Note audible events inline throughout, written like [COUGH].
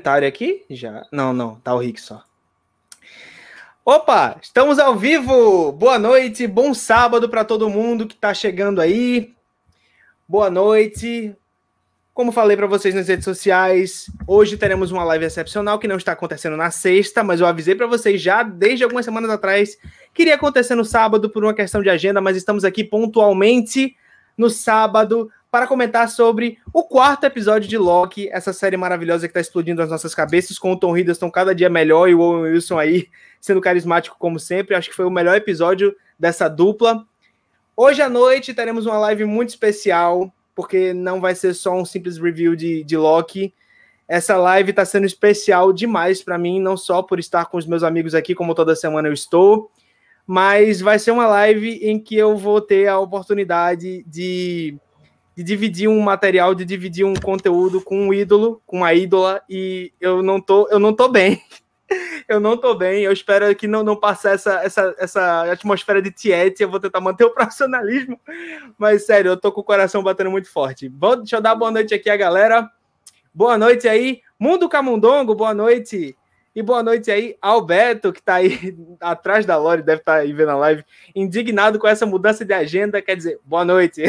comentário aqui? Já. Não, não, tá o Rick só. Opa, estamos ao vivo. Boa noite, bom sábado para todo mundo que está chegando aí. Boa noite. Como falei para vocês nas redes sociais, hoje teremos uma live excepcional que não está acontecendo na sexta, mas eu avisei para vocês já desde algumas semanas atrás que iria acontecer no sábado por uma questão de agenda, mas estamos aqui pontualmente no sábado para comentar sobre o quarto episódio de Loki, essa série maravilhosa que está explodindo as nossas cabeças, com o Tom Hiddleston cada dia melhor e o Owen Wilson aí [LAUGHS] sendo carismático como sempre. Acho que foi o melhor episódio dessa dupla. Hoje à noite teremos uma live muito especial, porque não vai ser só um simples review de, de Loki. Essa live está sendo especial demais para mim, não só por estar com os meus amigos aqui, como toda semana eu estou, mas vai ser uma live em que eu vou ter a oportunidade de de dividir um material, de dividir um conteúdo com um ídolo, com uma ídola, e eu não tô, eu não tô bem. [LAUGHS] eu não tô bem. Eu espero que não, não passe essa, essa, essa atmosfera de tiete. Eu vou tentar manter o [LAUGHS] profissionalismo. Mas, sério, eu tô com o coração batendo muito forte. Vou, deixa eu dar boa noite aqui a galera. Boa noite aí. Mundo Camundongo, boa noite. E boa noite aí, Alberto, que tá aí [LAUGHS] atrás da Lore, deve estar tá aí vendo a live, indignado com essa mudança de agenda. Quer dizer, boa noite.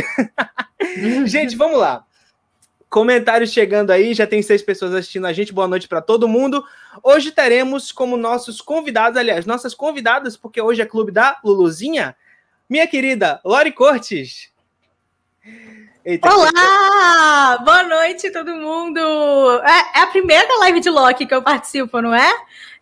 [LAUGHS] gente, vamos lá. Comentários chegando aí, já tem seis pessoas assistindo a gente. Boa noite para todo mundo. Hoje teremos como nossos convidados, aliás, nossas convidadas, porque hoje é clube da Luluzinha, minha querida Lori Cortes. Eita, Olá! Que... Boa noite, todo mundo! É, é, a primeira live de Loki que eu participo, não é?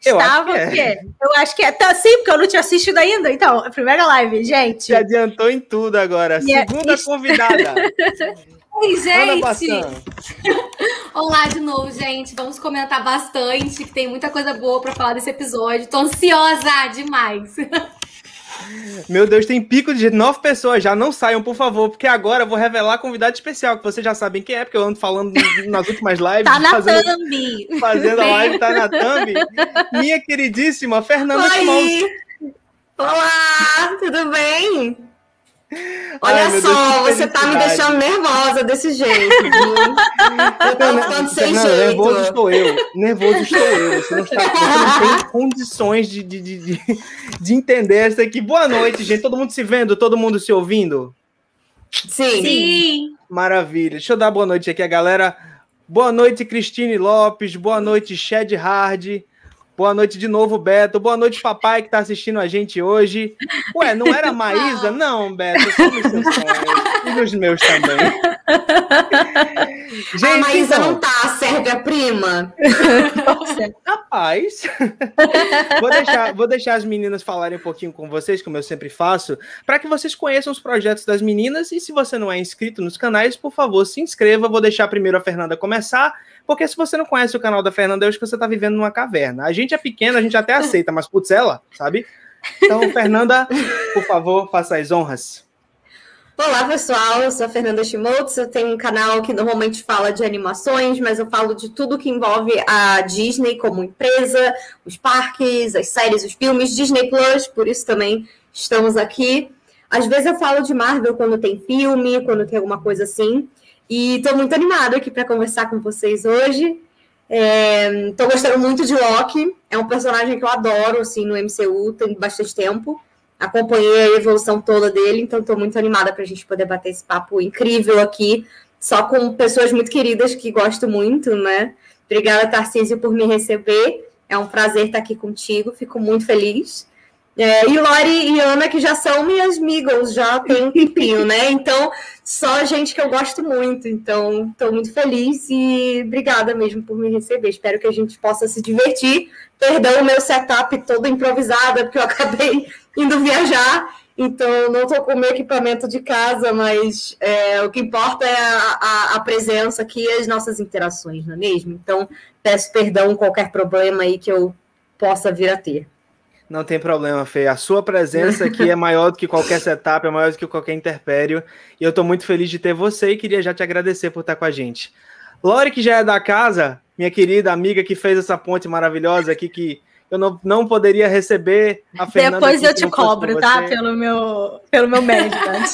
Eu Estava acho que é. Eu acho que é. Tá, sim, porque eu não tinha assistido ainda. Então, a primeira live, gente. Se adiantou em tudo agora. Segunda convidada. [LAUGHS] Oi, gente! Olá de novo, gente. Vamos comentar bastante, que tem muita coisa boa para falar desse episódio. Tô ansiosa demais. [LAUGHS] Meu Deus, tem pico de nove pessoas já. Não saiam, por favor, porque agora eu vou revelar a convidada especial, que vocês já sabem quem é, porque eu ando falando [LAUGHS] nas últimas lives. Tá na fazendo, thumb. Fazendo a live, tá na thumb. Minha queridíssima Fernanda Oi. Olá, tudo bem? Olha Ai, só, Deus, você tá me deixando nervosa desse jeito. eu tô ficando sem não, jeito. Nervoso estou eu. Nervoso estou eu. Você não, está, você não tem [LAUGHS] condições de, de, de, de entender essa aqui. Boa noite, gente. Todo mundo se vendo? Todo mundo se ouvindo? Sim. Sim. Maravilha. Deixa eu dar boa noite aqui a galera. Boa noite, Cristine Lopes. Boa noite, Shed Hard. Boa noite de novo, Beto. Boa noite, papai, que está assistindo a gente hoje. Ué, não era a [LAUGHS] Maísa? Não, Beto, seus sonhos. E nos meus também. [LAUGHS] gente, a Maísa então... não tá, serve a prima. [LAUGHS] Rapaz. vou, deixar, vou deixar as meninas falarem um pouquinho com vocês, como eu sempre faço, para que vocês conheçam os projetos das meninas. E se você não é inscrito nos canais, por favor, se inscreva. Vou deixar primeiro a Fernanda começar porque se você não conhece o canal da Fernanda, eu acho que você está vivendo numa caverna. A gente é pequena, a gente até aceita, mas putz, ela, sabe? Então, Fernanda, por favor, faça as honras. Olá, pessoal. Eu sou a Fernanda Schmoltz. Eu tenho um canal que normalmente fala de animações, mas eu falo de tudo que envolve a Disney como empresa, os parques, as séries, os filmes, Disney Plus, por isso também estamos aqui. Às vezes eu falo de Marvel quando tem filme, quando tem alguma coisa assim. E estou muito animada aqui para conversar com vocês hoje. Estou é, gostando muito de Loki. É um personagem que eu adoro assim no MCU, tem bastante tempo. Acompanhei a evolução toda dele, então estou muito animada para a gente poder bater esse papo incrível aqui, só com pessoas muito queridas que gosto muito, né? Obrigada, Tarcísio, por me receber. É um prazer estar aqui contigo, fico muito feliz. É, e Lori e Ana, que já são minhas amigos, já tem um tempinho, né? Então, só gente que eu gosto muito. Então, estou muito feliz e obrigada mesmo por me receber. Espero que a gente possa se divertir. Perdão o meu setup todo improvisado, porque eu acabei [LAUGHS] indo viajar. Então, não estou com o meu equipamento de casa, mas é, o que importa é a, a, a, presença aqui e as nossas interações, não é mesmo? Então, peço perdão qualquer problema aí que eu possa vir a ter. Não tem problema, Fê. A sua presença aqui é maior do que qualquer setup, é maior do que qualquer interpério. E eu estou muito feliz de ter você e queria já te agradecer por estar com a gente. Lore, que já é da casa, minha querida amiga que fez essa ponte maravilhosa aqui, que, eu não, não poderia receber a Fernanda. Depois eu te cobro, tá? Pelo meu, pelo meu management.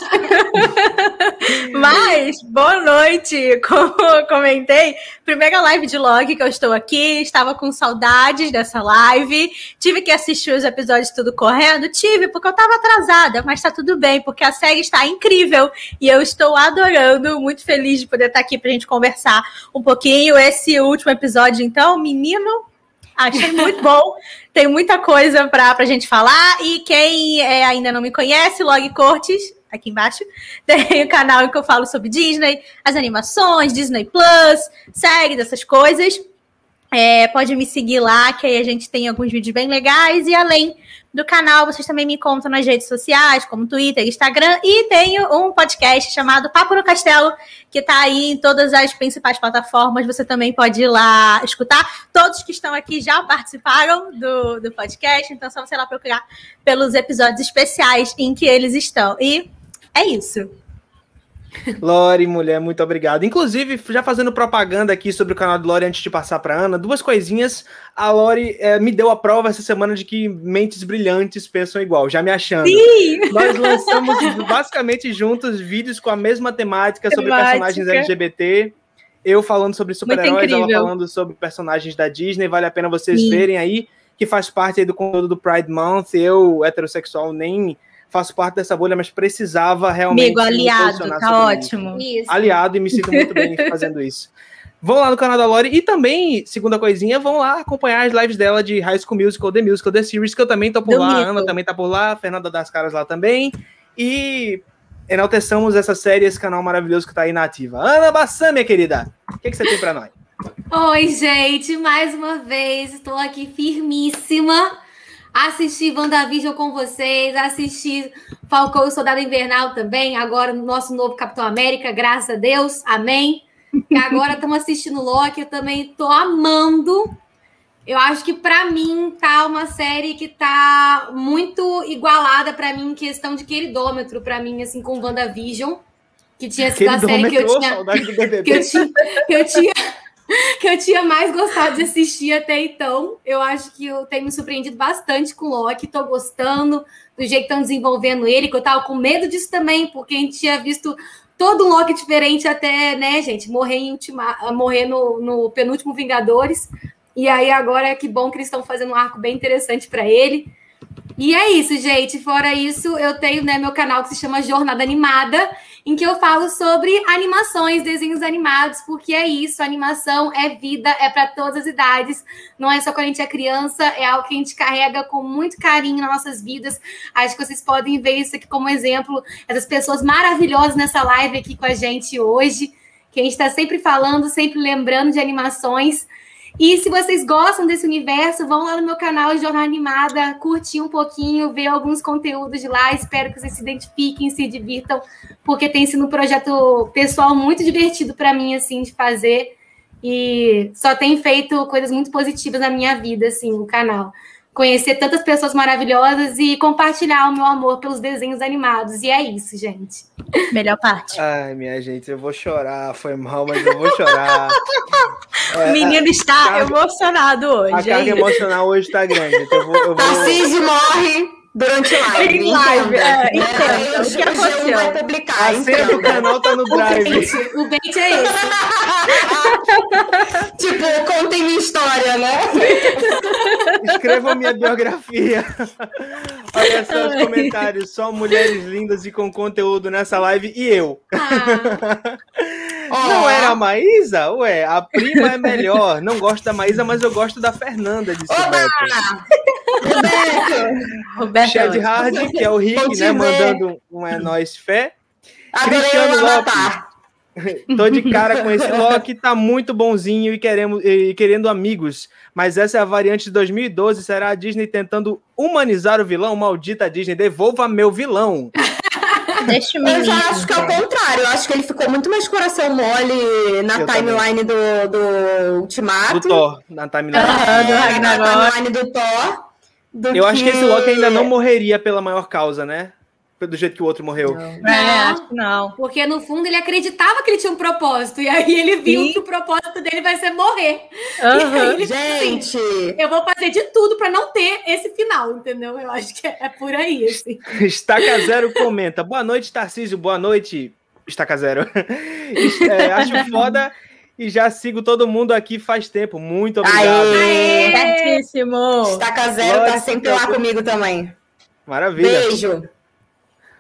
[LAUGHS] Mas, boa noite. Como eu comentei, primeira live de log que eu estou aqui. Estava com saudades dessa live. Tive que assistir os episódios tudo correndo. Tive, porque eu estava atrasada, mas tá tudo bem, porque a série está incrível. E eu estou adorando, muito feliz de poder estar aqui pra gente conversar um pouquinho. Esse último episódio, então, menino, Achei muito bom. Tem muita coisa para a gente falar. E quem é, ainda não me conhece, Log Cortes, aqui embaixo, [LAUGHS] tem o canal em que eu falo sobre Disney, as animações, Disney Plus, séries, essas coisas. É, pode me seguir lá, que aí a gente tem alguns vídeos bem legais. E além do canal. Vocês também me encontram nas redes sociais, como Twitter, Instagram, e tenho um podcast chamado Papo no Castelo, que está aí em todas as principais plataformas. Você também pode ir lá escutar. Todos que estão aqui já participaram do, do podcast, então é só você ir lá procurar pelos episódios especiais em que eles estão. E é isso. Lore, mulher, muito obrigado. Inclusive, já fazendo propaganda aqui sobre o canal do Lore antes de passar para Ana, duas coisinhas. A Lore é, me deu a prova essa semana de que mentes brilhantes pensam igual, já me achando. Sim! Nós lançamos basicamente juntos vídeos com a mesma temática sobre Temática. personagens LGBT. Eu falando sobre super-heróis, ela falando sobre personagens da Disney. Vale a pena vocês Sim. verem aí, que faz parte aí do conteúdo do Pride Month. Eu, heterossexual, nem faço parte dessa bolha, mas precisava realmente. Amigo, aliado, tá ótimo. Isso. Aliado e me sinto muito bem [LAUGHS] fazendo isso. Vão lá no canal da Lori e também, segunda coisinha, vão lá acompanhar as lives dela de High School Musical, The Musical, The Series, que eu também tô por Do lá, a Ana também tá por lá, a Fernanda das Caras lá também. E enalteçamos essa série, esse canal maravilhoso que tá aí na ativa. Ana Bassan, minha querida, o que, que você tem para nós? Oi, gente, mais uma vez, estou aqui firmíssima assistir WandaVision com vocês, assistir Falcão e Soldado Invernal também, agora no nosso novo Capitão América, graças a Deus, amém. E agora estamos assistindo Loki, eu também estou amando. Eu acho que para mim tá uma série que tá muito igualada para mim em questão de queridômetro para mim assim com WandaVision, que tinha sido a série que eu tinha que eu tinha, que eu tinha [LAUGHS] que eu tinha mais gostado de assistir até então. Eu acho que eu tenho me surpreendido bastante com o Loki, tô gostando do jeito que estão desenvolvendo ele, que eu tava com medo disso também, porque a gente tinha visto todo um Loki diferente até, né, gente, morrer em ultima, morrer no, no penúltimo Vingadores. E aí agora é que bom que eles estão fazendo um arco bem interessante para ele. E é isso, gente. Fora isso, eu tenho né, meu canal que se chama Jornada Animada, em que eu falo sobre animações, desenhos animados, porque é isso, animação é vida, é para todas as idades, não é só quando a gente é criança, é algo que a gente carrega com muito carinho nas nossas vidas. Acho que vocês podem ver isso aqui como exemplo, essas pessoas maravilhosas nessa live aqui com a gente hoje, que a gente está sempre falando, sempre lembrando de animações. E se vocês gostam desse universo, vão lá no meu canal de Jornal Animada, curtir um pouquinho, ver alguns conteúdos de lá. Espero que vocês se identifiquem, se divirtam, porque tem sido um projeto pessoal muito divertido para mim, assim, de fazer. E só tem feito coisas muito positivas na minha vida, assim, o canal conhecer tantas pessoas maravilhosas e compartilhar o meu amor pelos desenhos animados. E é isso, gente. Melhor parte. Ai, minha gente, eu vou chorar. Foi mal, mas eu vou chorar. [LAUGHS] o é, menino está carga, emocionado hoje. A carga é emocional hoje está grande. Então eu vou, eu vou... morre durante live. Em live, é, então, o que aconteceu? vai publicar. A senha do canal tá no [LAUGHS] drive. O bait é esse. [LAUGHS] tipo, contem minha história, né? Escrevam minha biografia. [LAUGHS] Olha só os comentários. Só mulheres lindas e com conteúdo nessa live e eu. Ah. Não era a Maísa? Ué, a prima é melhor. Não gosto da Maísa, mas eu gosto da Fernanda, disse Roberto. Roberto. Chad Hard, que é o Rick, né? Mandando um é nóis fé. Adorei Cristiano Lopes. [LAUGHS] Tô de cara com esse Loki, tá muito bonzinho e, queremos, e querendo amigos. Mas essa é a variante de 2012. Será a Disney tentando humanizar o vilão? Maldita Disney, devolva meu vilão. Deixa eu já acho que é o contrário. Eu acho que ele ficou muito mais coração mole na eu timeline do, do Ultimato. Do Thor, na timeline. Uh, do Ragnarok. Na timeline do Thor. Do eu que... acho que esse Loki ainda não morreria pela maior causa, né? Do jeito que o outro morreu. Não, é, acho que não. Porque no fundo ele acreditava que ele tinha um propósito. E aí ele viu Sim. que o propósito dele vai ser morrer. E aí ele assim, Gente, eu vou fazer de tudo pra não ter esse final, entendeu? Eu acho que é, é por aí, assim. [LAUGHS] Estaca Zero comenta. Boa noite, Tarcísio. Boa noite, Estaca Zero. [LAUGHS] É, acho foda e já sigo todo mundo aqui faz tempo. Muito obrigado. Aê! Certíssimo. Estaca Zero tá Glória, sempre lá comigo também. Maravilha. Beijo.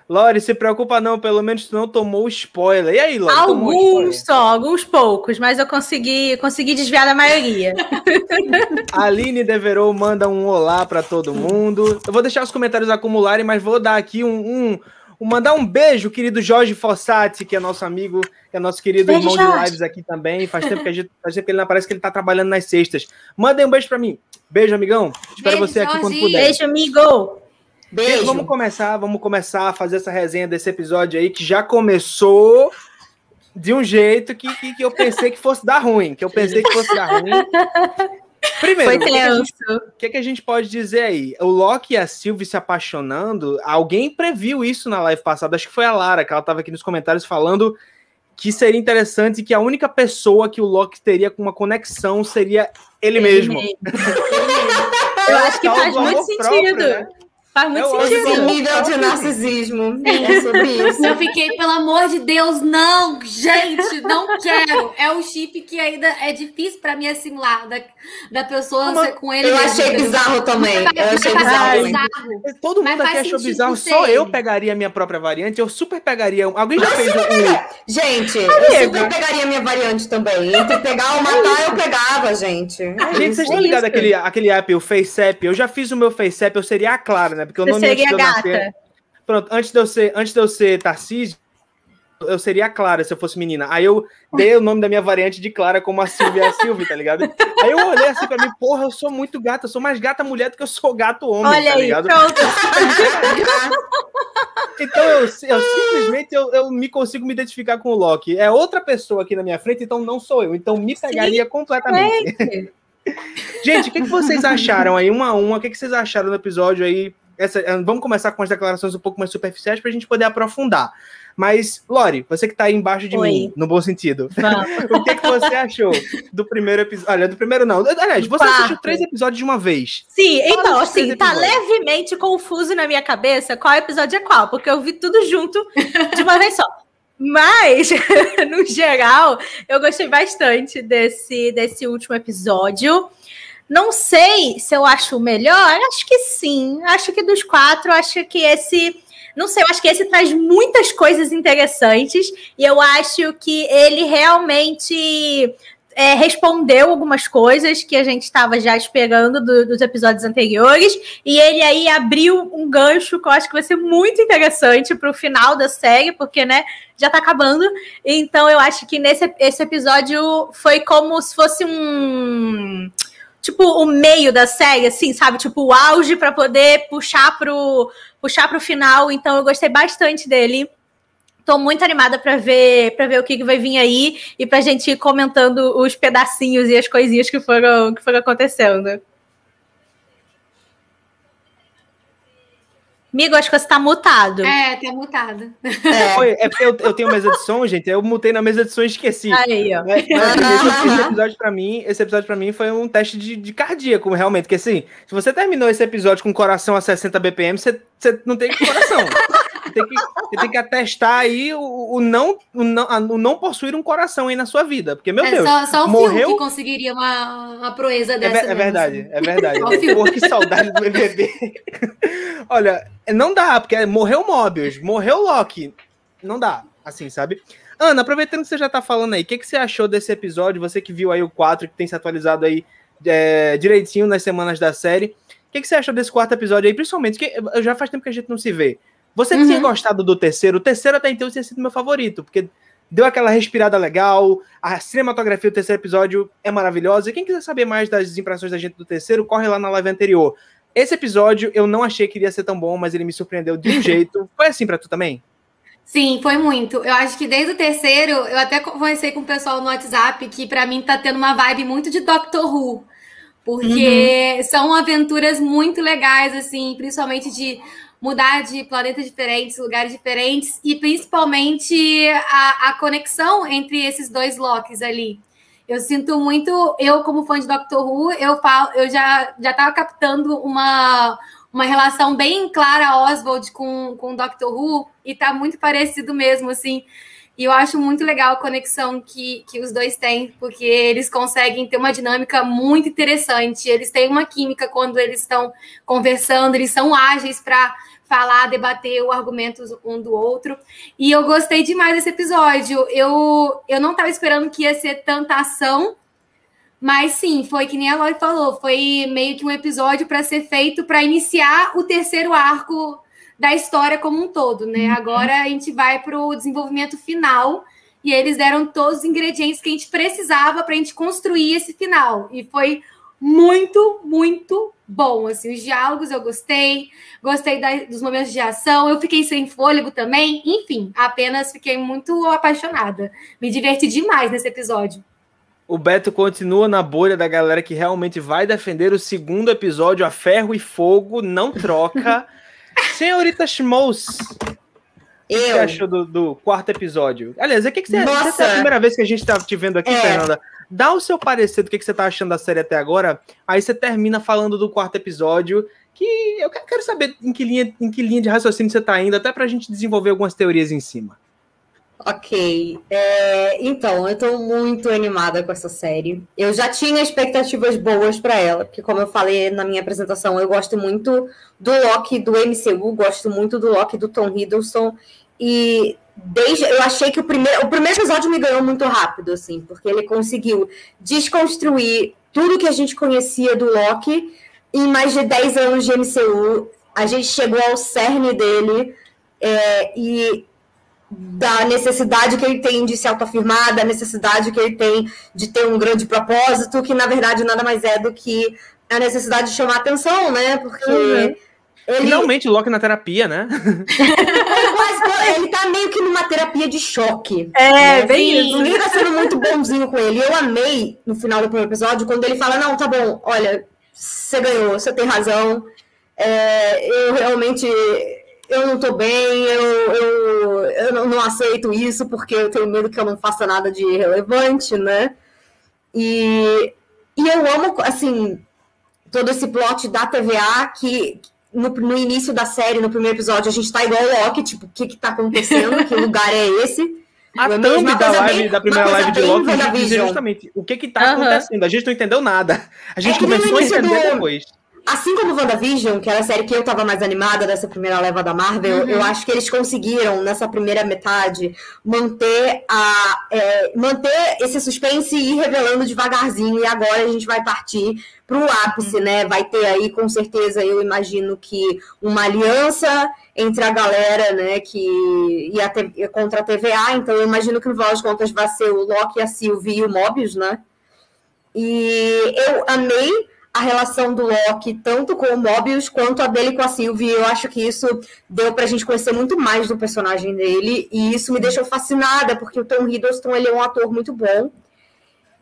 Lore, se preocupa não, pelo menos tu não tomou spoiler. E aí, Lore? Alguns só, alguns poucos, mas eu consegui, consegui desviar da maioria. [LAUGHS] Aline Deverou manda um olá pra todo mundo. Eu vou deixar os comentários acumularem, mas vou dar aqui um, um- um- mandar um beijo, querido Jorge Fossati, que é nosso amigo, que é nosso querido Beijo, irmão de Jorge. lives aqui também. Faz tempo que a gente, faz tempo que ele não aparece que ele tá trabalhando nas sextas. Mandem um beijo pra mim. Beijo, amigão. Espero Beijo, você aqui quando Jorge. puder. Beijo, amigo. Gente, Beijo. Vamos começar, vamos começar a fazer essa resenha desse episódio aí, que já começou de um jeito que, que, que eu pensei que fosse dar ruim, que eu pensei que fosse dar ruim. [LAUGHS] Primeiro, o que que gente que, a gente pode dizer aí? O Loki e a Sylvie se apaixonando, alguém previu isso na live passada, acho que foi a Lara, que ela estava aqui nos comentários falando que seria interessante que a única pessoa que o Loki teria com uma conexão seria ele, mesmo. Eu acho que faz muito amor próprio, sentido. né? Faz muito É o sentido. Esse Amor nível de narcisismo. É sobre [LAUGHS] isso. Eu fiquei, pelo amor de Deus, não, gente, não quero. É um chip que ainda é difícil pra mim assimilar da, da pessoa ser com ele. Eu achei bizarro também. Eu achei Mas bizarro bizarro. Todo Mas mundo aqui achou bizarro, só eu pegaria a minha própria variante, eu super pegaria. Alguém já fez um. Gente, Amiga. eu super pegaria minha variante também. Entre pegar ou matar, eu pegava, gente. É Gente, vocês estão é ligados àquele, àquele app, o FaceApp? Eu já fiz o meu FaceApp, eu seria a Clara, né? Porque o Você nome antes seria eu gata. nascer. Pronto, antes de eu ser, antes de eu ser Tarcísio, eu seria a Clara se eu fosse menina. Aí eu dei o nome da minha variante de Clara como a Silvia é a Silvia, tá ligado? Aí eu olhei assim pra mim, porra, eu sou muito gata, eu sou mais gata mulher do que eu sou gato homem, Olha tá aí, ligado? pronto. [LAUGHS] Então eu, eu simplesmente eu, eu me consigo me identificar com o Loki. É outra pessoa aqui na minha frente, então não sou eu. Então me pegaria completamente. [LAUGHS] Gente, o que, que vocês acharam aí? Uma a uma, o que, que vocês acharam do episódio aí? Essa- eh, vamos começar com as declarações um pouco mais superficiais para a gente poder aprofundar. Mas, Lori, você que tá aí embaixo de Oi. mim, no bom sentido, [LAUGHS] o que, que você achou do primeiro episódio? Olha, do primeiro não. Aliás, você quarto. assistiu três episódios de uma vez. Sim, então, assim, tá episódios. levemente confuso na minha cabeça qual episódio é qual, porque eu vi tudo junto de uma vez só. Mas, [LAUGHS] no geral, eu gostei bastante desse, desse último episódio. Não sei se eu acho o melhor, acho que sim. Acho que dos quatro, acho que esse. Não sei, eu acho que esse traz muitas coisas interessantes e eu acho que ele realmente é, respondeu algumas coisas que a gente estava já esperando do- dos episódios anteriores, e ele aí abriu um gancho que eu acho que vai ser muito interessante para o final da série, porque, né, já tá acabando. Então, eu acho que nesse esse episódio foi como se fosse um. Tipo, o meio da série, assim, sabe? Tipo, o auge para poder puxar pro, puxar pro final. Então, eu gostei bastante dele. Tô muito animada para ver para ver o que, que vai vir aí e pra gente ir comentando os pedacinhos e as coisinhas que foram, que foram acontecendo. Amigo, acho que você tá mutado. É, tá mutado. É. [LAUGHS] Oi, é porque eu, eu tenho mesa de som, gente. Eu mutei na mesa de som e esqueci. Aí, ó. Mas, mas, esse, esse episódio para mim, esse episódio para mim foi um teste de, de cardíaco, realmente, porque assim, se você terminou esse episódio com o coração a 60 BPM, você, você não tem coração. [LAUGHS] Você tem que, você tem que atestar aí o, o não, o, não, o não possuir um coração aí na sua vida, porque, meu é Deus, só, só o morreu- que conseguiria uma, uma proeza é, dessa. é verdade, assim. é verdade. [LAUGHS] Ó, filho. Pô, que saudade do BBB. [LAUGHS] Olha, não dá, porque morreu Mobius, morreu Loki. Não dá, assim, sabe? Ana, aproveitando que você já tá falando aí, o que, que você achou desse episódio? Você que viu aí o 4, que tem se atualizado aí é, direitinho nas semanas da série. O que, que você achou desse quarto episódio aí? Principalmente, que já faz tempo que a gente não se vê. Você Uhum. tinha gostado do terceiro? O terceiro até então tinha sido meu favorito, porque deu aquela respirada legal, a cinematografia do terceiro episódio é maravilhosa. E quem quiser saber mais das impressões da gente do terceiro, corre lá na live anterior. Esse episódio eu não achei que iria ser tão bom, mas ele me surpreendeu de um [LAUGHS] jeito. Foi assim pra tu também? Sim, foi muito. Eu acho que desde o terceiro, eu até conversei com o pessoal no WhatsApp que pra mim tá tendo uma vibe muito de Doctor Who. Porque são aventuras muito legais, assim, principalmente de mudar de planetas diferentes, lugares diferentes, e principalmente a, a conexão entre esses dois Locks ali. Eu sinto muito, eu como fã de Doctor Who, eu falo, eu já já estava captando uma uma relação bem clara Oswald com com Doctor Who e tá muito parecido mesmo assim. E eu acho muito legal a conexão que, que os dois têm, porque eles conseguem ter uma dinâmica muito interessante. Eles têm uma química quando eles estão conversando, eles são ágeis para falar, debater o argumento um do outro. E eu gostei demais desse episódio. Eu, eu não estava esperando que ia ser tanta ação, mas sim, foi que nem a Lori falou, foi meio que um episódio para ser feito para iniciar o terceiro arco da história como um todo, né? Uhum. Agora a gente vai para o desenvolvimento final e eles deram todos os ingredientes que a gente precisava para a gente construir esse final. E foi muito, muito bom. Assim, os diálogos eu gostei, gostei da, dos momentos de ação, eu fiquei sem fôlego também. Enfim, apenas fiquei muito apaixonada. Me diverti demais nesse episódio. O Beto continua na bolha da galera que realmente vai defender o segundo episódio a ferro e fogo, não troca. [LAUGHS] Senhorita Schmoes, o que você achou do, do, quarto episódio? Aliás, o que, que você Nossa. Essa é a primeira vez que a gente está te vendo aqui, é. Fernanda. Dá o seu parecer do que, que você está achando da série até agora. Aí você termina falando do quarto episódio. Que eu quero saber em que linha, em que linha de raciocínio você está indo, até para a gente desenvolver algumas teorias em cima. Ok, é, então eu estou muito animada com essa série. Eu já tinha expectativas boas para ela, porque como eu falei na minha apresentação, eu gosto muito do Loki do MCU, gosto muito do Loki do Tom Hiddleston e desde eu achei que o primeiro o primeiro episódio me ganhou muito rápido, assim, porque ele conseguiu desconstruir tudo que a gente conhecia do Loki em mais de 10 anos de MCU. A gente chegou ao cerne dele é, e da necessidade que ele tem de se autoafirmar, da necessidade que ele tem de ter um grande propósito, que na verdade nada mais é do que a necessidade de chamar atenção, né? Porque. Uhum. Ele... Finalmente, Loki na terapia, né? ele tá meio que numa terapia de choque. É, né? bem isso. Ele tá sendo muito bonzinho com ele. Eu amei, no final do primeiro episódio, quando ele fala, não, tá bom, olha, você ganhou, você tem razão. É, eu realmente eu não tô bem, eu, eu, eu não, não, aceito isso porque eu tenho medo que eu não faça nada de relevante, né? E, e eu amo, assim, todo esse plot da TVA que no, no início da série, no primeiro episódio, a gente tá igual o Loki, tipo, o que que tá acontecendo, que lugar é esse? [LAUGHS] A é thumb da live, bem, da primeira live de Loki, dizer justamente o que que tá uhum. acontecendo. A gente não entendeu nada. A gente é começou a entender do... depois. Assim como WandaVision, que era a série que eu tava mais animada dessa primeira leva da Marvel, uhum. eu acho que eles conseguiram, nessa primeira metade, manter a é, manter esse suspense e ir revelando devagarzinho. E agora a gente vai partir para o ápice, né? Vai ter aí, com certeza, eu imagino que uma aliança entre a galera, né, que ia contra a TVA. Então, eu imagino que no final das contas vai ser o Loki, a Sylvie e o Mobius, né? E eu amei a relação do Loki, tanto com o Mobius quanto a dele com a Sylvie. Eu acho que isso deu pra gente conhecer muito mais do personagem dele, e isso me deixou fascinada, porque o Tom Hiddleston ele é um ator muito bom.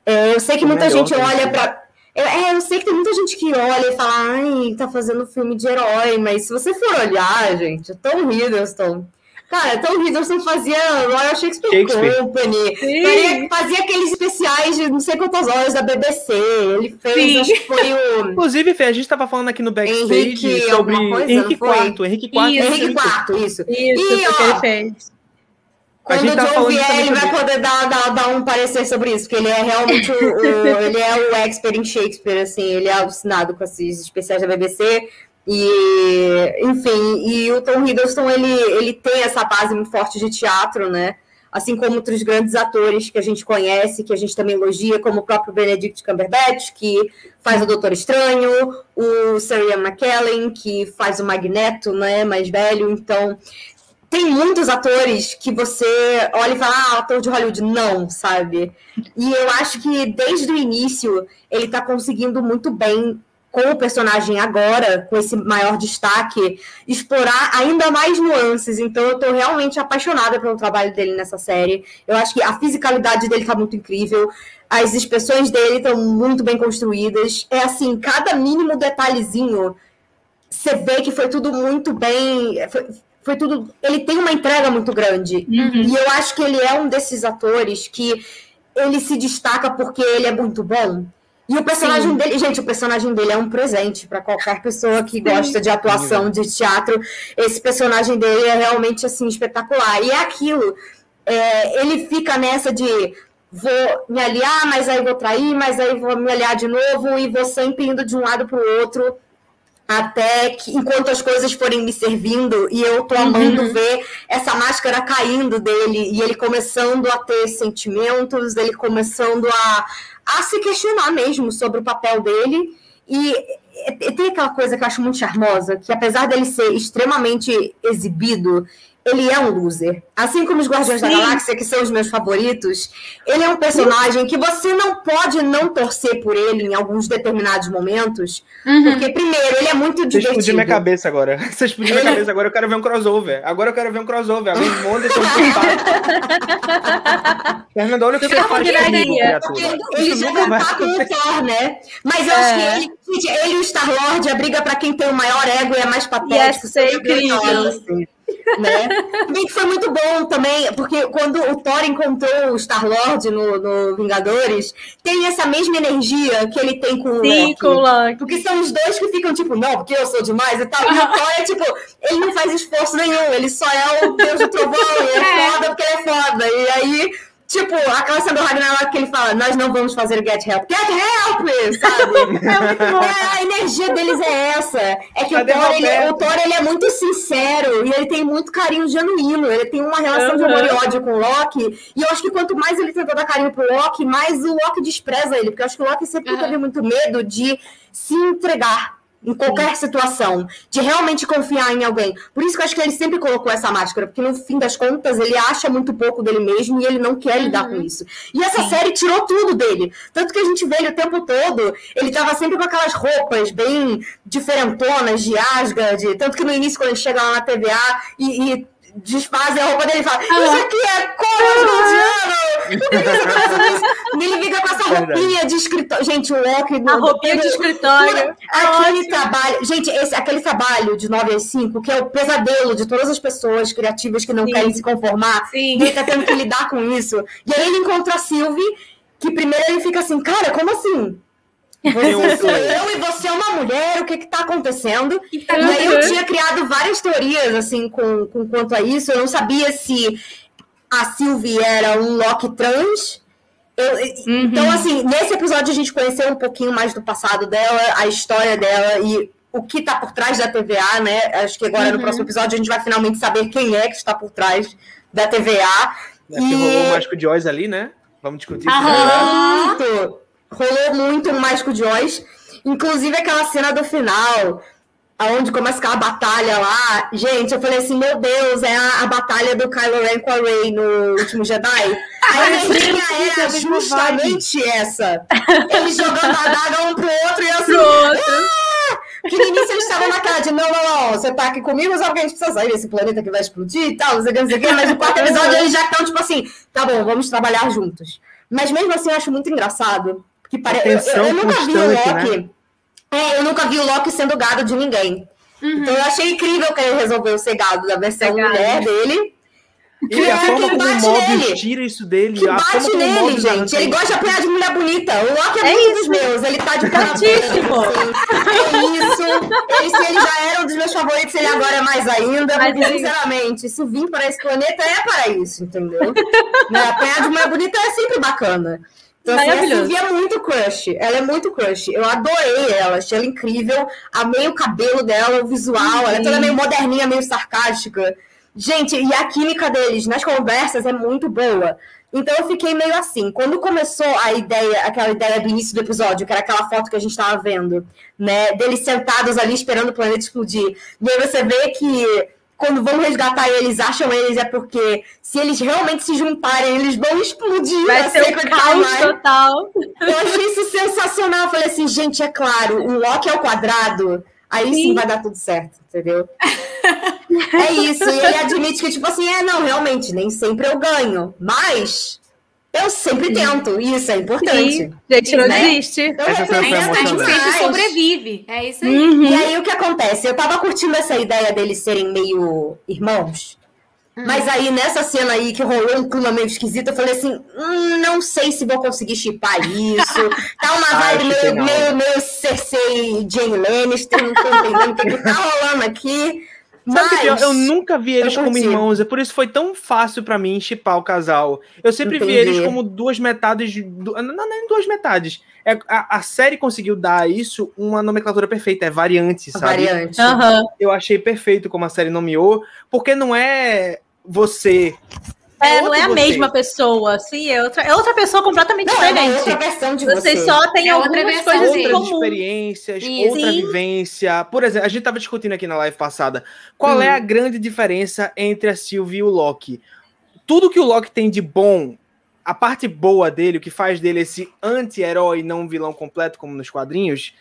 É, eu sei que muita gente olha para é, eu sei que tem muita gente que olha e fala, ai, tá fazendo filme de herói, mas se você for olhar, gente, o Tom Hiddleston Cara, Tom Hiddleston fazia Royal Shakespeare, Shakespeare. Company, Sim. fazia aqueles especiais de não sei quantas horas da BBC. Ele fez, Sim. acho que foi o. Inclusive, Fê, a gente estava falando aqui no backstage Henrique, sobre coisa, Henrique IV. Henrique IV. Isso. Henrique IV, isso. Isso, e, ó, ele fez. Quando o John vier, ele vai poder dar, dar, dar, um parecer sobre isso, porque ele é realmente o, o ele é o expert em Shakespeare, assim, ele é alucinado com esses especiais da BBC. E, enfim, e o Tom Hiddleston, ele, ele tem essa base muito forte de teatro, né? Assim como outros grandes atores que a gente conhece, que a gente também elogia, como o próprio Benedict Cumberbatch, que faz o Doutor Estranho, o Sir Ian McKellen, que faz o Magneto, né, mais velho. Então, tem muitos atores que você olha e fala, ah, ator de Hollywood. Não, sabe? E eu acho que desde o início ele está conseguindo muito bem com o personagem agora, com esse maior destaque, explorar ainda mais nuances. Então eu tô realmente apaixonada pelo trabalho dele nessa série. Eu acho que a fisicalidade dele tá muito incrível. As expressões dele estão muito bem construídas. É assim, cada mínimo detalhezinho você vê que foi tudo muito bem. Foi, foi tudo. Ele tem uma entrega muito grande. Uhum. E eu acho que ele é um desses atores que ele se destaca porque ele é muito bom. E o personagem Sim. dele, gente, o personagem dele é um presente para qualquer pessoa que gosta de atuação, de teatro. Esse personagem dele é realmente assim espetacular. E é aquilo. é, ele fica nessa de vou me aliar, mas aí vou trair, mas aí vou me aliar de novo e vou sempre indo de um lado para o outro até que enquanto as coisas forem me servindo e eu tô amando ver essa máscara caindo dele e ele começando a ter sentimentos, ele começando a, a se questionar mesmo sobre o papel dele. E, e tem aquela coisa que eu acho muito charmosa, que apesar dele ser extremamente exibido, ele é um loser. Assim como os Guardiões da Sim. Galáxia, que são os meus favoritos, ele é um personagem que você não pode não torcer por ele em alguns determinados momentos, Uhum. porque, primeiro, ele é muito Você explodiu divertido. minha cabeça agora. [LAUGHS] Você explodiu minha cabeça agora. Eu quero ver um crossover. Agora eu quero ver um crossover. Alguém monta esse [LAUGHS] Fernando, olha o que você faz comigo, criatura. Ele Isso já não tá com o. Thor, né? Mas eu É. acho que ele, gente, ele e o Star-Lord, a briga pra quem tem o maior ego e é mais patético. Ia ser incrível. assim, né? Foi muito bom também, porque quando o Thor encontrou o Star-Lord no, no Vingadores, tem essa mesma energia que ele tem com o Sim, Loki. com o Loki. Porque são os dois que ficam tipo, não, porque eu sou demais e tal. E o Thor é tipo, ele não faz esforço nenhum, ele só é o deus do trovão, e é, É. foda porque ele é foda. E aí, tipo, aquela cena do Ragnarok que ele fala, nós não vamos fazer o Get Help. Get Help, sabe? [LAUGHS] É, a energia deles é essa. É que o Cadê Thor, ele, o Thor, ele é muito sincero e ele tem muito carinho genuíno. Ele tem uma relação de Aham. amor e ódio com o Loki. E eu acho que quanto mais ele tenta dar carinho pro Loki, mais o Loki despreza ele. Porque eu acho que o Loki sempre Aham. teve muito medo de se entregar em qualquer situação, de realmente confiar em alguém. Por isso que eu acho que ele sempre colocou essa máscara, porque no fim das contas ele acha muito pouco dele mesmo e ele não quer lidar com isso. E essa Sim. série tirou tudo dele. Tanto que a gente vê ele o tempo todo, ele tava sempre com aquelas roupas bem diferentonas, de Asgard, tanto que no início quando ele chega lá na TVA e, e desfazem a roupa dele e fala, isso aqui é [LAUGHS] fazendo isso? E ele fica com essa roupinha de escritório. Gente, o Loki... A roupinha de escritório. Aquele trabalho, gente, esse, aquele trabalho de 9 às 5, que é o pesadelo de todas as pessoas criativas que não Sim. querem se conformar, Sim. e ele tá tendo que lidar com isso. E aí ele encontra a Sylvie, que primeiro ele fica assim, cara, como assim? Você Eu- sou eu e você é uma mulher, o que que tá acontecendo? que tá E aí eu tinha criado várias teorias, assim, com, com quanto a isso. Eu não sabia se a Sylvie era um Loki trans. Eu- Uhum. Então, assim, nesse episódio a gente conheceu um pouquinho mais do passado dela, a história dela e o que tá por trás da TVA, né? Acho que agora no Uhum. próximo episódio a gente vai finalmente saber quem é que está por trás da TVA. Acho que rolou o Mágico de Oz ali, né? Vamos discutir isso. Aham. Rolou muito no Mágico de Oz. Inclusive aquela cena do final, aonde começa aquela batalha lá. Gente, eu falei assim, meu Deus, é a, a batalha do Kylo Ren com a Rey no Último Jedi. A energia era justamente essa. Eles jogando a daga um pro outro e eu assim... Pro outro. Porque no início eles estavam naquela de não, não, não, você tá aqui comigo, só que a gente precisa sair desse planeta que vai explodir e tal, não sei o que, não sei o que, mas no quarto episódio eles já estão, tipo assim, tá bom, vamos trabalhar juntos. Mas mesmo assim eu acho muito engraçado. Que pare... eu, eu, nunca vi o Loki. É, eu nunca vi o Loki sendo gado de ninguém. Então eu achei incrível que ele resolveu ser gado da versão mulher dele. E a forma que como o bate Mobius nele. tira isso dele. Que a forma bate como o nele, gente. Ele gosta de apanhar de mulher bonita. O Loki é, É muito isso. dos meus. Ele tá de assim. É isso. Ele, se ele já era um dos meus favoritos, ele agora é mais ainda. Mais porque, ainda. sinceramente, se vir para esse planeta é para isso, entendeu? né? Apanhar de mulher bonita é sempre bacana. Então, assim, a é muito crush. Ela é muito crush. Eu adorei ela, achei ela incrível. Amei o cabelo dela, o visual. Ela é toda meio moderninha, meio sarcástica. Gente, e a química deles nas conversas é muito boa. Então eu fiquei meio assim. Quando começou a ideia, aquela ideia do início do episódio, que era aquela foto que a gente tava vendo, né? Deles sentados ali esperando o planeta explodir. E aí você vê que quando vão resgatar eles, acham eles, é porque se eles realmente se juntarem, eles vão explodir. Vai ser um Sacred caos total. Eu achei isso sensacional. Eu falei assim, gente, é claro, o Loki é o quadrado. Aí sim, Sim. vai dar tudo certo, entendeu? é isso. E ele admite que, tipo assim, é, não, realmente, nem sempre eu ganho. Mas Eu sempre Sim. tento, isso é importante. Sim, gente, não Né? desiste. Então, Essa eu foi a penso Ainda a gente emocionante. sempre sobrevive. É isso aí. Uhum. E aí o que acontece? Eu tava curtindo essa ideia deles serem meio irmãos. Hum. Mas aí, nessa cena aí que rolou um clima meio esquisito, eu falei assim: hum, não sei se vou conseguir chipar isso. [LAUGHS] Tá uma vibe meio, meio, meio Cersei Jane Lannister, não tô entendendo o que, que tá rolando aqui. Sabe o que é Eu nunca vi eles como irmãos, é por isso foi tão fácil pra mim chipar o casal. Eu sempre vi Entendi. eles como duas metades, do- não, não nem duas metades. É, a, a série conseguiu dar isso uma nomenclatura perfeita, é variante, sabe? variante. Aham. Eu achei perfeito como a série nomeou, porque não é você. É, não outro é a você. mesma pessoa, sim, é outra, é outra pessoa completamente Não, é diferente. outra versão de Vocês você. só têm É outra algumas versão coisas outras comum. experiências, Isso. outra Sim. vivência. Por exemplo, a gente tava discutindo aqui na live passada. Qual Hum. é a grande diferença entre a Sylvie e o Loki? Tudo que o Loki tem de bom, a parte boa dele, o que faz dele esse anti-herói, não um vilão completo, como nos quadrinhos,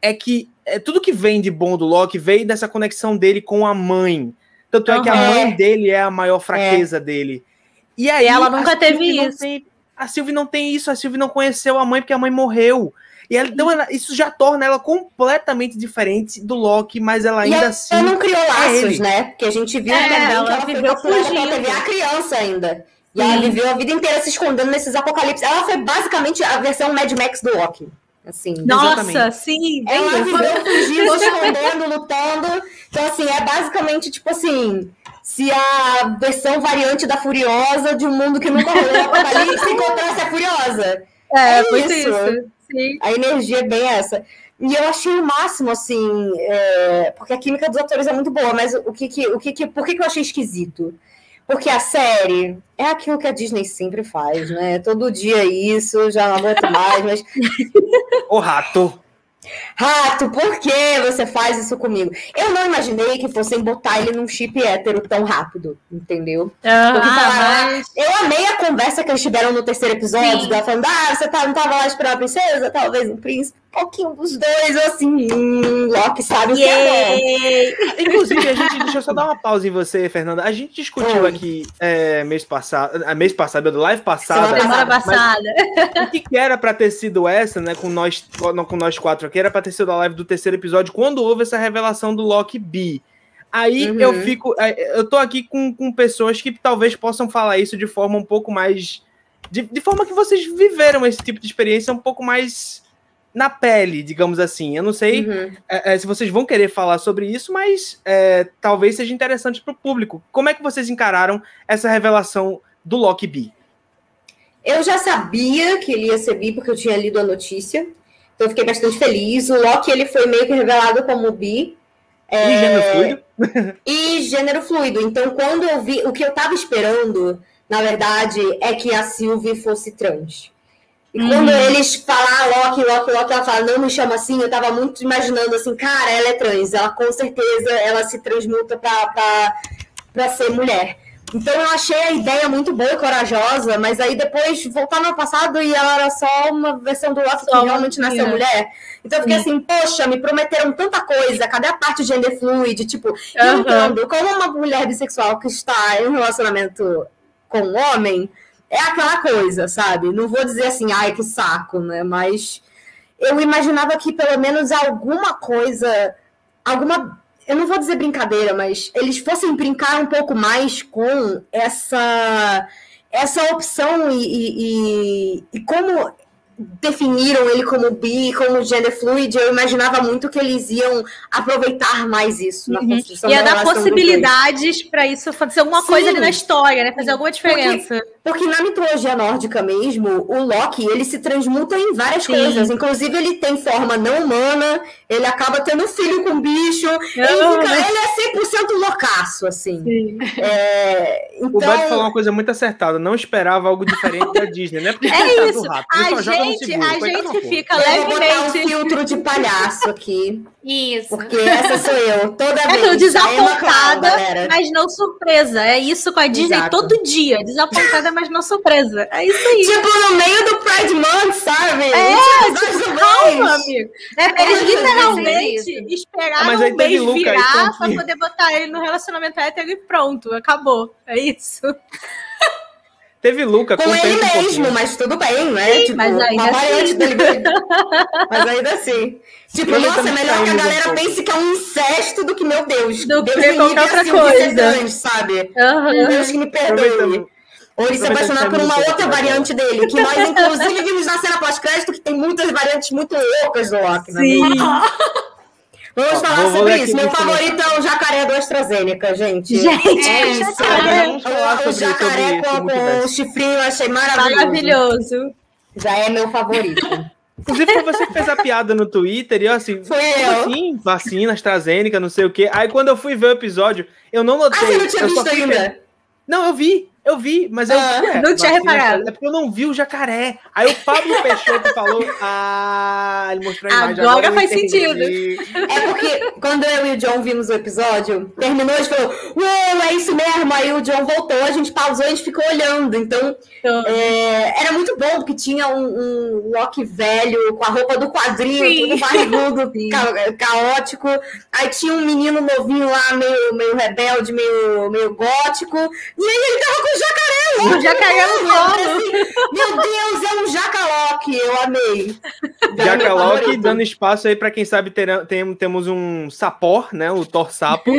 é que é, tudo que vem de bom do Loki veio dessa conexão dele com a mãe. Tanto é que a mãe dele é a maior fraqueza dele. E aí, E ela a nunca teve não isso. tem- a Sylvie não tem isso, a Sylvie não conheceu a mãe porque a mãe morreu. E ela- então ela- isso já torna ela completamente diferente do Loki, mas ela E ainda ela assim. não criou ele. laços, né? Porque a gente viu É, também ela que ela viveu capturada pela fugindo. TVA criança ainda. E Sim. ela viveu a vida inteira se escondendo nesses apocalipses. Ela foi basicamente a versão Mad Max do Loki. Assim. Nossa, Exatamente. sim, bem Ela isso. viveu fugindo, se [LAUGHS] escondendo, lutando. Então, assim, é basicamente tipo assim. Se a versão variante da Furiosa de um mundo que nunca rolou apocalipse [LAUGHS] encontrasse a Furiosa. É, é muito isso. isso. Sim. A energia é bem essa. E eu achei o máximo, assim, é, porque a química dos atores é muito boa, mas o que que, o que, que, por que, que eu achei esquisito? Porque a série é aquilo que a Disney sempre faz, né? Todo dia isso, já não aguento mais, mas. [LAUGHS] O rato. Rato, por que você faz isso comigo? Eu não imaginei que fossem botar ele num chip hétero tão rápido, entendeu? Ah, falaram, mas... Eu amei a conversa que eles tiveram no terceiro episódio, Sim. dela falando, ah, você tá, não tava lá esperando a princesa, talvez um príncipe, pouquinho dos dois, assim, hum, Loki sabe o que é! Inclusive, a gente. Deixa eu só dar uma pausa em você, Fernanda. A gente discutiu Oi. aqui é, mês passado. ah, Mês passado, do live passada. Semana passada. O que, que era pra ter sido essa, né? Com nós, com com nós quatro aqui, era pra ter sido a live do terceiro episódio, quando houve essa revelação do Loki B. Aí Uhum. eu fico. é, Eu tô aqui com, com pessoas que talvez possam falar isso de forma um pouco mais. De, de forma que vocês viveram esse tipo de experiência um pouco mais na pele, digamos assim. Eu não sei Uhum. é, é, se vocês vão querer falar sobre isso, mas é, talvez seja interessante para o público. Como é que vocês encararam essa revelação do Loki B? Eu já sabia que ele ia ser bi, porque eu tinha lido a notícia, então eu fiquei bastante feliz. O Loki, ele foi meio que revelado como bi, E gênero fluido? [LAUGHS] e gênero fluido. Então, quando eu vi, o que eu tava esperando, na verdade, é que a Sylvie fosse trans. E Uhum. quando eles falam ah, Loki, Loki, Loki, ela fala, não me chama assim, eu tava muito imaginando assim, cara, ela é trans, ela com certeza ela se transmuta pra, pra, pra ser mulher. Então eu achei a ideia muito boa e corajosa, mas aí depois voltar no passado e ela era só uma versão do Loki que realmente nasceu mulher. Então eu fiquei assim, poxa, me prometeram tanta coisa, cadê a parte gender fluid? Tipo, eu Aham. entendo, como uma mulher bissexual que está em um relacionamento com um homem, é aquela coisa, sabe? Não vou dizer assim, ai, que saco, né? Mas eu imaginava que pelo menos alguma coisa, alguma. Eu não vou dizer brincadeira, mas eles fossem brincar um pouco mais com essa essa opção e, e, e- e como definiram ele como bi, como gender fluid, eu imaginava muito que eles iam aproveitar mais isso na Uhum. construção Ia da dar possibilidades pra isso fazer alguma Sim. coisa ali na história, né? Fazer alguma diferença. Porque na mitologia nórdica mesmo, o Loki, ele se transmuta em várias Sim. coisas. Inclusive, ele tem forma não humana, ele acaba tendo filho com bicho. Ele, Ah, fica- mas- ele é 100% loucaço, assim. Sim. É, O então, Beto falou uma coisa muito acertada. Não esperava algo diferente da Disney, né? Porque É coitado isso. do rato, ele A gente, seguro, a gente fica eu vou botar um levemente. filtro de palhaço aqui, Isso. porque essa sou eu, toda É vez. Clown, desapontada, galera. mas não surpresa. É isso com a Disney Exato. todo dia. Desapontada, mas não surpresa. É isso aí. Tipo, no meio do Pride Month, sabe? É, Últimos dois do Calma, amigo. É, eles Olha, literalmente esperaram Ah, mas aí um mês Luca virar então, pra poder botar ele no relacionamento hétero e pronto, acabou. É isso. [LAUGHS] Teve Luca Com ele contenta um mesmo, pouquinho. mas tudo bem, né? Sim, tipo, mas ainda uma variante assim. dele. [LAUGHS] mas ainda assim. Tipo, Ele nossa, é melhor que a um galera pense que é um incesto do que, meu Deus. Do Deus que qualquer outra assim, coisa. vicedante, sabe? Aham. Deus que me perdoe. Aproveitando- Ou ele se apaixonar por uma outra variante dele, que nós, inclusive, vimos na cena pós-crédito que tem muitas variantes muito loucas do Loki. né? Sim. Vamos falar vou- vou sobre aqui isso. Meu favorito é o jacaré do AstraZeneca, gente. Gente, é [LAUGHS] isso. falar o, jacaré com, com o chifrinho eu achei maravilhoso. maravilhoso. Já é meu favorito. Inclusive, foi você que fez a piada no Twitter e eu assim, Foi eu. assim? Vacina, AstraZeneca, não sei o quê. Aí quando eu fui ver o episódio, eu não Ah, notei. você não tinha visto ainda? ver- Não, eu vi, eu vi, mas eu Ah, ué, não tinha reparado. É porque eu não vi o jacaré. Aí o Pablo Peixoto falou, ah, ele mostrou a imagem. Agora eu faz entendi. É porque quando eu e o John vimos o episódio, terminou, a gente falou, uou, é isso mesmo. Aí o John voltou, a gente pausou e a gente ficou olhando. Então, é, era muito bom, porque tinha um, um Loki velho com a roupa do quadrinho, Sim. tudo barrigudo, [LAUGHS] ca- caótico. Aí tinha um menino novinho lá, meio, meio rebelde, meio, meio gótico. E aí ele tava com o jacaré O jacaré no Eu colo. falei assim, Meu Deus, é um jacaloque, eu amei. [LAUGHS] Jaca Meu Loki favorito. dando espaço aí pra quem sabe terá- tem, temos um sapor, né? O Thor Sapo.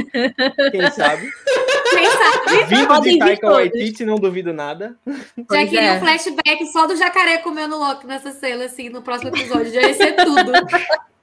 quem [LAUGHS] sabe? Quem sabe Vindo de Taika. Waititi, não duvido nada. já Pois queria é. um flashback só do jacaré comendo Loki nessa cena, assim, no próximo episódio. Já ia ser tudo. [LAUGHS]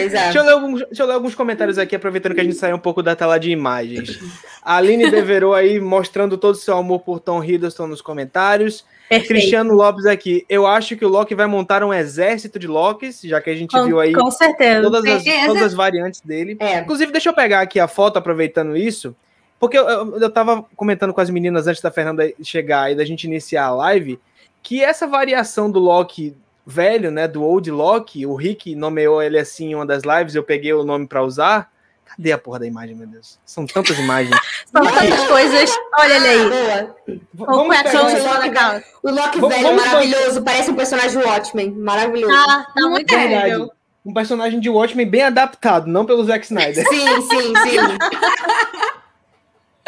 Pois é. Deixa eu, ler alguns, deixa eu ler alguns comentários aqui, aproveitando que a gente saiu um pouco da tela de imagens. A Aline [LAUGHS] Deverou aí mostrando todo o seu amor por Tom Hiddleston nos comentários. Perfeito. Cristiano Lopes aqui. Eu acho que o Loki vai montar um exército de Lokis, já que a gente Com, viu aí com certeza. todas as, todas as variantes dele. É. Inclusive, deixa eu pegar aqui a foto, aproveitando isso, porque eu, eu, eu tava comentando com as meninas antes da Fernanda chegar e da gente iniciar a live, que essa variação do Loki velho, né, do Old Loki, o Rick nomeou ele assim em uma das lives, eu peguei o nome pra usar. Cadê a porra da imagem, meu Deus? São tantas imagens. [LAUGHS] São tantas coisas. Olha ele aí. Boa. V- Com o calça. O Loki Vamos- velho é vamos maravilhoso, parece um personagem Watchmen. Maravilhoso. Tá, tá muito Verdade. incrível. Um personagem de Watchmen bem adaptado, não pelo Zack Snyder. Sim, sim, sim. [LAUGHS]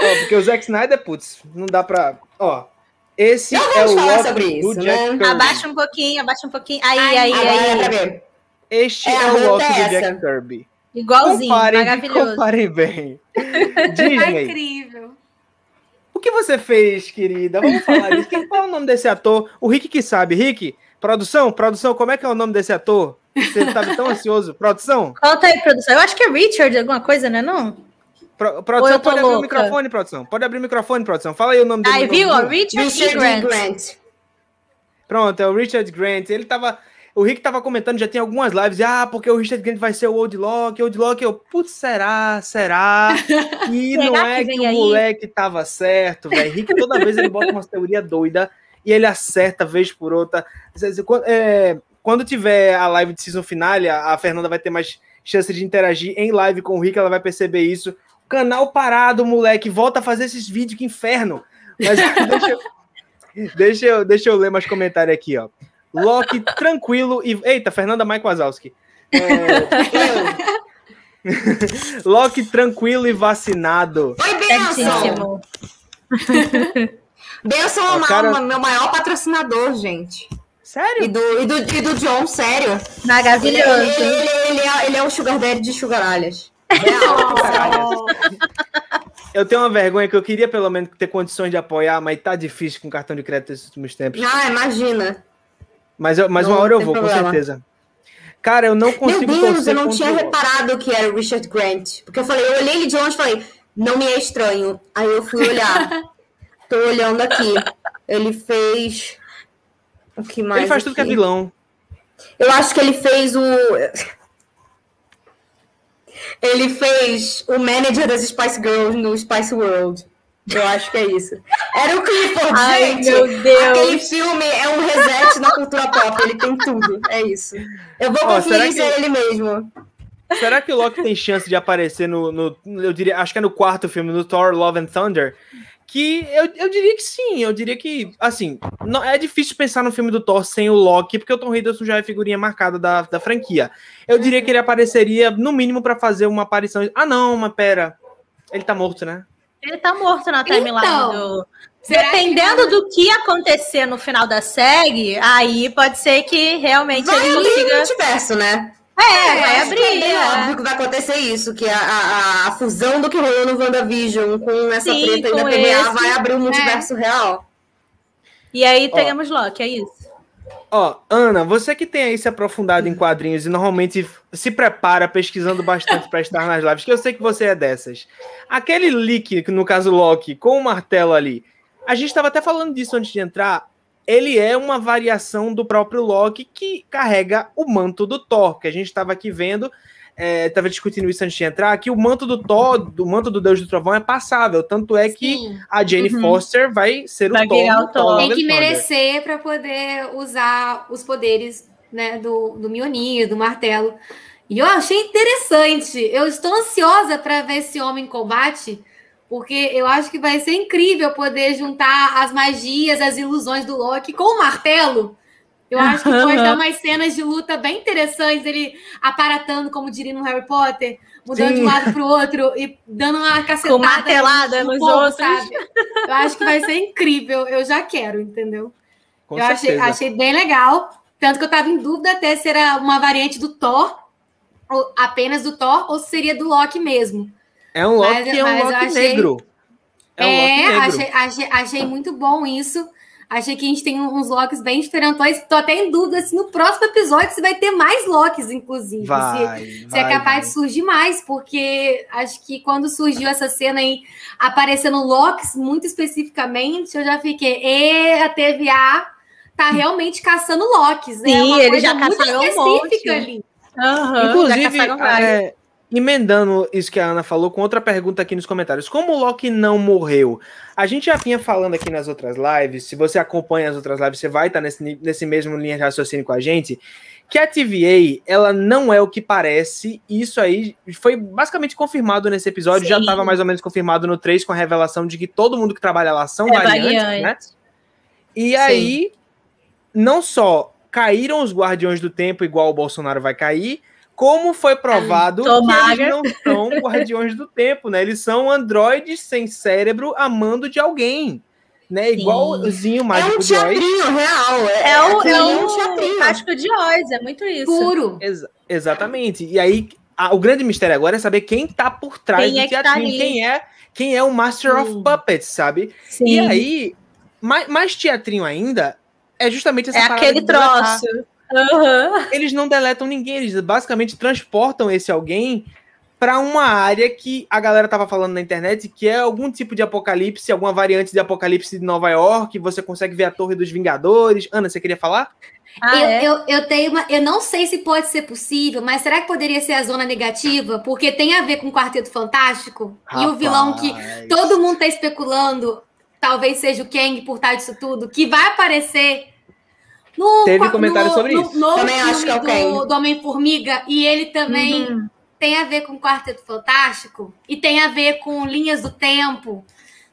Ó, porque o Zack Snyder, putz, não dá pra. Ó, esse Não é vamos o falar sobre do isso, Jack né? Kirby. Abaixa um pouquinho, abaixa um pouquinho. Aí, Ai, aí, aí. pra ver. Este É, é, o Loki é do. Jack Kirby. Igualzinho, comparem, maravilhoso. comparem bem. [LAUGHS] Tá Disney, incrível. o que você fez, querida? Vamos falar disso. Quem- Qual é o nome desse ator? O Rick que sabe. Rick, produção, produção, como é que é o nome desse ator? Você estava tão [LAUGHS] ansioso. Produção, Conta aí, produção. Eu acho que é Richard, alguma coisa, né? Não? Pro- produção pode abrir o louca? microfone, produção. Pode abrir o microfone, produção. Fala aí o nome dele. Aí, viu? Richard, Richard E. Grant. Grant. Pronto, é o Richard Grant. Ele tava. O Rick tava comentando, já tem algumas lives, ah, porque o Richard Grant vai ser o Old Lock, Old Lock, eu, putz, será, será? [LAUGHS] E Será não que é vem que o aí? moleque tava certo, velho. Rick, toda vez ele bota uma teoria doida e ele acerta vez por outra. É, quando tiver a live de season finale, a Fernanda vai ter mais chance de interagir em live com o Rick, ela vai perceber isso. Canal parado, moleque, volta a fazer esses vídeos, que inferno. Mas [LAUGHS] deixa eu, deixa eu, deixa eu ler mais comentário aqui, ó. Loki tranquilo e. Eita, Fernanda Mike Wazowski. É, [LAUGHS] Loki tranquilo e vacinado. Oi, Benção. Benção é o cara- meu maior patrocinador, gente. Sério? E do, e do, e do John, sério. Ele, ele, Maravilhoso. ele, ele é, ele é o sugar daddy de sugaralhas. Real. Caralho. Eu tenho uma vergonha que eu queria pelo menos ter condições de apoiar, mas tá difícil com cartão de crédito nesses últimos tempos. Ah, imagina. Mas, eu- mas Não uma hora eu vou, com problema. certeza. Cara, eu não Meu consigo Deus, torcer eu não tinha o reparado que era o Richard Grant. Porque eu falei, eu olhei ele de longe e falei, não me é estranho. Aí eu fui olhar. [LAUGHS] Tô olhando aqui. Ele fez. O que mais? Ele faz tudo que é aqui? vilão. Eu acho que ele fez o. Ele fez o manager das Spice Girls no Spice World. Eu acho que é isso. Era o Clifford, Ai, gente. meu Deus. Aquele filme é um reset na cultura pop. Ele tem tudo. É isso. Eu vou Ó, conferir se é que- ele mesmo. Será que o Loki tem chance de aparecer no, no- Eu diria, acho que é no quarto filme, no Thor Love and Thunder? Que eu, eu diria que sim, eu diria que, assim, não, é difícil pensar no filme do Thor sem o Loki, porque o Tom Hiddleston já é figurinha marcada da, da franquia. Eu diria que ele apareceria, no mínimo, pra fazer uma aparição. Ah, não, mas pera. Ele tá morto, né? Ele tá morto na timeline Então, do. Que Dependendo vai- do que acontecer no final da série, aí pode ser que realmente Vai ele abrir o consiga. multiverso, né? É, vai acho que abrir. É é. óbvio que vai acontecer isso, que a, a, a fusão do que rolou no WandaVision com essa Sim, treta aí da com TVA esse. vai abrir o multiverso real. E aí Ó. teremos Loki, é isso. Ó, Ana, você que tem aí se aprofundado em quadrinhos e normalmente se prepara pesquisando bastante para estar nas lives, que eu sei que você é dessas. Aquele leak, no caso Loki, com o martelo ali, a gente estava até falando disso antes de entrar. Ele é uma variação do próprio Loki que carrega o manto do Thor, que a gente estava aqui vendo, estava discutindo isso antes de entrar, que o manto do Thor, do manto do Deus do Trovão é passável, tanto é que Sim, a Jane Uhum. Foster vai ser Vai o Thor. o Thor. Thor tem que merecer para poder usar os poderes né, do, do Mjolnir, do martelo. E eu achei interessante. Eu estou ansiosa para ver esse homem em combate, porque eu acho que vai ser incrível poder juntar as magias, as ilusões do Loki com o martelo. Eu acho que pode dar umas cenas de luta bem interessantes, ele aparatando, como diria no Harry Potter, mudando de Sim. um lado para o outro e dando uma cacetada. Com martelada no nos povo, outros. sabe? Eu acho que vai ser incrível. Eu já quero, entendeu? Com eu achei, achei bem legal. Tanto que eu tava em dúvida até se era uma variante do Thor, ou apenas do Thor, ou se seria do Loki mesmo. É um Loki Mas- que é um Loki achei- negro. É um Loki negro. achei, achei, achei muito bom isso. Achei que a gente tem uns Locks bem diferentões. Tô até em dúvida se no próximo episódio se vai ter mais Locks, inclusive. Se, Vai, se vai, é capaz vai. de surgir mais, porque acho que quando surgiu essa cena aí aparecendo Locks muito especificamente, eu já fiquei, e a TVA tá realmente caçando Locks, né? Sim, É uma eles coisa já muito caçaram um específica monte. ali. Já Inclusive, caçaram vários. é, emendando isso que a Ana falou, com outra pergunta aqui nos comentários. Como o Loki não morreu? A gente já vinha falando aqui nas outras lives, se você acompanha as outras lives, você vai estar nesse, ni- nesse mesmo linha de raciocínio com a gente, que a TVA, ela não é o que parece, isso aí foi basicamente confirmado nesse episódio, já Sim. estava mais ou menos confirmado no 3, com a revelação de que todo mundo que trabalha lá são É variantes, variante. né? E aí, não só caíram os Guardiões do Tempo, igual o Bolsonaro vai cair, como foi provado que eles não são [LAUGHS] Guardiões do Tempo, né? Eles são androides sem cérebro amando de alguém, né? Sim. Igualzinho o É Mágico um de Oz. teatrinho real. É, É o, aquilo é ali o teatrinho. Mágico de Oz, é muito isso. Puro. Exa- exatamente. E aí, a- o grande mistério agora é saber quem tá por trás Quem do é que tá teatrinho, ali. quem é, quem é o Master of Sim. Puppets, sabe? Sim. E aí, mais, mais teatrinho ainda, é justamente essa é parada aquele deletar. Aham. Eles não deletam ninguém, eles basicamente transportam esse alguém para uma área que a galera tava falando na internet, que é algum tipo de apocalipse, alguma variante de apocalipse de Nova York, você consegue ver a Torre dos Vingadores. Ana, você queria falar? Ah, eu, é? eu, eu tenho uma. Eu não sei se pode ser possível, mas será que poderia ser a zona negativa? Porque tem a ver com o Quarteto Fantástico e o vilão que Rapaz. todo mundo tá especulando, talvez seja o Kang por trás disso tudo, que vai aparecer. No, Teve comentário no, sobre no isso. novo Também acho que é o do, do Homem-Formiga, e ele também Uhum. tem a ver com o Quarteto Fantástico e tem a ver com linhas do tempo.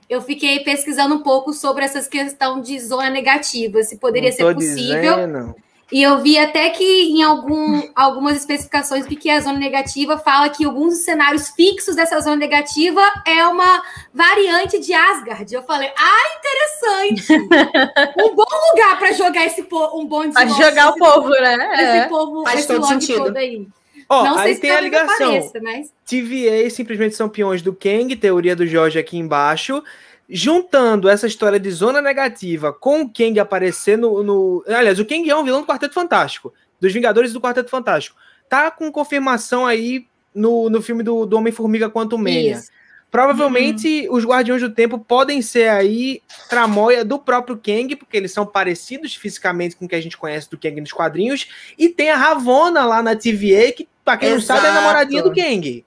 Eu fiquei pesquisando um pouco sobre essas questão de zona negativa, se poderia Não ser possível. dizendo. E eu vi até que em algum, algumas especificações do que é a zona negativa, fala que alguns dos cenários fixos dessa zona negativa é uma variante de Asgard. Eu falei, ah, interessante! [LAUGHS] um bom lugar para jogar esse po um bonde Pra jogar o povo, né? Esse É. povo, Faz esse todo sentido. todo aí. Ó, Não sei aí se tem a ligação. apareça, mas... TVA simplesmente são peões do Kang, teoria do Jorge aqui embaixo. Juntando essa história de zona negativa com o Kang aparecer no, no- Aliás, o Kang é um vilão do Quarteto Fantástico, dos Vingadores do Quarteto Fantástico. Tá com confirmação aí no, no filme do, do Homem-Formiga Quantum Mania. Isso. Provavelmente os Guardiões do Tempo podem ser aí tramóia do próprio Kang, porque eles são parecidos fisicamente com o que a gente conhece do Kang nos quadrinhos. E tem a Ravona lá na TVA, que, pra quem não sabe, é a Exato. namoradinha do Kang.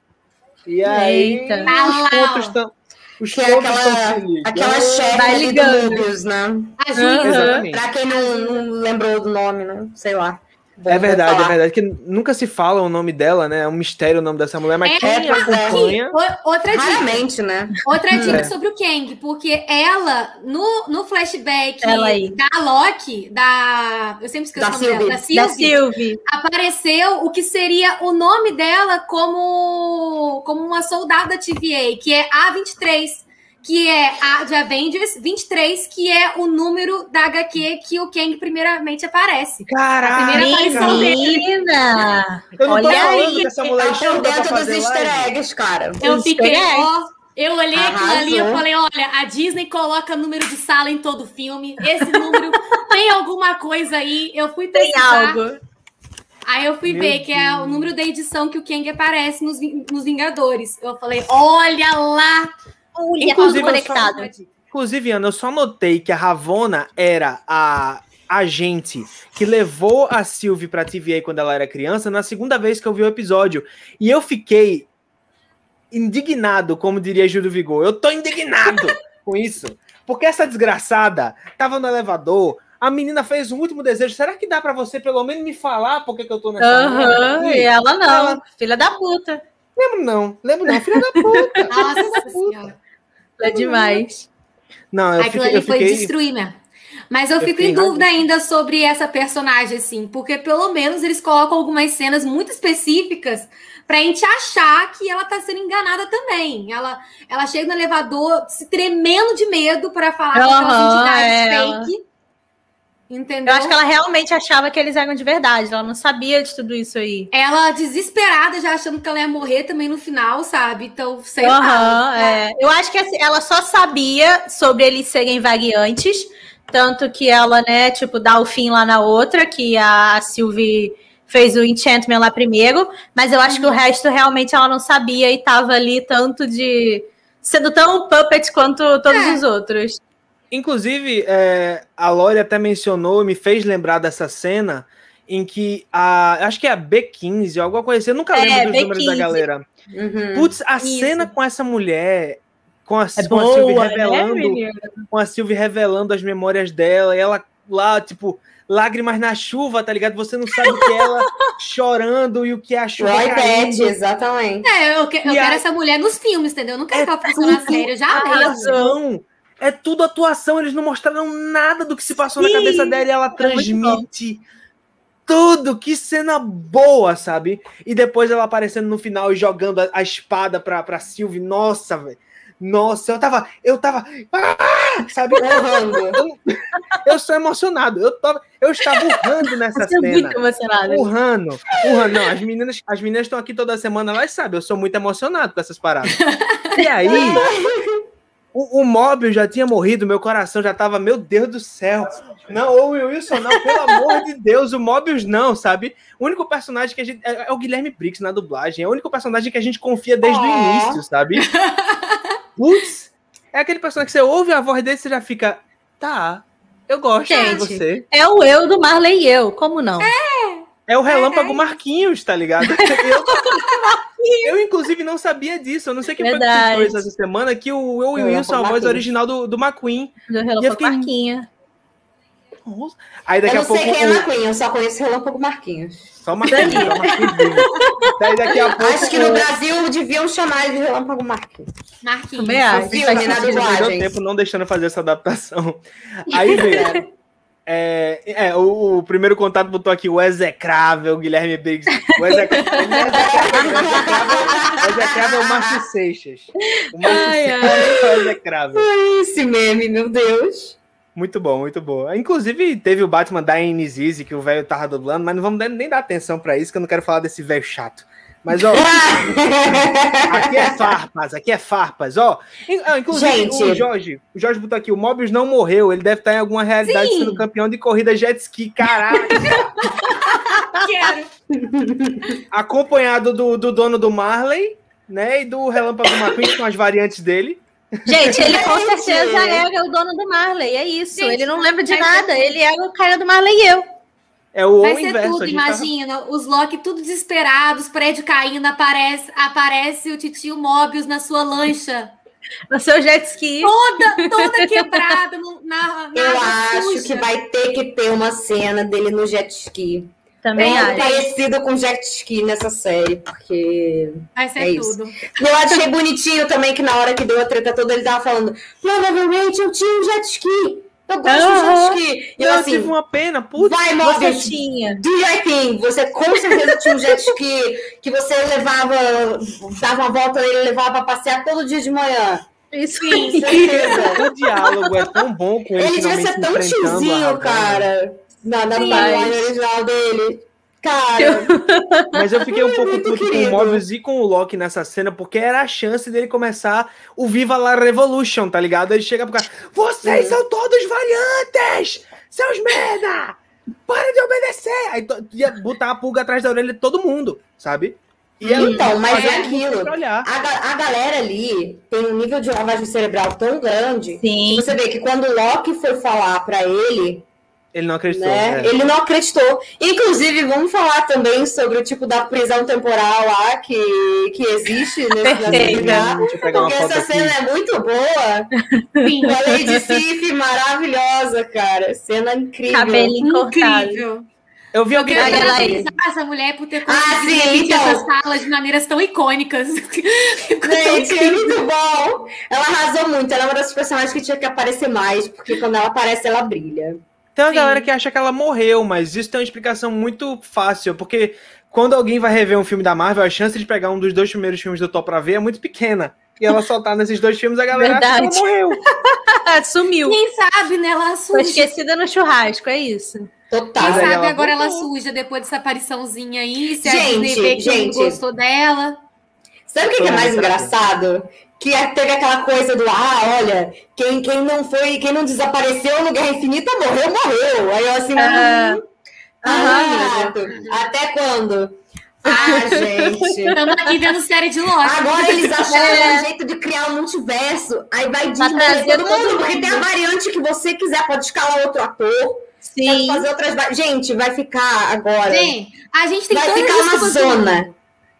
E aí, Eita. Os pontos estão. Os Que é aquela-. Aquela chefe do ligando. Mobius, né? Exatamente. Pra quem não, não lembrou do nome, né? Sei lá. É verdade, vou é falar. verdade. Que nunca se fala o nome dela, né? É um mistério o nome dessa mulher, mas É, quem é. acompanha. O- Outra dica. Né? Outra dica É. sobre o Kang, porque ela, no, no flashback da Loki, da. Eu sempre esqueço Da o nome dela, da Da Sylvie, Sylvie. apareceu o que seria o nome dela como, como uma soldada TVA, que é A23, que é a de Avengers, 23, que é o número da HQ que o Kang primeiramente aparece. Caraca! A primeira aparição dele. Eu Olha aí. que essa mulher Tá dentro dos easter eggs, cara. Eu Os fiquei, ó. Eu olhei aquilo ali e Arrasou. falei: olha, a Disney coloca número de sala em todo filme. Esse número [LAUGHS] tem alguma coisa aí. Eu fui Tem pesquisar. algo. Aí eu fui Meu ver que é o Deus. número da edição que o Kang aparece nos, nos Vingadores. Eu falei: olha lá! Olha, Inclusive, tudo eu só- conectado. Inclusive, Ana, eu só notei que a Ravona era a agente que levou a Sylvie pra TVA quando ela era criança na segunda vez que eu vi o episódio. E eu fiquei indignado, como diria Júlio Vigor. Eu tô indignado [LAUGHS] com isso. Porque essa desgraçada tava no elevador, a menina fez um último desejo. Será que dá pra você pelo menos me falar por que, que eu tô nessa aqui? e ela não. Ela- Filha da puta. Lembro não, lembro não, filha da puta. [LAUGHS] Nossa senhora. É demais. Não, eu Aquilo fiquei, ali eu foi fiquei destruir mesmo. Mas eu Eu fico em dúvida ainda sobre essa personagem, assim, porque pelo menos eles colocam algumas cenas muito específicas pra gente achar que ela tá sendo enganada também. Ela, ela chega no elevador se tremendo de medo pra falar com aquelas Aham, entidades é, ela- fake. Entendeu? Eu acho que ela realmente achava que eles eram de verdade. Ela não sabia de tudo isso aí. Ela desesperada, já achando que ela ia morrer também no final, sabe? Então, sei lá. Aham, é. Eu acho que assim, ela só sabia sobre eles serem variantes. Tanto que ela, né, tipo, dá o fim lá na outra, que a Sylvie fez o enchantment lá primeiro. Mas eu acho que o resto realmente ela não sabia e tava ali tanto de. sendo tão puppet quanto todos É. os outros. Inclusive, é, a Lori até mencionou, me fez lembrar dessa cena em que a. Acho que é a B15, alguma coisa assim. Eu nunca É, lembro dos números da B15. galera. Uhum. Putz, a Isso. cena com essa mulher, com a, É com a Sylvie boa, né, revelando, com a Sylvie revelando as memórias dela, e ela lá, tipo, lágrimas na chuva, tá ligado? Você não sabe o que é ela [LAUGHS] chorando e o que é a chuva Roy caindo. Bad, exatamente. É, eu, que- eu quero a- essa mulher nos filmes, entendeu? Eu não quero É que ela faça na série, eu já amei. É tudo atuação, eles não mostraram nada do que se passou na Sim, cabeça dela e ela é transmite tudo. Que cena boa, sabe? E depois ela aparecendo no final e jogando a, a espada pra, pra Sylvie. Nossa, velho. Nossa, eu tava. Eu tava. Ah! Sabe? Urrando. Eu sou emocionado. Eu, tava, eu estava urrando nessa Você é cena. muito emocionada. Urrando, urrando. Não, as meninas as meninas estão aqui toda semana, elas sabem, eu sou muito emocionado com essas paradas. E aí, [LAUGHS] o, o Mobius já tinha morrido, meu coração já tava, meu Deus do céu. Não, ô Wilson, não, pelo amor de Deus, o Mobius não, sabe? O único personagem que a gente. É, é o Guilherme Briggs na dublagem, é o único personagem que a gente confia desde o início, sabe? Putz, é aquele personagem que você ouve a voz dele e você já fica. Tá, eu gosto de Gente. você. É o eu do Marley e eu, como não? É o Relâmpago Marquinhos, tá ligado? [LAUGHS] Eu, eu, inclusive, não sabia disso. Eu não sei quem foi que citou isso essa semana, que o Will Relâmpago Wilson é a voz Marquinhos. original do, do McQueen. Do eu Relâmpago fiquei- Marquinha. Nossa. Aí daqui eu a não pouco. sei quem é o- McQueen, eu só conheço Relâmpago Marquinhos. Só o Marquinhos, só o Marquinhos. Daí daqui a pouco. Acho que no Brasil deviam chamar ele de Relâmpago Marquinhos. Marquinhos. Também acho. filme, Faz na dublagem. tempo não deixando fazer essa adaptação. Aí veio. [LAUGHS] É, é, o, o primeiro contato botou aqui o execrável Guilherme Briggs. O execrável, o execrável, o execrável é o Márcio Seixas. O Márcio Ai, Seixas é o execrável. Esse meme, meu Deus. Muito bom, muito bom. Inclusive, teve o Batman da Zizi, que o velho tava dublando, mas não vamos nem- dar atenção pra isso, que eu não quero falar desse velho chato. Mas, ó, [LAUGHS] aqui é farpas, aqui é farpas, ó. In- Inclusive, Gente. o Jorge, o Jorge botou aqui, o Mobius não morreu, ele deve estar em alguma realidade Sim. sendo campeão de corrida jet ski, caralho. [LAUGHS] Quero. Acompanhado do, do dono do Marley, né, e do Relâmpago McQueen, com as variantes dele. Gente, ele com [LAUGHS] certeza era o dono do Marley, é isso. Gente, ele não lembra de nada, tudo. ele era o cara do Marley e eu. É o Vai ser inverso. tudo, tá- imagina. Os Loki tudo desesperados, prédio caindo, aparece, aparece o titio Mobius na sua lancha. [LAUGHS] No seu jet ski. Toda, toda [LAUGHS] quebrada na, na Eu acho suja. que vai ter que ter uma cena dele no jet ski. Também É acho. parecido com jet ski nessa série, porque. Vai ser É isso. tudo. E eu achei bonitinho também que na hora que deu a treta toda, ele tava falando: provavelmente eu tinha um jet ski. Eu gosto Aham. de jet ski. E eu Eu assim, tive uma pena, puta. vai, Você tinha. do your thing. Você com certeza tinha um jet ski que você levava, dava uma volta nele, levava pra passear todo dia de manhã. Isso Com certeza. [LAUGHS] O diálogo é tão bom com ele, Ele devia ser tão tiozinho, cara. Na, na Sim. timeline original dele. Cara, [LAUGHS] Mas eu fiquei um pouco puto com o. Mobius e com o Loki nessa cena, porque era a chance dele começar o Viva la Revolution, tá ligado? Ele chega pro cara, vocês são todos variantes! Seus merda! Para de obedecer! Aí ia botar a pulga atrás da orelha de todo mundo, sabe? E Então, mas é aquilo. a, a galera ali tem um nível de lavagem cerebral tão grande. Sim. Você vê que quando o Loki foi falar pra ele, Ele não acreditou. né, né? ele não acreditou. Inclusive, vamos falar também sobre o tipo da prisão temporal lá que, que existe nesse Perfeita. lugar. Porque essa aqui. cena é muito boa. Sim. Com a Lady Sif, maravilhosa, cara. Cena incrível. Cabelinho cortado. Incrível. Eu vi alguém. parabenizar essa mulher por ter Ah, conseguido sim, repetir então. essas falas de maneiras tão icônicas. [LAUGHS] Gente, é muito bom. Ela arrasou muito. Ela é uma das personagens que tinha que aparecer mais, porque quando ela aparece, ela brilha. Tem uma Sim. galera que acha que ela morreu, mas isso tem uma explicação muito fácil, porque quando alguém vai rever um filme da Marvel, a chance de pegar um dos dois primeiros filmes do Thor pra ver é muito pequena. E ela só tá nesses dois filmes, a galera acha que Verdade. ela morreu. [LAUGHS] Sumiu. Quem sabe, né? Ela Foi suja. esquecida no churrasco, é isso. Total. Quem sabe ela agora ela voltou. suja depois dessa apariçãozinha aí. Se Gente, a Disney vê que todo mundo gente. gostou dela. Sabe o que, que é mais engraçado? Que é- teve aquela coisa do, ah, olha, quem, quem não foi, quem não desapareceu no Guerra Infinita morreu, morreu. Aí eu assim, Ah. até quando? Ah, gente. Estamos aqui vendo série de Loki. Agora eles acharam É. um jeito de criar um multiverso. Aí vai trazer todo todo mundo, porque tem a variante que você quiser, pode escalar outro ator, pode Sim. fazer outras. Gente, vai ficar agora. Gente, a gente tem vai ficar as uma zona.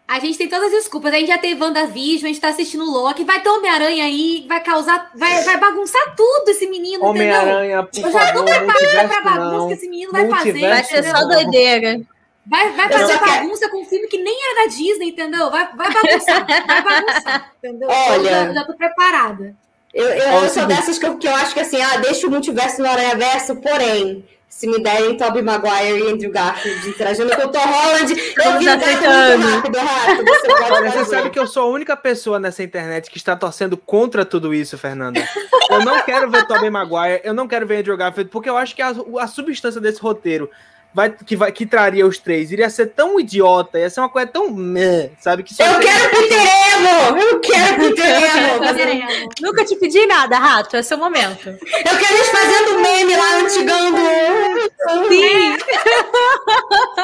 A gente tem todas as desculpas. A gente já teve WandaVision, a gente tá assistindo Loki. Vai ter Homem-Aranha aí, vai causar. Vai, vai bagunçar tudo esse menino, entendeu? Homem-Aranha, por Eu já tô favor, preparada pra bagunça não. que esse menino vai fazer. Vai ser só doideira. Vai, vai fazer quero- bagunça com um filme que nem era da Disney, entendeu? Vai, vai bagunçar, vai bagunçar, entendeu? Olha. Eu já, já tô preparada. Eu, eu, eu sou dessas que eu, que eu acho que assim, ah, deixa o multiverso no Aranha Verso, porém, se me derem Tobey Maguire e Andrew Garfield interagindo com o Tom Holland, eu vi o aceitando. muito rápido, rápido. Você pode você sabe que eu sou a única pessoa nessa internet que está torcendo contra tudo isso, Fernanda. Eu não quero ver Tobey Maguire, eu não quero ver Andrew Garfield, porque eu acho que a, a substância desse roteiro vai, que, vai, que traria os três iria ser tão idiota, ia ser uma coisa tão meh, sabe? Que só Eu quero Peter Emo! Eu quero Peter Emo! Fazeremos. Nunca te pedi nada, Rato. É seu momento. Eu quero eles fazendo meme lá, antigão do... Sim.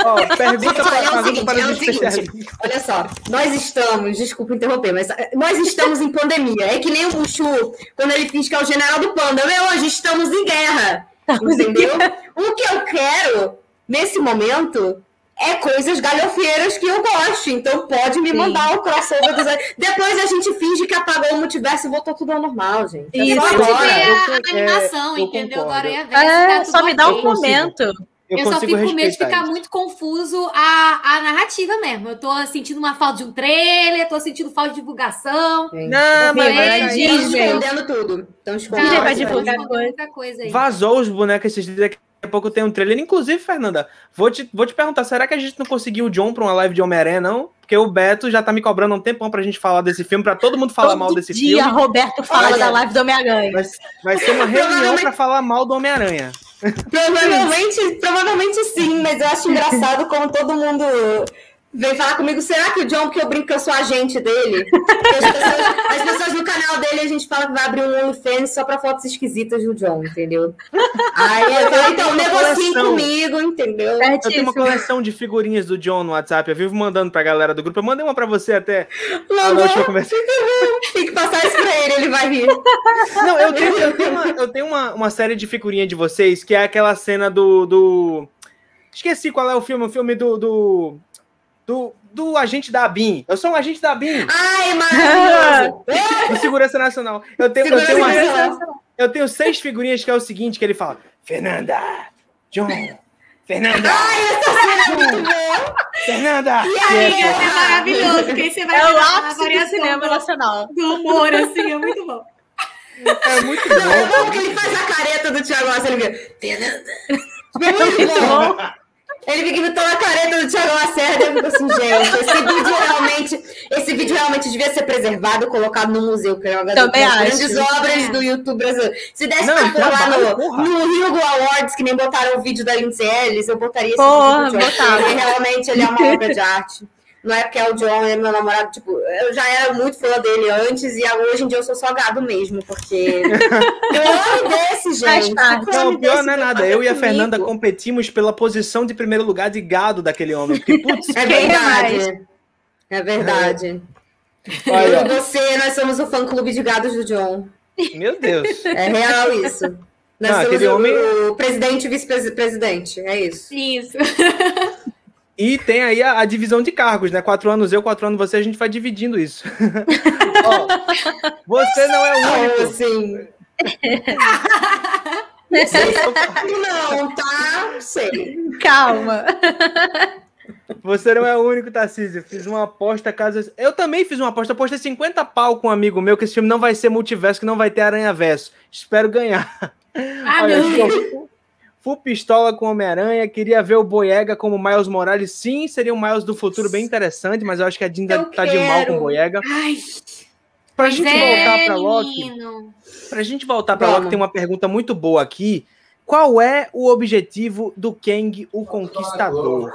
Ó, pergunta Gente, para, olha, é seguinte, para é os seguinte. Olha só, nós estamos, desculpa interromper, mas eh, nós estamos em pandemia. É que nem o Buchu, quando ele finge que é o general do panda. Meu, hoje estamos em guerra. Entendeu? O que eu quero, nesse momento, é coisas galhofeiras que eu gosto. Então pode me Sim. mandar o crossover dos. Depois a gente finge que apagou o multiverso e voltou tudo ao normal, gente. É Isso. agora. ver eu a é, animação, eu entendeu? Agora ia ver É, tá tudo só me dá um momento. Eu, Eu, só consigo fico com medo de ficar isso. muito confuso a, a narrativa mesmo. Eu tô sentindo uma falta de um trailer, tô sentindo falta de divulgação. Gente, Não, mas é escondendo tudo. Estão escondendo Disney vai divulgar muita coisa. muita coisa aí. Vazou os bonecos esses dias, a pouco tem um trailer. Inclusive, Fernanda, vou te, vou te perguntar, será que a gente não conseguiu o John pra uma live de Homem-Aranha, não? Porque o Beto já tá me cobrando há um tempão pra gente falar desse filme, pra todo mundo falar Todo mal desse dia, filme. Roberto fala Olha. da live do Homem-Aranha. Vai, vai ser uma reunião pra falar mal do Homem-Aranha. Provavelmente, provavelmente sim, mas eu acho engraçado como todo mundo vem falar comigo. Será que o John, que eu brinco que eu sou agente dele? As pessoas, as pessoas no canal dele, a gente fala que vai abrir um OnlyFans só pra fotos esquisitas do John, entendeu? Aí eu falo, então, coleção. comigo, entendeu? Eu tenho uma coleção de figurinhas do John no WhatsApp. Eu vivo mandando pra galera do grupo. Eu mandei uma pra você até a Mandou? última conversa. [LAUGHS] Tem que passar isso pra ele, ele vai rir. Não, eu tenho, eu tenho, uma, eu tenho uma, uma série de figurinha de vocês, que é aquela cena do. do... Esqueci qual é o filme, o filme do. do, do, do agente da ABIN. Eu sou um agente da ABIN, Ai, [LAUGHS] maravilhoso! do Segurança Nacional. Eu tenho, eu, Segurança tenho uma- eu tenho seis figurinhas que é o seguinte: que ele fala: Fernanda, John, Fernanda, John, Fernanda. Aí, é maravilhoso, porque aí você vai É o ápice do cinema nacional. do humor, assim, é muito bom. É muito Não, é bom. bom que ele faz a careta do Thiago Alves, ele fica, Fernanda. Muito bom. Ele fica imitando a careta do Thiago Lacerda eu fico assim, gente, esse vídeo realmente, esse vídeo realmente devia ser preservado, colocado no museu, que é uma das grandes obras do YouTube brasileiro. Se desse não, pra pôr lá no, no Rio do Awards, que nem botaram o vídeo da Lindsay Ellis, eu botaria esse porra, vídeo. Botava. Realmente ele é uma obra de arte. Não é porque é o John, é meu namorado, tipo, eu já era muito fã dele antes e hoje em dia eu sou só gado mesmo, porque. [LAUGHS] eu amo desse, gente. Não, o pior não é nada. Eu e a Fernanda competimos pela posição de primeiro lugar de gado daquele homem. Porque, putz, é verdade. É verdade. É. Olha. Eu e você, nós somos o fã-clube de gados do John. Meu Deus. É real isso. Nós não, somos o, homem... o presidente e vice-presidente. É isso. Isso. [LAUGHS] E tem aí a, a, divisão de cargos, né? Quatro anos eu, quatro anos você, a gente vai dividindo isso. [LAUGHS] Ó, você não é o único. Assim. não, tá? Sei. Calma. Você não é o único, Tarcísio. Fiz uma aposta caso. Eu também fiz uma aposta. Apostei 50 pau com um amigo meu que esse filme não vai ser multiverso, que não vai ter aranha-verso. Espero ganhar. Ah, Olha, meu Full pistola com Homem-Aranha, queria ver o Boyega como Miles Morales. Sim, seria um Miles do futuro bem interessante, mas eu acho que a Dinda tá de mal com o Boyega. Ai, pra gente é, voltar pra Loki. Pra gente voltar pra Vamos. Loki, tem uma pergunta muito boa aqui. Qual é o objetivo do Kang o Conquistador?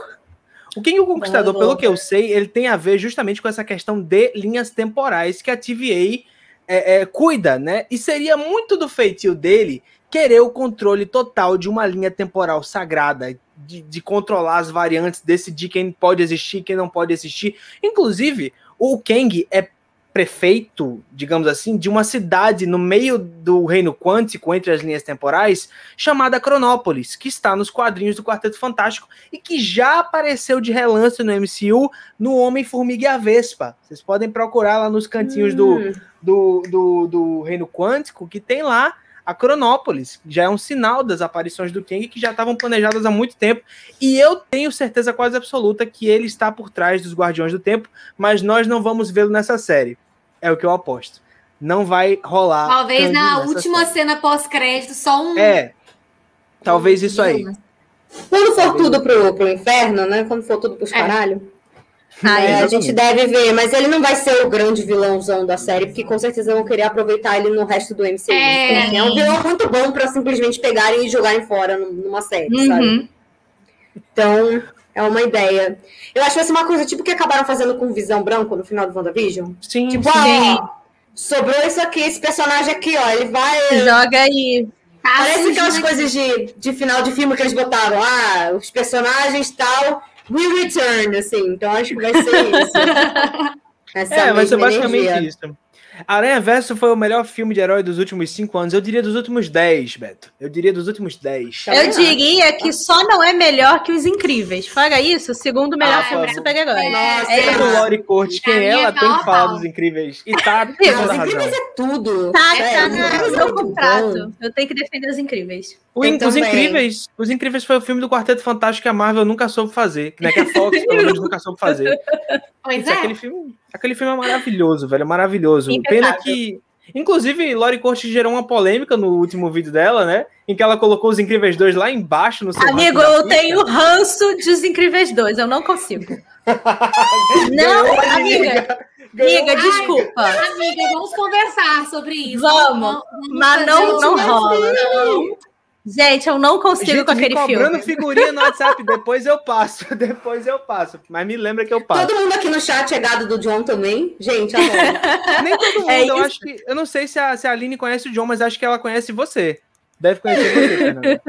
O Kang o Conquistador, pelo que eu sei, ele tem a ver justamente com essa questão de linhas temporais que a TVA é, é, cuida, né? E seria muito do feitio dele querer o controle total de uma linha temporal sagrada, de, de, controlar as variantes, decidir quem pode existir, quem não pode existir. Inclusive, o Kang é prefeito, digamos assim, de uma cidade no meio do reino quântico, entre as linhas temporais, chamada Cronópolis, que está nos quadrinhos do Quarteto Fantástico e que já apareceu de relance no MCU no Homem-Formiga e a Vespa. Vocês podem procurar lá nos cantinhos hum. do, do, do, do reino quântico, que tem lá a Cronópolis. Já é um sinal das aparições do Kang que já estavam planejadas há muito tempo. E eu tenho certeza quase absoluta que ele está por trás dos Guardiões do Tempo, mas nós não vamos vê-lo nessa série. É o que eu aposto. Não vai rolar. Talvez na última série. cena pós-crédito, só um. É. Talvez isso aí. Quando for tudo pro, pro inferno, né? Quando for tudo pros é. caralho. É, a gente deve ver, mas ele não vai ser o grande vilãozão da série, porque com certeza vão querer aproveitar ele no resto do MCU. É, é um vilão muito bom para simplesmente pegarem e jogarem fora numa série, uhum. sabe? Então, é uma ideia. Eu acho que vai ser uma coisa tipo que acabaram fazendo com Visão Branco no final do WandaVision. Sim, tipo, sim. Ó, sobrou isso aqui, esse personagem aqui, ó, ele vai... Joga aí. Parece aquelas coisas de, de final de filme que eles botaram. Ah, os personagens tal We Return, assim. Então acho que vai ser isso. [LAUGHS] Essa é, vai ser basicamente energia. isso. Aranha Verso foi o melhor filme de herói dos últimos cinco anos. Eu diria dos últimos dez, Beto. Eu diria dos últimos dez. Eu diria que só não é melhor que Os Incríveis. Fala isso, segundo melhor ah, filme de super-herói. Nossa, é. Segundo Lori Cortes, quem é ela tem que falar dos Incríveis. E tá [LAUGHS] Os Incríveis é tudo. Tá, tá no meu contrato. Eu tenho que defender Os Incríveis. O, os Incríveis, Os Incríveis foi o filme do Quarteto Fantástico que a Marvel nunca soube fazer, né? Que a Fox pelo menos nunca soube fazer. [LAUGHS] Pois é. Aquele filme, aquele filme é maravilhoso, velho, é maravilhoso. Pena que Inclusive, Lori Corte gerou uma polêmica no último vídeo dela, né? Em que ela colocou os Incríveis 2 lá embaixo no seu Amigo, eu tenho ranço de os Incríveis 2, eu não consigo. [LAUGHS] não, amiga. Amiga, desculpa. amiga, vamos conversar sobre isso. Vamos, vamos mas não, não rola. Não. Gente, eu não consigo Gente, com aquele filme. cobrando figurinha no WhatsApp, [LAUGHS] depois eu passo, [LAUGHS] depois eu passo. Mas me lembra que eu passo. Todo mundo aqui no chat é gado do John também? Gente, amor. [LAUGHS] Nem todo mundo, é eu acho que... Eu não sei se a, se a Aline conhece o John, mas acho que ela conhece você. Deve conhecer você, Fernanda.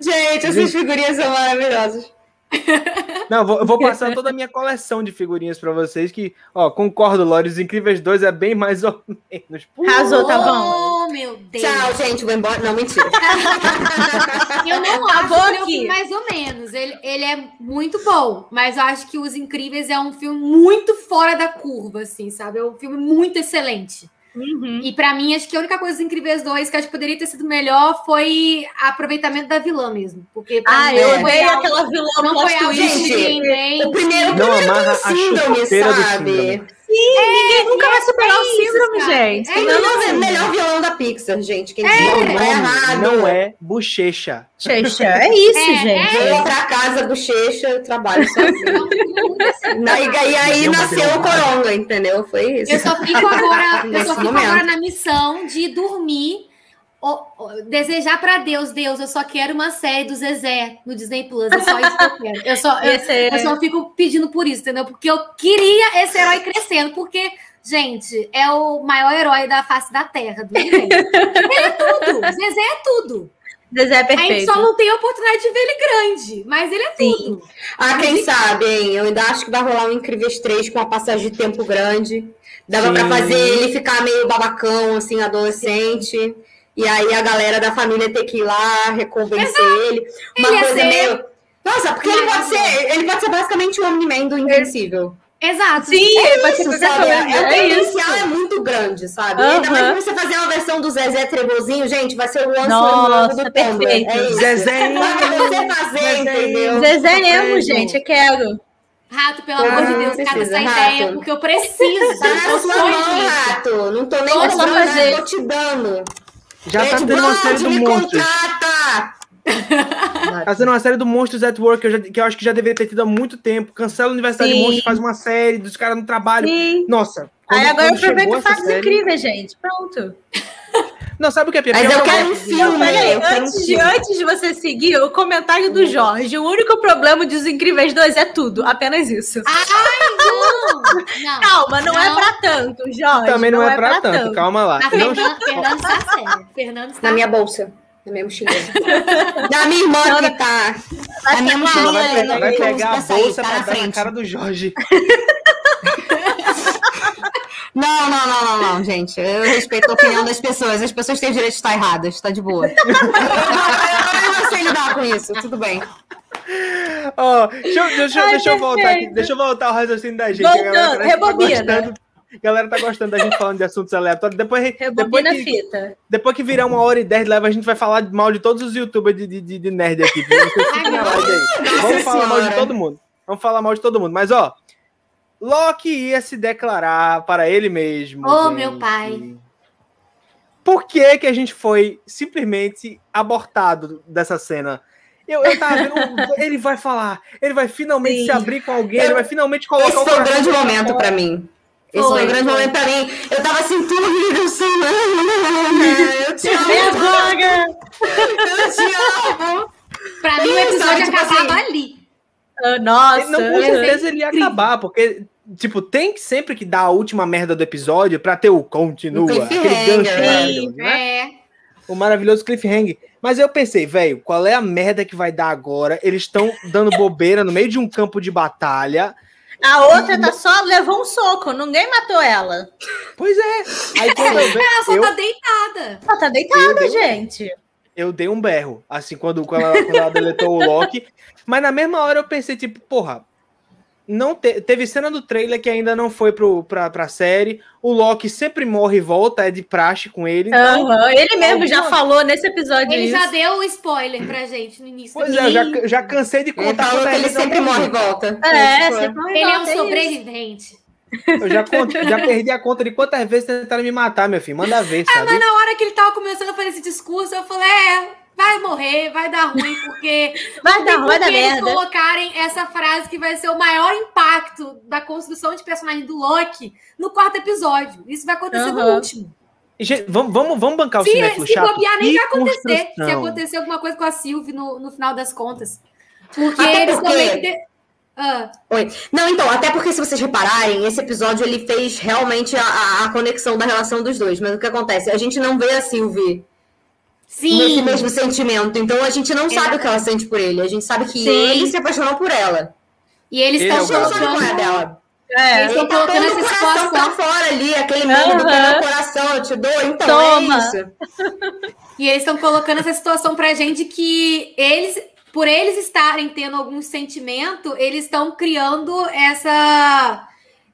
Gente, essas figurinhas são maravilhosas. [LAUGHS] Não, vou, eu vou passar toda a minha coleção de figurinhas para vocês que, ó, concordo, Lore, os Incríveis 2 é bem mais ou menos. Arrasou, tá bom? Oh, meu Deus. Tchau, gente, vou embora. Não, mentira. [LAUGHS] eu não acho que mais ou menos. Ele, ele é muito bom, mas eu acho que Os Incríveis é um filme muito fora da curva, assim, sabe? É um filme muito excelente. Uhum. E para mim, acho que a única coisa dos Incríveis 2 que acho que poderia ter sido melhor foi aproveitamento da vilã mesmo. Porque ah, eu amei aquela vilã não foi algo surpreendente. O primeiro, não primeiro amarra a chuteira do sabe? síndrome. ninguém nunca vai superar o isso, síndrome, cara. gente. É É o Não, melhor, não, melhor violão da Pixar, gente. Quem É. é. O tá nome errado. não é bochecha. Checha, [LAUGHS] é isso, É, gente. Eu vou pra casa do Checha, eu trabalho [LAUGHS] sozinho. Na- e aí, nasceu o. Coronga, entendeu? Foi isso. Eu só fico agora, [LAUGHS] eu só fico momento. agora na missão de dormir, desejar pra Deus, Deus, eu só quero uma série do Zezé no Disney Plus. É só isso que eu quero. Eu só, eu, é- eu só fico pedindo por isso, entendeu? Porque eu queria esse herói crescendo, porque, gente, é o maior herói da face da Terra, do. Ele é tudo. Zezé é tudo. Zezé é A gente perfeito. só não tem a oportunidade de ver ele grande, mas ele é Sim. tudo. Ah, quem sabe, hein? Eu ainda acho que vai rolar um Incríveis 3 com uma passagem de tempo grande. Dava Sim. pra fazer ele ficar meio babacão, assim, adolescente. E aí a galera da família ter que ir lá reconvencer ele. Uma Ele coisa ser- meio. Nossa, porque ele pode ser. Ele pode ser basicamente o Omni-Man do Invencível. Exato. Sim, É pode ser isso, sabe? É, o É isso. potencial é muito grande, sabe? E ainda mais você fazer uma versão do Zezé Trevozinho, gente, vai ser o Once Nossa, do Tumblr. perfeito. É isso. Dá pra você fazer, entendeu? Zezé Perfeito. gente, eu quero. Rato, pelo Ah, amor de Deus, precisa, essa Rato. ideia, porque eu preciso. Tá eu na sua mão, rato. Não tô nem fazer. tô te dando. Já tá Red tendo uma série do contrata! Tá tendo uma série do Monstros at Work, que eu, já- que eu acho que já deveria ter tido há muito tempo. Cancela a Universidade Sim. de Monstros, faz uma série dos caras no trabalho. Sim. Nossa. Aí quando- agora eu aproveito e essa faço os série- incríveis, gente. Pronto. Não, sabe o que é pior? Mas eu que quero um de- filme. Peraí, antes, de, antes de você seguir, o comentário do Jorge. O único problema dos Incríveis 2 é tudo. Apenas isso. Não, não. Calma, não, é Não. pra tanto, Jorge. Também não, é pra tanto, calma lá. Na Não- Fernanda, Fernando está sério. Fernando está Na minha bolsa. Na minha mochila. [LAUGHS] da minha irmã Não, que tá. Vai A minha mochila vai, pegar, não vai pegar a bolsa pra na dar na frente. cara do Jorge. [LAUGHS] Não, não, não, não, não, gente. Eu respeito a opinião das pessoas. As pessoas têm o direito de estar erradas, tá de boa. [LAUGHS] eu, não sei lidar com isso, tudo bem. Ó, deixa, eu- deixa, Ai, deixa eu voltar aqui. Deixa eu voltar ao raciocínio da gente. Voltando, tá rebobina. gostando- A galera tá gostando da gente falando de assuntos aleatórios. Depois, depois, Rebobina a que, fita. depois que virar uma hora e dez leva, a gente vai falar mal de todos os youtubers de, de, de, de nerd aqui. Vamos falar mal de todo mundo. Vamos falar mal de todo mundo. Mas, ó, Loki ia se declarar para ele mesmo. Oh, gente. meu pai. Por que, que a gente foi simplesmente abortado dessa cena? Eu, eu tava vendo, [LAUGHS] ele vai falar, ele vai finalmente Sim. se abrir com alguém, Eu- ele vai finalmente colocar Esse o foi o coração grande momento pra mim. Esse Foi, foi o grande foi. momento pra mim. Eu tava assim, tudo Semana. Eu te amo. É! Eu te amo. Pra mim, o episódio tipo acabava assim, ali. Ah, Nossa. Não, com certeza ele ia acabar, porque, tipo, tem que sempre que dar a última merda do episódio pra ter o continua, Um aquele gancho né? maravilhoso, né? É. O maravilhoso cliffhanger. Mas eu pensei, velho, qual é a merda que vai dar agora? Eles estão dando bobeira no meio de um campo de batalha. A outra tá só levou um soco, ninguém matou ela. Pois é. Aí quando eu, [LAUGHS] Ela só eu, tá deitada. Ela tá Eu deitada, dei um- gente. Eu dei um berro, assim, quando, quando, ela, quando ela deletou o Loki. Mas na mesma hora eu pensei, tipo, porra, não te- teve cena do trailer que ainda não foi pro, pra, pra série. O Loki sempre morre e volta, é de praxe com ele. Então, Aham, Ele mesmo já alguma- falou nesse episódio Ele isso. já deu o spoiler pra gente no início. Pois do é, eu já, já cansei de Ele contar falou quando que ele sempre morre. e volta. É, Tipo, sempre morre Ele é um isso. sobrevivente. Eu já, cont- já perdi a conta de quantas vezes tentaram me matar, meu filho. Manda ver, Ah, sabe? mas na hora que ele tava começando a fazer esse discurso, eu falei, é, vai morrer, vai dar ruim, porque [LAUGHS] Vai dar, vai por dar eles merda. colocarem essa frase que vai ser o maior impacto da construção de personagem do Loki no quarto episódio. Isso vai acontecer no Aham. último. Gente, vamos, vamos, vamos bancar o Se, cinéfilo se chato. bobear, nem vai acontecer. Se acontecer alguma coisa com a Sylvie no, no final das contas. Porque Até eles porque- também... Ah, Oi. Não, então, até porque se vocês repararem, esse episódio ele fez realmente a, a- conexão da relação dos dois. Mas o que acontece? A gente não vê a Sylvie nesse sim, mesmo sentimento. Então a gente não sabe o que ela sente por ele. A gente sabe que Sim. ele se apaixonou por ela. e eles Ele estão é A o gente não Gabi. sabe qual é a colocando... dela. É, Eles estão tá colocando essa coração pra fora ali, aquele mundo que é meu coração, eu te dou. Então Toma. é isso. [LAUGHS] E eles estão colocando essa situação pra gente que eles, por eles estarem tendo algum sentimento, eles estão criando essa,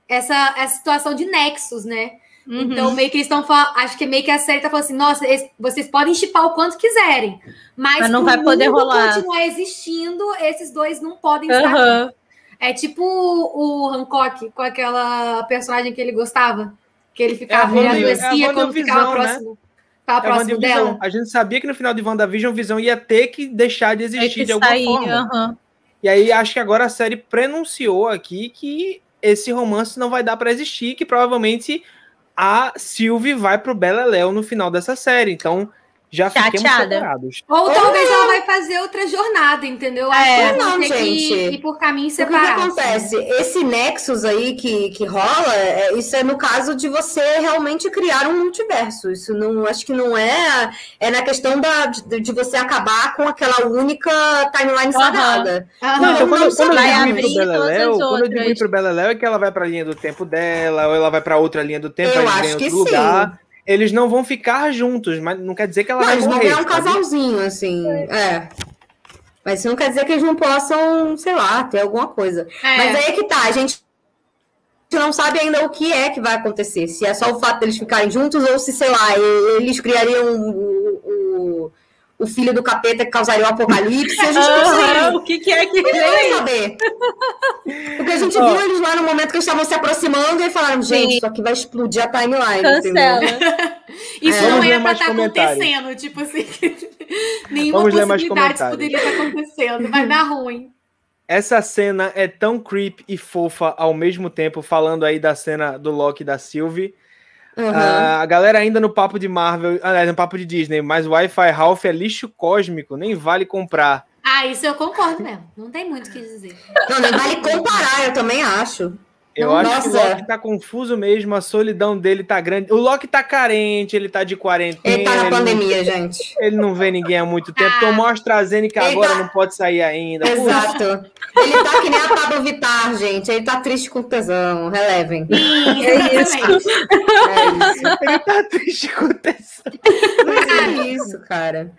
essa, essa situação de nexos, né? Uhum. Então, meio que eles estão falando. Acho que meio que a série tá falando assim: nossa, esse- vocês podem chipar o quanto quiserem, mas, Mas não vai poder mundo rolar. continuar existindo, esses dois não podem estar. Aham. É tipo o Hancock com aquela personagem que ele gostava. Que ele ficava, É ele adoecia é quando ficava né? próximo, ficava É próximo dela. A gente sabia que no final de WandaVision, Visão ia ter que deixar de existir de alguma sair, forma. aham. E aí acho que agora a série prenunciou aqui que esse romance não vai dar pra existir, que provavelmente a Sylvie vai pro Beleléu no final dessa série. Então já fiquemos Chateada. preparados. Ou talvez ela vai fazer outra jornada, entendeu? Acho É. que eles vão Não, que gente. ir por caminhos O que, que separados. acontece? Esse Nexus aí que, que rola, é, isso é no caso de você realmente criar um multiverso. Isso não acho que não é. É na questão da, de, de você acabar com aquela única timeline sagrada. Não, então não quando, quando eu vai digo Beleléu, quando eu digo ir pro Beleléu é que ela vai pra linha do tempo dela, ou ela vai pra outra linha do tempo, Eu eles acho que outro sim. Eles não vão ficar juntos, mas não quer dizer que ela Não, vai eles vão morrer. ganhar um sabe? casalzinho, assim. É. Mas isso não quer dizer que eles não possam, sei lá, ter alguma coisa. É. Mas aí é que tá, a gente não sabe ainda o que é que vai acontecer. Se é só o fato deles ficarem juntos ou se, sei lá, eles criariam o, o, o filho do capeta que causaria o apocalipse. A gente não Aham, sabe. O que, que é que Não vai vem? saber. Porque a gente Ó. viu eles lá no momento que eles estavam se aproximando e falaram, gente, Sim. isso aqui vai explodir a timeline. Cancela. [LAUGHS] Isso É. não era pra estar acontecendo, tipo assim. [LAUGHS] Nenhuma Vamos possibilidade poderia estar acontecendo. Vai dar ruim. Essa cena é tão creep e fofa ao mesmo tempo, falando aí da cena do Loki e da Sylvie. Uhum. Ah, a galera ainda no papo de Marvel, aliás, no papo de Disney, mas o Wi-Fi Ralph é lixo cósmico, nem vale comprar. Ah, isso eu concordo mesmo. Não tem muito o que dizer. Não, nem vale comparar, eu também acho. Eu Não, acho que o nossa. Loki tá confuso mesmo, a solidão dele tá grande. O Loki tá carente, ele tá de quarentena. Ele tá na ele- pandemia, gente. Ele não vê ninguém há muito tempo. Ah. Tomou AstraZeneca Ele agora, tá- não pode sair ainda. Exato. Ele tá que nem a Pablo Vittar, gente. Ele tá triste com tesão. Relevem. Sim, É isso. É isso. ele tá triste com tesão. É isso, cara.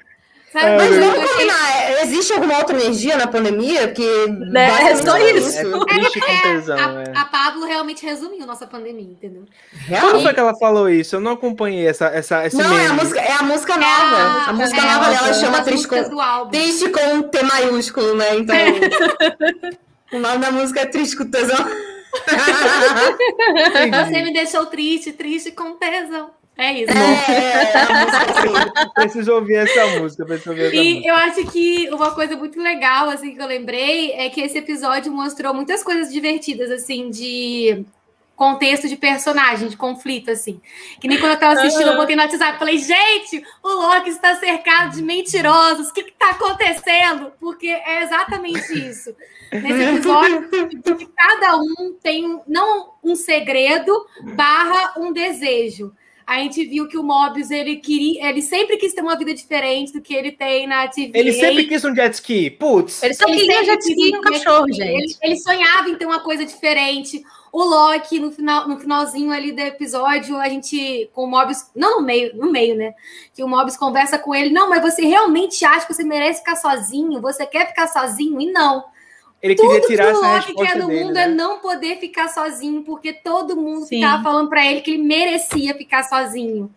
Sabe, É, mas vamos achei- combinar. é, Existe alguma outra energia na pandemia? Que Né, é só isso. É triste com tesão, a, é. a Pablo realmente resumiu nossa pandemia, entendeu? Quando Realmente. foi que ela falou isso? Eu não acompanhei essa, essa, esse Não, meme. é a música, é a música É nova. a- a música é nova dela chama Triste com, do álbum. Triste com um T maiúsculo, né? Então. o nome da música é Triste com tesão. [LAUGHS] Você me deixou triste, triste com tesão. É isso. É, é, música assim. [LAUGHS] Preciso ouvir essa música. Preciso ouvir essa E música. eu acho que uma coisa muito legal, assim, que eu lembrei, é que esse episódio mostrou muitas coisas divertidas, assim, de contexto de personagem, de conflito, assim. Que nem quando eu tava assistindo, eu botei no WhatsApp, falei, gente, o Loki está cercado de mentirosos, o que que tá acontecendo? Porque é exatamente isso. Nesse [LAUGHS] episódio, cada um tem, um- não um segredo, barra um desejo. A gente viu que o Mobius, ele queria, ele sempre quis ter uma vida diferente do que ele tem na TVA. Ele sempre quis um jet ski. Putz. Ele só Ele queria sempre jet ski e um cachorro, ski. gente. Ele, ele sonhava em ter uma coisa diferente. O Loki, no, final, no finalzinho ali do episódio, a gente, com o Mobius, não no meio, no meio, né? Que o Mobius conversa com ele, não, mas você realmente acha que você merece ficar sozinho? Você quer ficar sozinho? E não. Ele Tudo queria que tirar o essa Loki quer no dele, mundo né? é não poder ficar sozinho, porque todo mundo Sim. ficava falando pra ele que ele merecia ficar sozinho.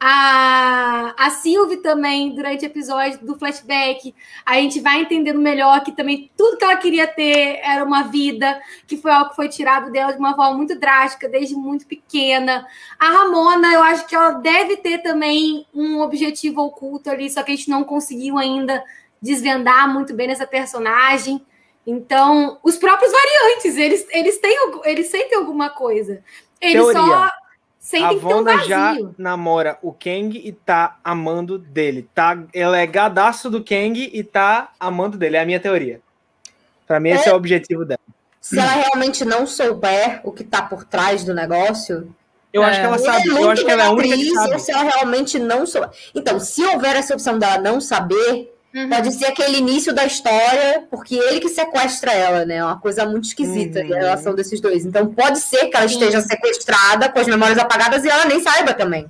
A, a Sylvie também, durante o episódio do flashback, a gente vai entendendo melhor que também tudo que ela queria ter era uma vida, que foi algo que foi tirado dela de uma forma muito drástica, desde muito pequena. A Ramona, eu acho que ela deve ter também um objetivo oculto ali, só que a gente não conseguiu ainda desvendar muito bem nessa personagem. Então, os próprios variantes, eles, eles, têm, eles sentem alguma coisa. Eles Teoria. só A sentem que tem um Wanda já vazio. namora o Kang e tá amando dele. Tá, ela é gadaço do Kang e tá amando dele. É a minha teoria. Pra mim, esse é o objetivo dela. Se ela realmente não souber o que tá por trás do negócio, Eu É. acho que ela Ela sabe. é Eu acho que ela é a única que sabe. Se ela realmente não souber. Então, se houver essa opção dela não saber, Uhum. pode ser aquele início da história, porque ele que sequestra ela, né? É uma coisa muito esquisita Uhum. a relação desses dois. Então, pode ser que ela Sim. esteja sequestrada, com as memórias apagadas, e ela nem saiba também.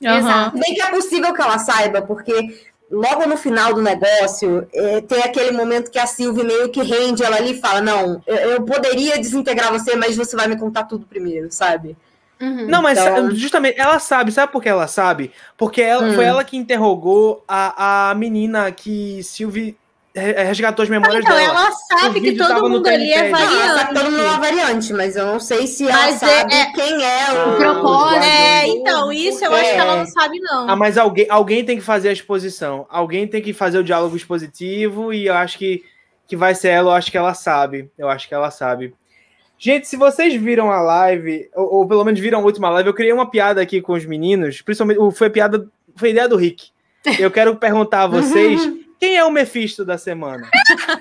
Exato. Bem que é possível que ela saiba, porque logo no final do negócio, é, tem aquele momento que a Sylvie meio que rende ela ali e fala: Não, eu, eu poderia desintegrar você, mas você vai me contar tudo primeiro, sabe? Uhum. Não, mas Então- justamente ela sabe, sabe por que ela sabe? Porque ela, Hum. foi ela que interrogou a, a menina que Sylvie resgatou as memórias então, dela. ela sabe que todo mundo ali é Não, ela sabe que todo mundo é uma variante. variante, mas eu não sei se Mas ela é- sabe é- quem é o. propósito. É, então, isso eu acho que ela não sabe, não. Ah, mas alguém, alguém tem que fazer a exposição. Alguém tem que fazer o diálogo expositivo e eu acho que, que vai ser ela, eu acho que ela sabe. Eu acho que ela sabe. Gente, se vocês viram a live, ou, ou pelo menos viram a última live, eu criei uma piada aqui com os meninos, principalmente, foi piada, foi ideia do Rick. Eu quero perguntar a vocês, [LAUGHS] quem é o Mephisto da semana?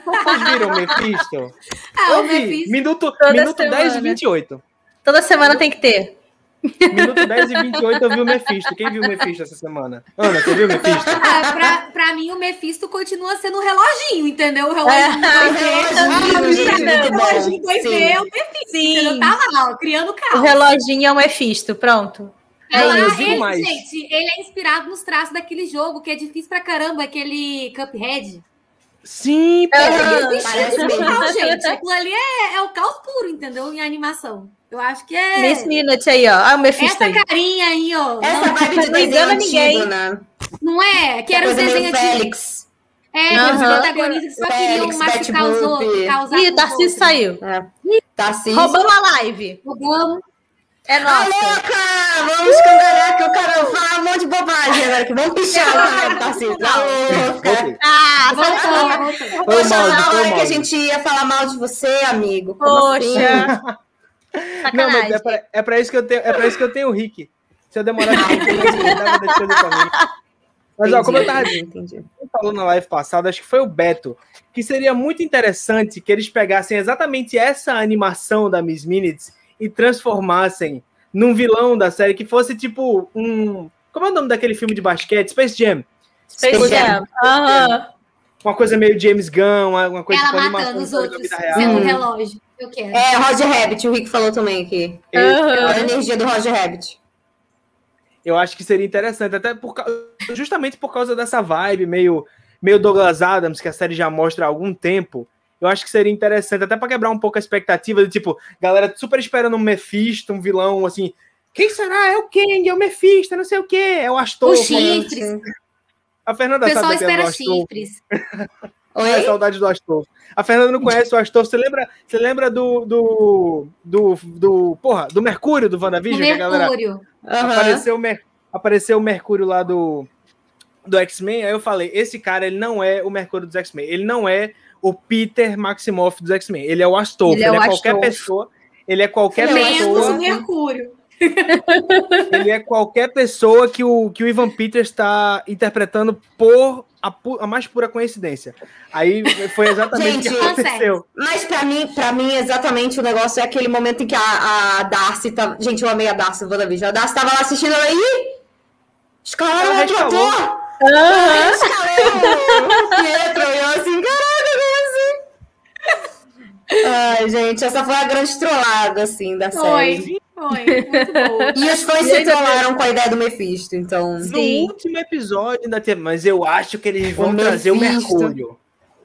Vocês viram o Mephisto? Ah, eu o vi. Mephisto. Minuto, Toda minuto semana. 10 e 28. Toda semana tem que ter. Minuto 10 e 28 eu vi o Mephisto. Quem viu o Mephisto essa semana? Ana, você viu o Mephisto? [LAUGHS] Ah, pra, pra mim, o Mephisto continua sendo um reloginho, entendeu? O reloginho É. 2D. reloginho, gente, o muito bom. reloginho 2D Sim. é o Mephisto, entendeu? Sim. Tá lá, ó, criando O caos. reloginho é um Mephisto, pronto. Ah, Não, eu ele, mais. gente, ele é inspirado nos traços daquele jogo que é difícil pra caramba, aquele Cuphead. Sim. Ele parece é mesmo. caos, gente. Aquilo ali é, é o caos puro, entendeu? Em animação. Eu acho que é. Miss Minute aí, ó. Ah, o Mephisto Essa aí. carinha aí, ó. Essa não, vibe de Não desenho engana antigo, ninguém. né? não é? Que era os desenhos de. Félix. É, que os protagonistas só Félix, queriam machucar os outros. Causar Ih, outros. saiu. É. Tarcísio. Roubamos a live. Roubamos. É Ah, nossa. louca! Vamos escangalhar que o cara vai falar um monte de bobagem agora, que vamos pichar o cara, Tarcísio. Tá louca! Ok. Ah, Voltou, Poxa, na hora que a gente ia falar mal de você, amigo. Como assim? Poxa. Não, mas é pra, é pra isso que eu tenho, é pra isso que eu tenho o Rick. Se eu demorar muito, eu tava deixando pra mim. Mas ó, como eu tava Entendi, entendi. falou na live passada, acho que foi o Beto, que seria muito interessante que eles pegassem exatamente essa animação da Miss Minutes e transformassem num vilão da série que fosse tipo um. Como é o nome daquele filme de basquete? Space Jam. Space Space Jam. Aham. Uma coisa meio James Gunn, uma coisa Ela tipo matando os outros, sendo um relógio. Eu quero. É, Roger Rabbit, o Rick falou também aqui. Olha a energia do Roger Rabbit. Eu acho que seria interessante, até por, justamente por causa dessa vibe meio, meio Douglas Adams, que a série já mostra há algum tempo. Eu acho que seria interessante, até para quebrar um pouco a expectativa de tipo, galera super esperando um Mephisto, um vilão assim. Quem será? É o Kang, é o Mephisto, não sei o quê, é o Astor. Os chifres. A Fernanda O pessoal sabe é o espera Astor. chifres. [LAUGHS] É Oi? saudade do Astor. A Fernanda não conhece o Astor. Você lembra, você lembra do, do, do, do, porra, do Mercúrio do O WandaVision? que a galera Mercúrio. Aham. apareceu, o apareceu o Mercúrio lá do, do X-Men, aí eu falei, esse cara, ele não é o Mercúrio dos X-Men, ele não é o Peter Maximoff dos X-Men, ele é o Astolfo, Ele ele é é, o qualquer Astolfo. pessoa, ele é qualquer Ele é o Menos o pessoa, Mercúrio. ele é qualquer pessoa que o, que o Ivan Peters está interpretando por a, pu- a mais pura coincidência. Aí foi exatamente o que Gente, aconteceu. Mas pra mim, pra mim, exatamente o negócio é aquele momento em que a, a Darcy tá. Gente, eu amei a Darcy, vou da vídeo. A Darcy tava lá assistindo ela aí. Escalaram Ela outro rescalou. ator! Aham. Escalaram [LAUGHS] o Pietro! E eu assim, caraca? Ai, gente, essa foi a grande trollada, assim, da série. Foi. Foi. Muito boa. E os fãs se trollaram com a ideia do Mephisto, então. No Sim. último episódio ainda teve, mas eu acho que eles vão O trazer o Mephisto. Mercúrio.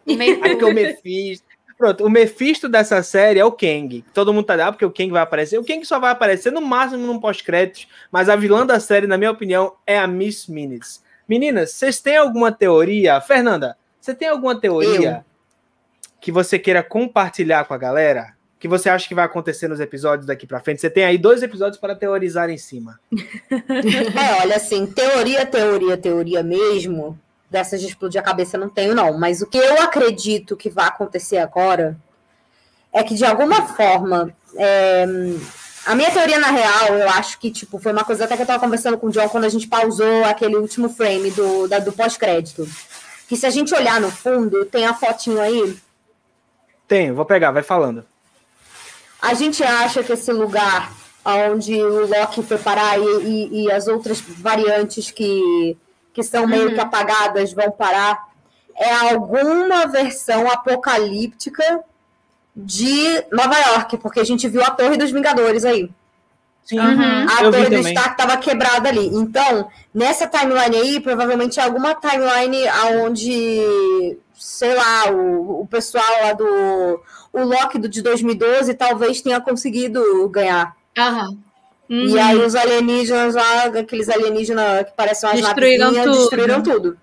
O É porque o Mercúrio. Mephisto. Pronto, o Mephisto dessa série é o Kang. Todo mundo tá lá porque o Kang vai aparecer. O Kang só vai aparecer no máximo num pós-créditos, mas a vilã da série, na minha opinião, é a Miss Minutes. Meninas, vocês têm alguma teoria? Fernanda, você tem alguma teoria que você queira compartilhar com a galera? Que você acha que vai acontecer nos episódios daqui pra frente? Você tem aí dois episódios para teorizar em cima. [LAUGHS] É, olha, assim, teoria, teoria, teoria mesmo, dessas de explodir a cabeça não tenho, não. Mas o que eu acredito que vai acontecer agora é que, de alguma forma, é, a minha teoria, na real, eu acho que, tipo, foi uma coisa até que eu tava conversando com o John quando a gente pausou aquele último frame do, do pós-crédito. Que se a gente olhar no fundo, tem a fotinho aí, Tenho, vou pegar, vai falando. A gente acha que esse lugar onde o Loki foi parar e, e- e as outras variantes que, que são meio que apagadas vão parar é alguma versão apocalíptica de Nova York, porque a gente viu a Torre dos Vingadores aí. Sim, Uhum. A eu vi Torre do também. Stark estava quebrada ali. Então, nessa timeline aí, provavelmente é alguma timeline onde, sei lá, o, o pessoal lá do. O Loki do, de 2012 talvez tenha conseguido ganhar. Aham. E aí os alienígenas lá, aqueles alienígenas que parecem umas Destruíram tudo. destruíram tudo.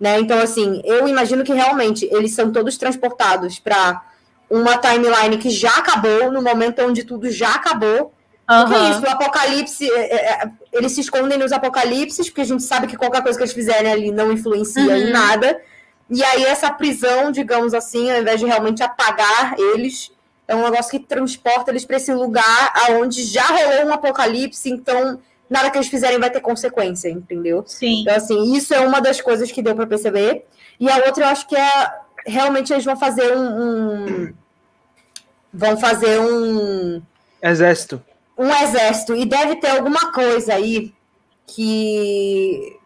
Né? Então, assim, eu imagino que realmente eles são todos transportados para uma timeline que já acabou, no momento onde tudo já acabou. Uhum. Porque é isso, o apocalipse, é, é, é, eles se escondem nos apocalipses, porque a gente sabe que qualquer coisa que eles fizerem ali não influencia uhum. em nada. E aí, essa prisão, digamos assim, ao invés de realmente apagar eles, é um negócio que transporta eles para esse lugar aonde já rolou um apocalipse, então nada que eles fizerem vai ter consequência, entendeu? Sim. Então, assim, isso é uma das coisas que deu para perceber. E a outra, eu acho que é realmente eles vão fazer um, um vão fazer um exército. Um exército e deve ter alguma coisa aí que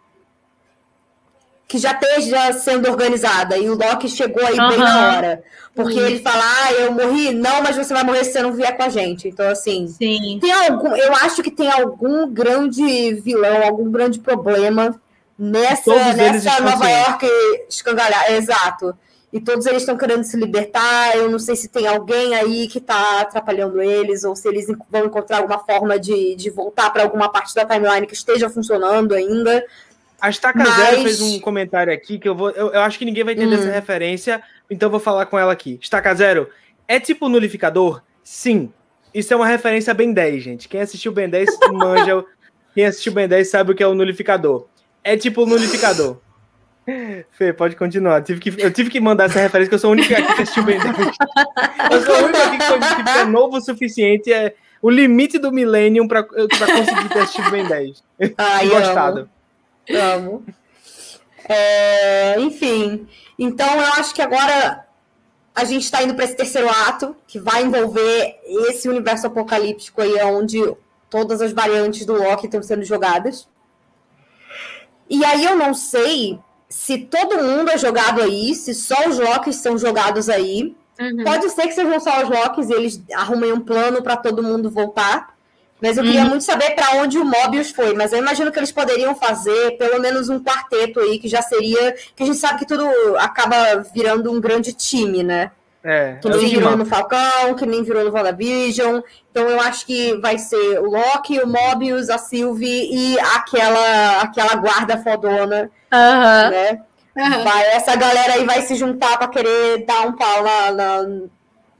que já esteja sendo organizada e o Loki chegou aí uhum. bem na hora. Porque ele fala, ah, eu morri, não, mas você vai morrer se você não vier com a gente. Então, assim, Sim. tem algum, eu acho que tem algum grande vilão, algum grande problema nessa, nessa Nova York escangalhar. Exato. E todos eles estão querendo se libertar. Eu não sei se tem alguém aí que está atrapalhando eles, ou se eles vão encontrar alguma forma de, de voltar para alguma parte da timeline que esteja funcionando ainda. A Estaca Mas... Zero fez um comentário aqui que eu vou. Eu, eu acho que ninguém vai entender hum. essa referência, então eu vou falar com ela aqui. Estaca Zero, é tipo nulificador? Sim. Isso é uma referência a Ben 10, gente. Quem assistiu Ben 10 [LAUGHS] manja. Quem assistiu Ben 10 sabe o que é o nulificador. É tipo nulificador. Fê, pode continuar. Eu tive, que, eu tive que mandar essa referência, que eu sou a única aqui que assistiu Ben 10. Eu sou a única aqui que, que é novo o suficiente. É o limite do Millennium para conseguir ter assistido Ben 10. Ai, gostado. Amo. Amo. É, enfim, então eu acho que agora a gente está indo para esse terceiro ato, que vai envolver esse universo apocalíptico aí, onde todas as variantes do Loki estão sendo jogadas. E aí eu não sei se todo mundo é jogado aí, se só os Locks são jogados aí. Uhum. Pode ser que sejam só os Locks e eles arrumem um plano para todo mundo voltar. Mas eu queria uhum. muito saber para onde o Mobius foi. Mas eu imagino que eles poderiam fazer pelo menos um quarteto aí, que já seria. Que a gente sabe que tudo acaba virando um grande time, né? É, que nem virou no Falcão, que nem virou no WandaVision. Então eu acho que vai ser o Loki, o Mobius, a Sylvie e aquela, aquela guarda fodona. Uhum. Né? Uhum. Vai, essa galera aí vai se juntar para querer dar um pau na, na,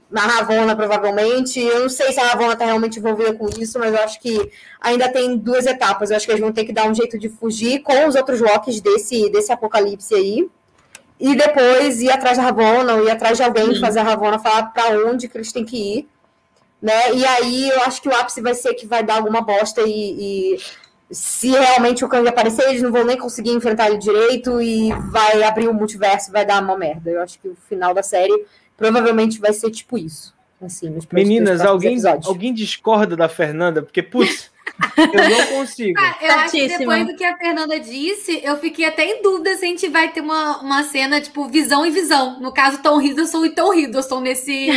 na Ravonna, provavelmente. Eu não sei se a Ravonna está realmente envolvida com isso, mas eu acho que ainda tem duas etapas. Eu acho que eles vão ter que dar um jeito de fugir com os outros Locks desse, desse apocalipse aí. E depois ir atrás da Ravonna, ou ir atrás de alguém Sim. fazer a Ravonna falar para onde que eles têm que ir. Né? E aí eu acho que o ápice vai ser que vai dar alguma bosta e, e se realmente o Kang aparecer, eles não vão nem conseguir enfrentar ele direito e vai abrir o multiverso, vai dar uma merda. Eu acho que o final da série provavelmente vai ser tipo isso. Assim, Meninas, alguém, alguém discorda da Fernanda? Porque, putz, eu não consigo. Ah, eu acho que depois do que a Fernanda disse, eu fiquei até em dúvida se a gente vai ter uma, uma cena, tipo, visão e visão. No caso, Tom Hiddleston e Tom Hiddleston nesse,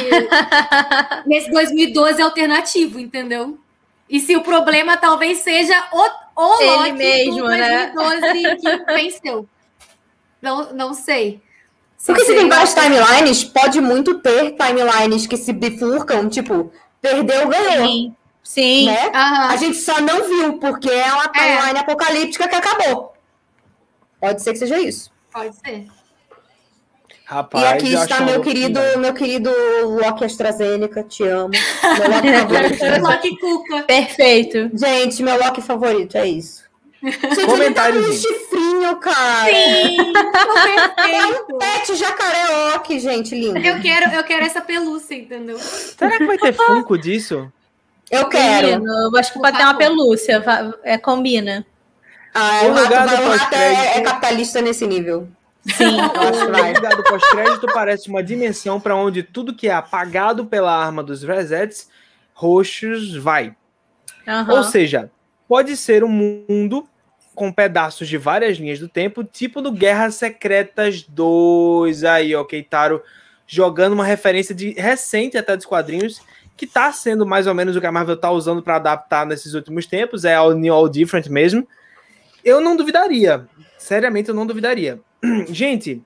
[LAUGHS] nesse 2012 alternativo, entendeu? E se o problema talvez seja o, o Ele Loki mesmo, do 2012 né? que venceu. Não, não sei. Porque se tem várias timelines, pode muito ter timelines que se bifurcam, tipo, perdeu, ganhou. Sim. Sim. Né? Uhum. A gente só não viu, porque é uma timeline é. apocalíptica que acabou. Pode ser que seja isso. Pode ser. Rapaz, e aqui está meu querido, meu querido Loki AstraZeneca, te amo. [LAUGHS] Meu Loki [LAUGHS] favorito. Loki Cuca. Perfeito. Gente, meu Loki favorito, é isso. [LAUGHS] Gente, Comentários. Tá cara. Sim, é um pet jacaré Loki, gente, lindo. Eu quero, eu quero essa pelúcia, entendeu? Será que vai ter Funko disso? Eu quero. eu acho que pode ter uma pelúcia, é, combina. Ah, o, lugar do pós é, é capitalista nesse nível. Sim, acho que vai. O lugar do pós-crédito parece uma dimensão para onde tudo que é apagado pela arma dos resets roxos vai. Uhum. Ou seja, pode ser um mundo com pedaços de várias linhas do tempo, tipo do Guerras Secretas 2. Aí, ó, Keitaro jogando uma referência de recente até dos quadrinhos, que tá sendo mais ou menos o que a Marvel tá usando para adaptar nesses últimos tempos, é All New All Different mesmo. Eu não duvidaria. Seriamente, eu não duvidaria. [CLEARS THROAT] Gente,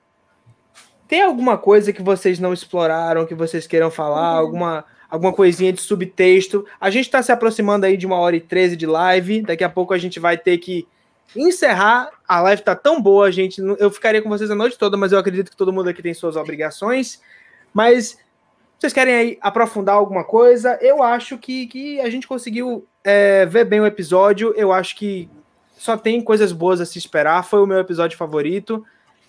tem alguma coisa que vocês não exploraram, que vocês queiram falar? Uhum. Alguma, alguma coisinha de subtexto? A gente está se aproximando aí de uma hora e treze de live. Daqui a pouco a gente vai ter que encerrar. A live tá tão boa, gente. Eu ficaria com vocês a noite toda, mas eu acredito que todo mundo aqui tem suas obrigações. Mas vocês querem aí aprofundar alguma coisa? Eu acho que, que a gente conseguiu é, ver bem o episódio. Eu acho que só tem coisas boas a se esperar. Foi o meu episódio favorito.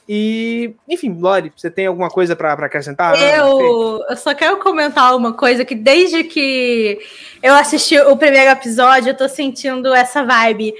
E, enfim, Lori, você tem alguma coisa para acrescentar? Eu, eu só quero comentar uma coisa que desde que eu assisti o primeiro episódio, eu tô sentindo essa vibe.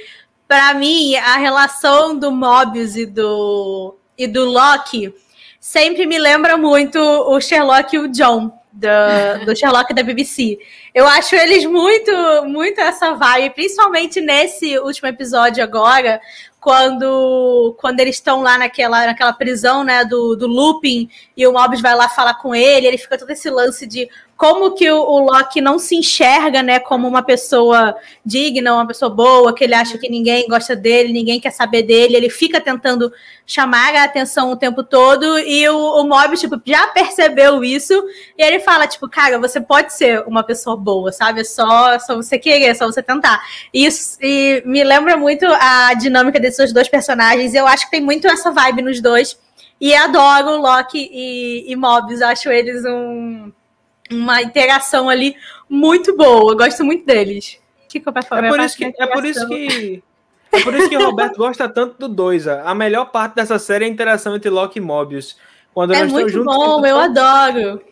Para mim, a relação do Mobius e do e do Loki sempre me lembra muito o Sherlock e o John do, do Sherlock da BBC. Eu acho eles muito, muito essa vibe, principalmente nesse último episódio agora, quando, quando eles estão lá naquela, naquela prisão, né, do, do Lupin, e o Mobius vai lá falar com ele, ele fica todo esse lance de como que o, o, Loki não se enxerga, né, como uma pessoa digna, uma pessoa boa, que ele acha que ninguém gosta dele, ninguém quer saber dele, ele fica tentando chamar a atenção o tempo todo, e o, o Mobius, tipo, já percebeu isso, e ele fala, tipo, cara, você pode ser uma pessoa boa, sabe, é só, só você querer, é só você tentar. E isso e me lembra muito a dinâmica desses dois personagens, eu acho que tem muito essa vibe nos dois, e adoro Loki e, e Mobius, acho eles um uma interação ali muito boa. Eu gosto muito deles. Que que eu falar? É por isso que é por isso que é por isso que o Roberto gosta tanto do 2. A melhor parte dessa série é a interação entre Loki e Mobius. Quando é muito juntos, bom, eu adoro.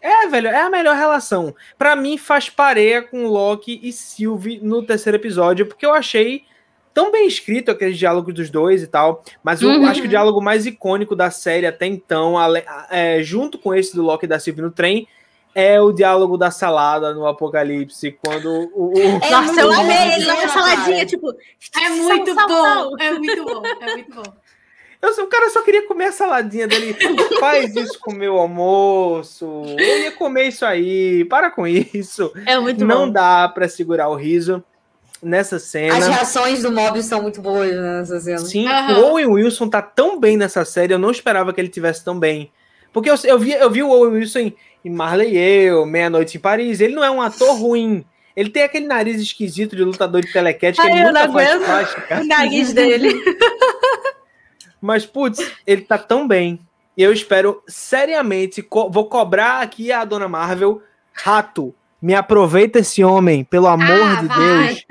É, velho, é a melhor relação. Para mim faz pareia com Loki e Sylvie no terceiro episódio, porque eu achei tão bem escrito aqueles diálogos dos dois e tal, mas eu uhum. acho que o diálogo mais icônico da série até então, é, junto com esse do Loki e da Sylvie no trem, é o diálogo da salada no Apocalipse, quando o. o... É Nossa, eu amei ele na saladinha, tipo. É muito sal, bom, sal. é muito bom, é muito bom. Eu, o cara só queria comer a saladinha dele. [LAUGHS] Faz isso com o meu almoço. Eu ia comer isso aí. Para com isso. É muito Não bom. dá para segurar o riso nessa cena. As reações do Mobius são muito boas nessa cena. Sim, uhum. o Owen Wilson tá tão bem nessa série. Eu não esperava que ele tivesse tão bem. Porque eu, eu, vi, eu vi o Owen Wilson em e Marley eu, Meia-Noite em Paris. Ele não é um ator ruim. Ele tem aquele nariz esquisito de lutador de telequete que Ai, ele nunca faz plástica. O nariz dele. [LAUGHS] Mas, putz, ele tá tão bem. E eu espero seriamente. Co vou cobrar aqui a dona Marvel. Rato, me aproveita esse homem, pelo amor ah, de vai. Deus.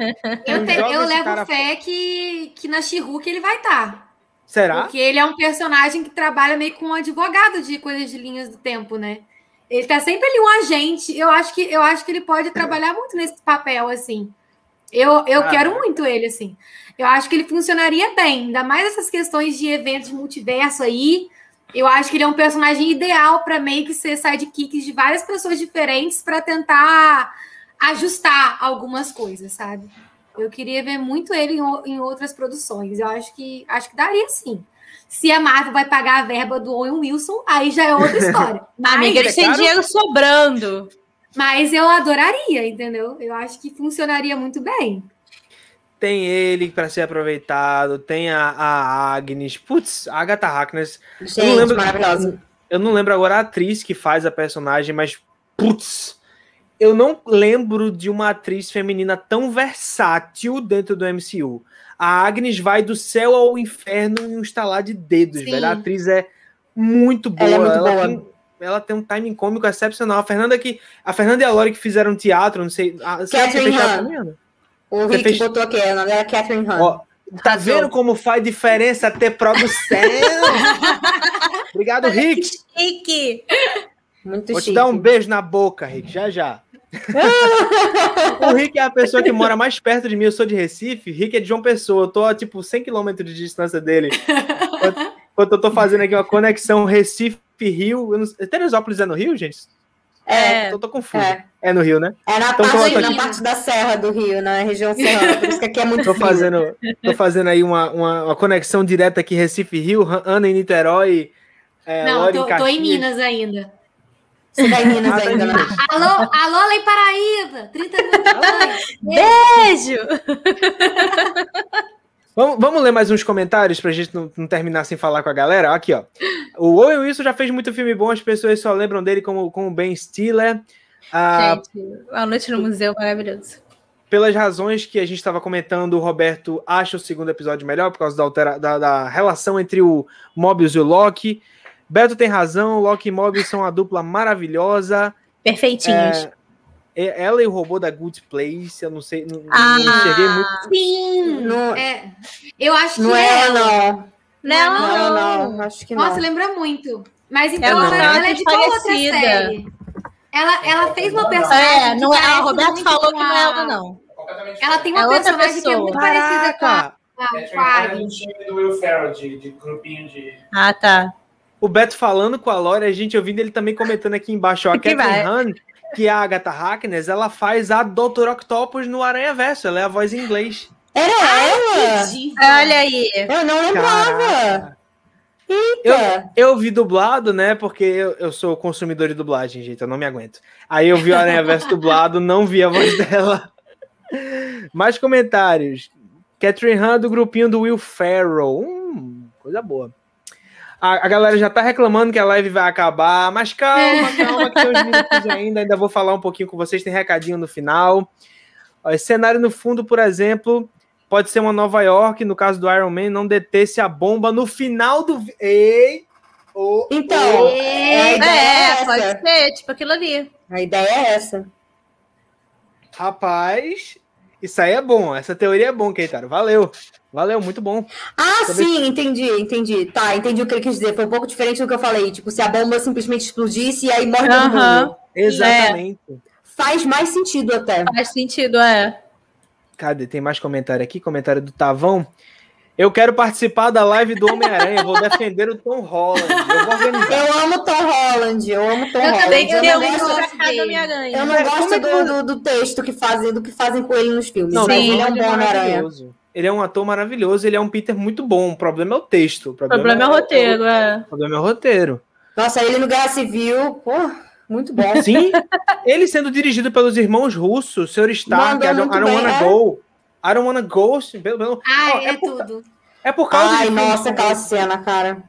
Eu, te, eu levo fé que, que na she ele vai estar. Tá. Será? Porque ele é um personagem que trabalha meio com um advogado de coisas de linhas do tempo, né? Ele tá sempre ali um agente. Eu acho que eu acho que ele pode trabalhar muito nesse papel assim. Eu, eu ah, quero muito ele assim. Eu acho que ele funcionaria bem, ainda mais essas questões de eventos de multiverso aí. Eu acho que ele é um personagem ideal para meio que ser sidekicks de várias pessoas diferentes para tentar ajustar algumas coisas, sabe? Eu queria ver muito ele em, em outras produções. Eu acho que acho que daria sim. Se a Marvel vai pagar a verba do Owen Wilson, aí já é outra história. [LAUGHS] Mas, Amiga, eles têm dinheiro sobrando. Mas eu adoraria, entendeu? Eu acho que funcionaria muito bem. Tem ele para ser aproveitado, tem a, a Agnes. Putz, a Agatha Harkness. Gente, eu não lembro, maravilhosa. Eu não lembro agora a atriz que faz a personagem, mas putz, eu não lembro de uma atriz feminina tão versátil dentro do MCU. A Agnes vai do céu ao inferno em um estalar de dedos, Sim. velho. A atriz é muito boa. Ela, é muito ela boa. Tem, ela tem um timing cômico excepcional. A Fernanda que a Fernanda e a Lori que fizeram teatro, não sei. A, Catherine Han. O Rick fez... botou aqui, o nome é Catherine Han. Ó, tá vendo como faz diferença ter produção? [LAUGHS] Obrigado, Rick. Chique. Muito Vou chique. te dar um beijo na boca, Rick, já já. [LAUGHS] o Rick é a pessoa que mora mais perto de mim. Eu sou de Recife. Rick é de João Pessoa. Eu tô a tipo 100 km de distância dele. [LAUGHS] Enquanto eu tô fazendo aqui uma conexão Recife-Rio. Teresópolis é no Rio, gente? É. Então tô confuso. É. é no Rio, né? É na, então, parte, na parte da Serra do Rio, na região serrana. Por isso que aqui é muito tô fazendo, tô fazendo aí uma, uma, uma conexão direta aqui Recife-Rio, Ana em Niterói. É, Não, tô, tô em Minas ainda. Você tá em Minas ah, ainda, né? Alô, alô, Lei Paraíba! 30 minutos. Beijo! [LAUGHS] Vamos, vamos ler mais uns comentários pra gente não, não, terminar sem falar com a galera? Aqui, ó. O Owen Wilson já fez muito filme bom, as pessoas só lembram dele como, como Ben Stiller. Ah, gente, A Noite no Museu, maravilhoso. pelas razões que a gente estava comentando, o Roberto acha o segundo episódio melhor por causa da, altera da, da relação entre o Mobius e o Loki. Beto tem razão, Loki e Mobius são uma dupla maravilhosa. Perfeitinhos. É, ela e o robô da Good Place, eu não sei, não, Ah, não enxerguei muito. Sim! Não, É, eu acho que não é é, ela. não. Não, Não, não, acho que Nossa, não. lembra muito. Mas então, Ela ela, é ela é de qual outra parecida. série? Ela, ela fez uma personagem. É, não é, que a Roberto falou que não é ela, não. Ela tem uma É outra personagem que é pessoa. muito parecida com a, Caraca! com a, É, com a é Agnes. do time do Will Ferrell, de, de grupinho de. Ah, tá. O Beto falando com a Lore, a gente ouvindo ele também comentando aqui embaixo, ó, a [LAUGHS] Que Catherine vai. Han, que é a Agatha Harkness, ela faz a Dr. Octopus no Aranha Verso, ela é a voz em inglês. Era ela? Olha aí. Eu não lembrava. Eita. Eu vi dublado, né? Porque eu, eu sou consumidor de dublagem, gente, eu não me aguento. Aí eu vi o Aranha Verso dublado, não vi a voz [LAUGHS] dela. Mais comentários. Catherine Han do grupinho do Will Ferrell. Hum, coisa boa. A, a galera já tá reclamando que a live vai acabar, mas calma, calma, que tem uns minutos [LAUGHS] ainda. Ainda vou falar um pouquinho com vocês, tem recadinho no final. Ó, esse cenário no fundo, por exemplo, pode ser uma Nova York, no caso do Iron Man, não detesse a bomba no final do. Ei! Ô, Então, ô. é, a ideia é É, pode ser, tipo aquilo ali. A ideia é essa. Rapaz, isso aí é bom. Essa teoria é bom, Keitaro. Valeu. Valeu, muito bom. Ah, Talvez- sim, entendi, entendi. Tá, entendi o que ele quis dizer. Foi um pouco diferente do que eu falei. Tipo, se a bomba simplesmente explodisse e aí morre todo mundo. Exatamente. Faz mais sentido até. Faz sentido, é. Cadê? Tem mais comentário aqui? Comentário do Tavão. Eu quero participar da live do Homem-Aranha. Vou defender o Tom Holland. Eu vou organizar. Eu amo Tom Holland, eu amo Tom Eu Holland. também, eu um gosto, dele. Homem-Aranha. eu não gosto é do, do, do texto que fazem, do que fazem com ele nos filmes. Não, mas Sim. ele é um bom Homem-Aranha. Ele é um ator maravilhoso, ele é um Peter muito bom. O problema é o texto. O O problema é o roteiro, é. O problema é o roteiro. Nossa, ele no Guerra Civil, pô, muito bom. Sim, ele sendo dirigido pelos irmãos russos, Sr. Stark, Mandou I don't, I don't bem, wanna é. go. I don't wanna go. Pelo, pelo, Ai, Ó, é, é por- tudo. É por causa Ai, de filmes nossa, aquela cena, cara.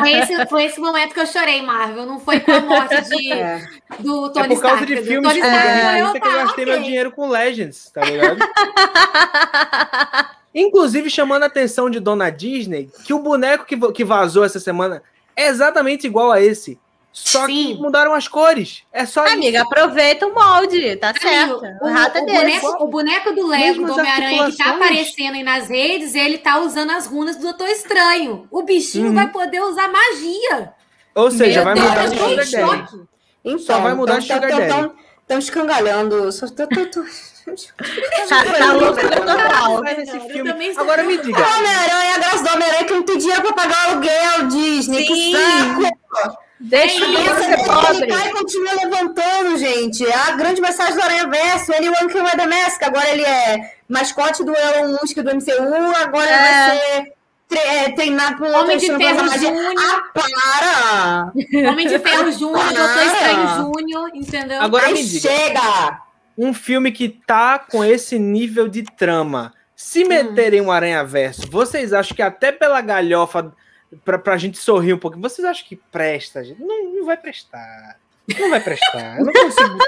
Foi esse, foi esse momento que eu chorei, Marvel. Não foi com a morte de, [LAUGHS] É. do É Tony por causa Stark. de filmes Tony como Stark esse morreu, que eu gastei meu ok. dinheiro com Legends, tá ligado? [LAUGHS] Inclusive, chamando a atenção de Dona Disney, que o boneco que, que vazou essa semana é exatamente igual a esse. Só que Sim. mudaram as cores. É só isso. Amiga, aproveita o molde, tá Amigo, certo. o, O rato é o boneco, o boneco do Lego do Homem-Aranha que tá aparecendo aí nas redes, ele tá usando as runas do Doutor Estranho. O bichinho Uhum. vai poder usar magia. Ou seja, Meu vai Deus, mudar tô Sugar em Daddy. choque. Então, Só vai mudar então, Sugar tão- Daddy. tão- Tão escangalhando. Só tô, tô, tô... Tá, tá loucura total. Sou- Agora me diga. Homem-Aranha, a graça do Homem-Aranha é que não tem dinheiro pra pagar aluguel, Disney. Sim. Que saco! Deixa o menino Pensa ser pobre. Ele cai e continua levantando, gente. É a grande mensagem do Aranha Verso. Ele é o Uncle Weather Mask. Agora ele é mascote do Elon Musk do MCU. Agora ele É. vai ser tre é, treinado por [LAUGHS] Homem de Ferro. Júnior. Ah, para! Homem de Ferro Júnior. Doutor Estranho Júnior, entendeu? Agora Aí me diga. chega! Um filme que tá com esse nível de trama. Se meterem um Aranha Verso, vocês acham que até pela galhofa, pra, pra gente sorrir um pouquinho, vocês acham que presta, gente? Não, não vai prestar. Não vai prestar. Eu não consigo.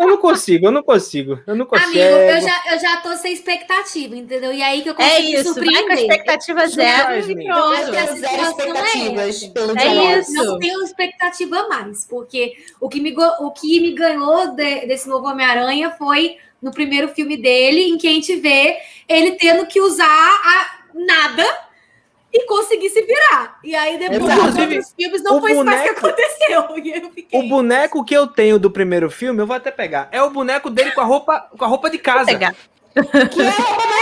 Eu não consigo, eu não consigo. Eu não consigo. Amigo, eu já, eu já tô sem expectativa, entendeu? E aí que eu consigo É isso, vai com a surpreender. expectativa zero que essa Zero expectativas é É isso. Não tenho expectativa a mais, porque o que me, o que me ganhou de- desse novo Homem-Aranha foi no primeiro filme dele, em que a gente vê ele tendo que usar a nada e conseguir se virar. E aí depois nos outros filmes não o foi isso mais que boneco- aconteceu. [LAUGHS] E eu fiquei... O boneco que eu tenho do primeiro filme, eu vou até pegar. É o boneco dele com a roupa, com a roupa de casa. Pegar. Que é,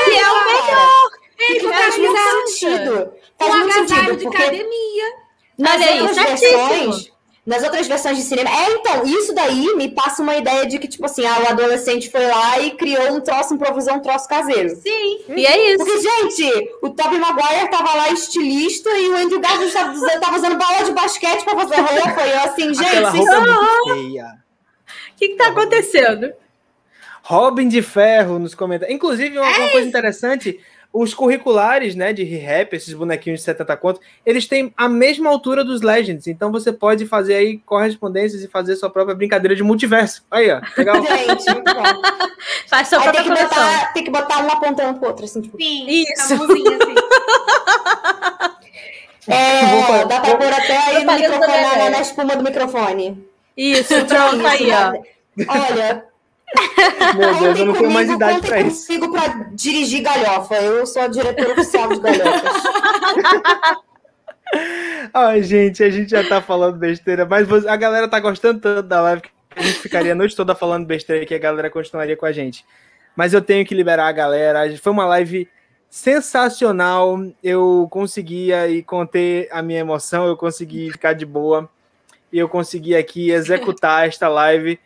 Ele [LAUGHS] é o melhor. que é faz muito sentido. Faz muito agasalho sentido, de porque academia. nas Olha aí, versões... Nas outras versões de cinema. É, então, isso daí me passa uma ideia de que, tipo assim, ah, o adolescente foi lá e criou um troço, improvisou um troço caseiro. Sim, e é isso. Porque, gente, o Tobey Maguire tava lá estilista e o Andrew Garfield tava usando, tava usando bola de basquete pra fazer roupa. E eu assim, gente, Aquela roupa muito feia. O que, que tá acontecendo? Robin de Ferro nos comentários. Inclusive, uma, uma coisa interessante: os curriculares, né, de rap, esses bonequinhos de 70 contos, eles têm a mesma altura dos Legends. Então você pode fazer aí correspondências e fazer sua própria brincadeira de multiverso. Aí, ó. Legal. [LAUGHS] Gente. Faz sua Aí própria tem que, botar, tem que botar um apontando pro outro, assim, tipo. Sim, Isso. a mãozinha assim. [LAUGHS] É, dá pra pôr até aí no microfone, na, na espuma do microfone. Isso, [LAUGHS] pronto aí, ó. Olha, Meu Deus, eu não tenho mais idade pra isso. comigo pra dirigir galhofa. Eu sou a diretora oficial de galhofas. [LAUGHS] Ai, gente, a gente já tá falando besteira, mas a galera tá gostando tanto da live que a gente ficaria a noite toda falando besteira que a galera continuaria com a gente. Mas eu tenho que liberar a galera. Foi uma live sensacional. Eu conseguia e conter a minha emoção, eu consegui ficar de boa. E eu consegui aqui executar esta live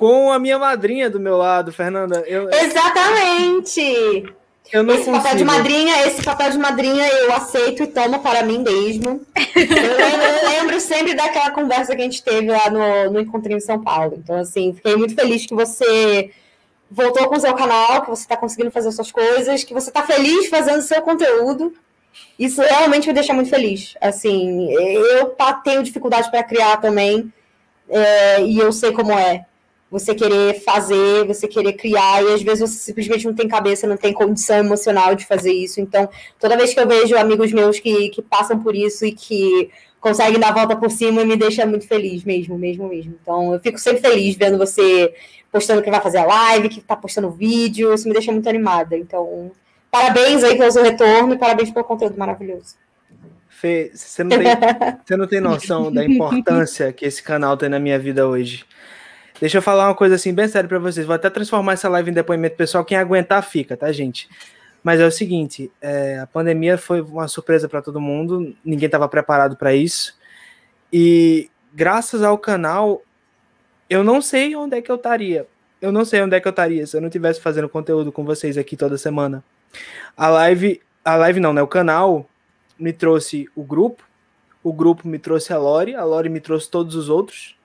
com a minha madrinha do meu lado, Fernanda. Eu, Exatamente! eu não esse papel de consigo. madrinha, esse papel de madrinha eu aceito e tomo para mim mesmo. Eu lembro, eu lembro sempre daquela conversa que a gente teve lá no, no Encontrinho em São Paulo. Então, assim, fiquei muito feliz que você voltou com o seu canal, que você está conseguindo fazer suas coisas, que você está feliz fazendo o seu conteúdo. Isso realmente me deixa muito feliz. Assim, eu tenho dificuldade para criar também, é, e eu sei como é. Você querer fazer, você querer criar, e às vezes você simplesmente não tem cabeça, não tem condição emocional de fazer isso. Então, toda vez que eu vejo amigos meus que, que passam por isso e que conseguem dar a volta por cima, me deixa muito feliz mesmo, mesmo, mesmo. Então, eu fico sempre feliz vendo você postando que vai fazer a live, que tá postando vídeo, isso me deixa muito animada. Então, parabéns aí pelo seu retorno e parabéns pelo conteúdo maravilhoso. Fê, você não, tem, [LAUGHS] você não tem noção da importância que esse canal tem na minha vida hoje. Deixa eu falar uma coisa assim, bem séria pra vocês. Vou até transformar essa live em depoimento pessoal. Quem aguentar, fica, tá, gente? Mas é o seguinte: é, a pandemia foi uma surpresa para todo mundo, ninguém estava preparado para isso. E graças ao canal, eu não sei onde é que eu estaria. Eu não sei onde é que eu estaria se eu não estivesse fazendo conteúdo com vocês aqui toda semana. A live, a live não, né? O canal me trouxe o grupo, o grupo me trouxe a Lore, a Lore me trouxe todos os outros,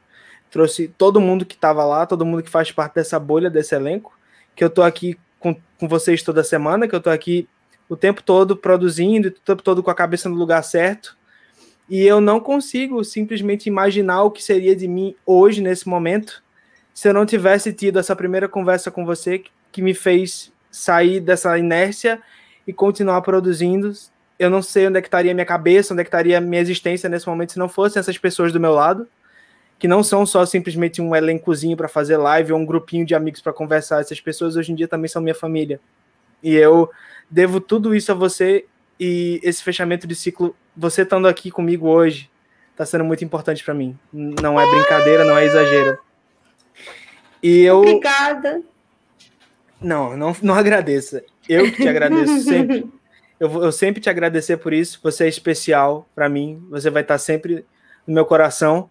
trouxe todo mundo que estava lá, todo mundo que faz parte dessa bolha, desse elenco, que eu tô aqui com, com vocês toda semana, que eu tô aqui o tempo todo produzindo, o tempo todo com a cabeça no lugar certo, e eu não consigo simplesmente imaginar o que seria de mim hoje, nesse momento, se eu não tivesse tido essa primeira conversa com você, que, me fez sair dessa inércia e continuar produzindo, eu não sei onde é que estaria minha cabeça, onde é que estaria minha existência nesse momento se não fossem essas pessoas do meu lado, que não são só simplesmente um elencozinho para fazer live ou um grupinho de amigos para conversar. Essas pessoas hoje em dia também são minha família. E eu devo tudo isso a você e esse fechamento de ciclo, você estando aqui comigo hoje, está sendo muito importante para mim. Não é brincadeira, não é exagero. E eu Obrigada. não, não, não agradeça. Eu que te agradeço [LAUGHS] sempre. Eu eu sempre te agradecer por isso. Você é especial para mim. Você vai estar sempre no meu coração.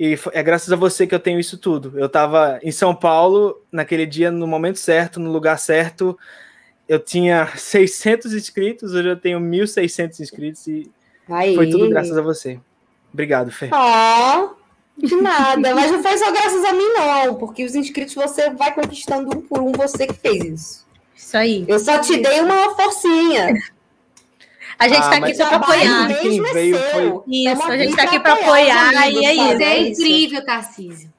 E é graças a você que eu tenho isso tudo. Eu estava em São Paulo naquele dia, no momento certo, no lugar certo. Eu tinha [LAUGHS] 600 inscritos, hoje eu tenho 1.600 inscritos e Aí. foi tudo graças a você. Obrigado, Fê. Ó, de nada. Mas não foi só graças a mim, não. Porque os inscritos você vai conquistando um por um, você que fez isso. Isso aí. Eu só te dei uma forcinha. A gente Ah, tá aqui só pra Trabalho apoiar. Quem é veio seu. foi- Isso, a gente aqui tá aqui pra apoiar apoiar amigos, e é é isso. incrível, Tarcísio.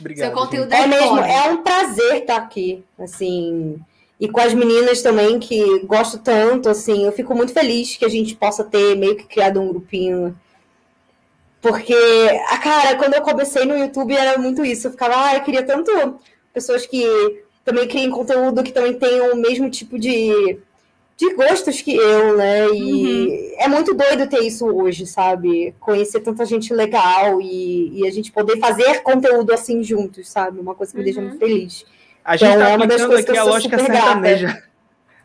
Obrigado. Seu conteúdo É é, mesmo, é um prazer estar aqui, assim, e com as meninas também que gosto tanto, assim, eu fico muito feliz que a gente possa ter meio que criado um grupinho. Porque, a cara, quando eu comecei no YouTube era muito isso, eu ficava, ah, eu queria tanto pessoas que também criem conteúdo, que também tenham o mesmo tipo de, de gostos que eu, né? E é muito doido ter isso hoje, sabe? Conhecer tanta gente legal e, e a gente poder fazer conteúdo assim juntos, sabe? Uma coisa que me deixa Uhum. muito feliz. A gente Então, tá é uma das que aqui eu a lógica sertaneja.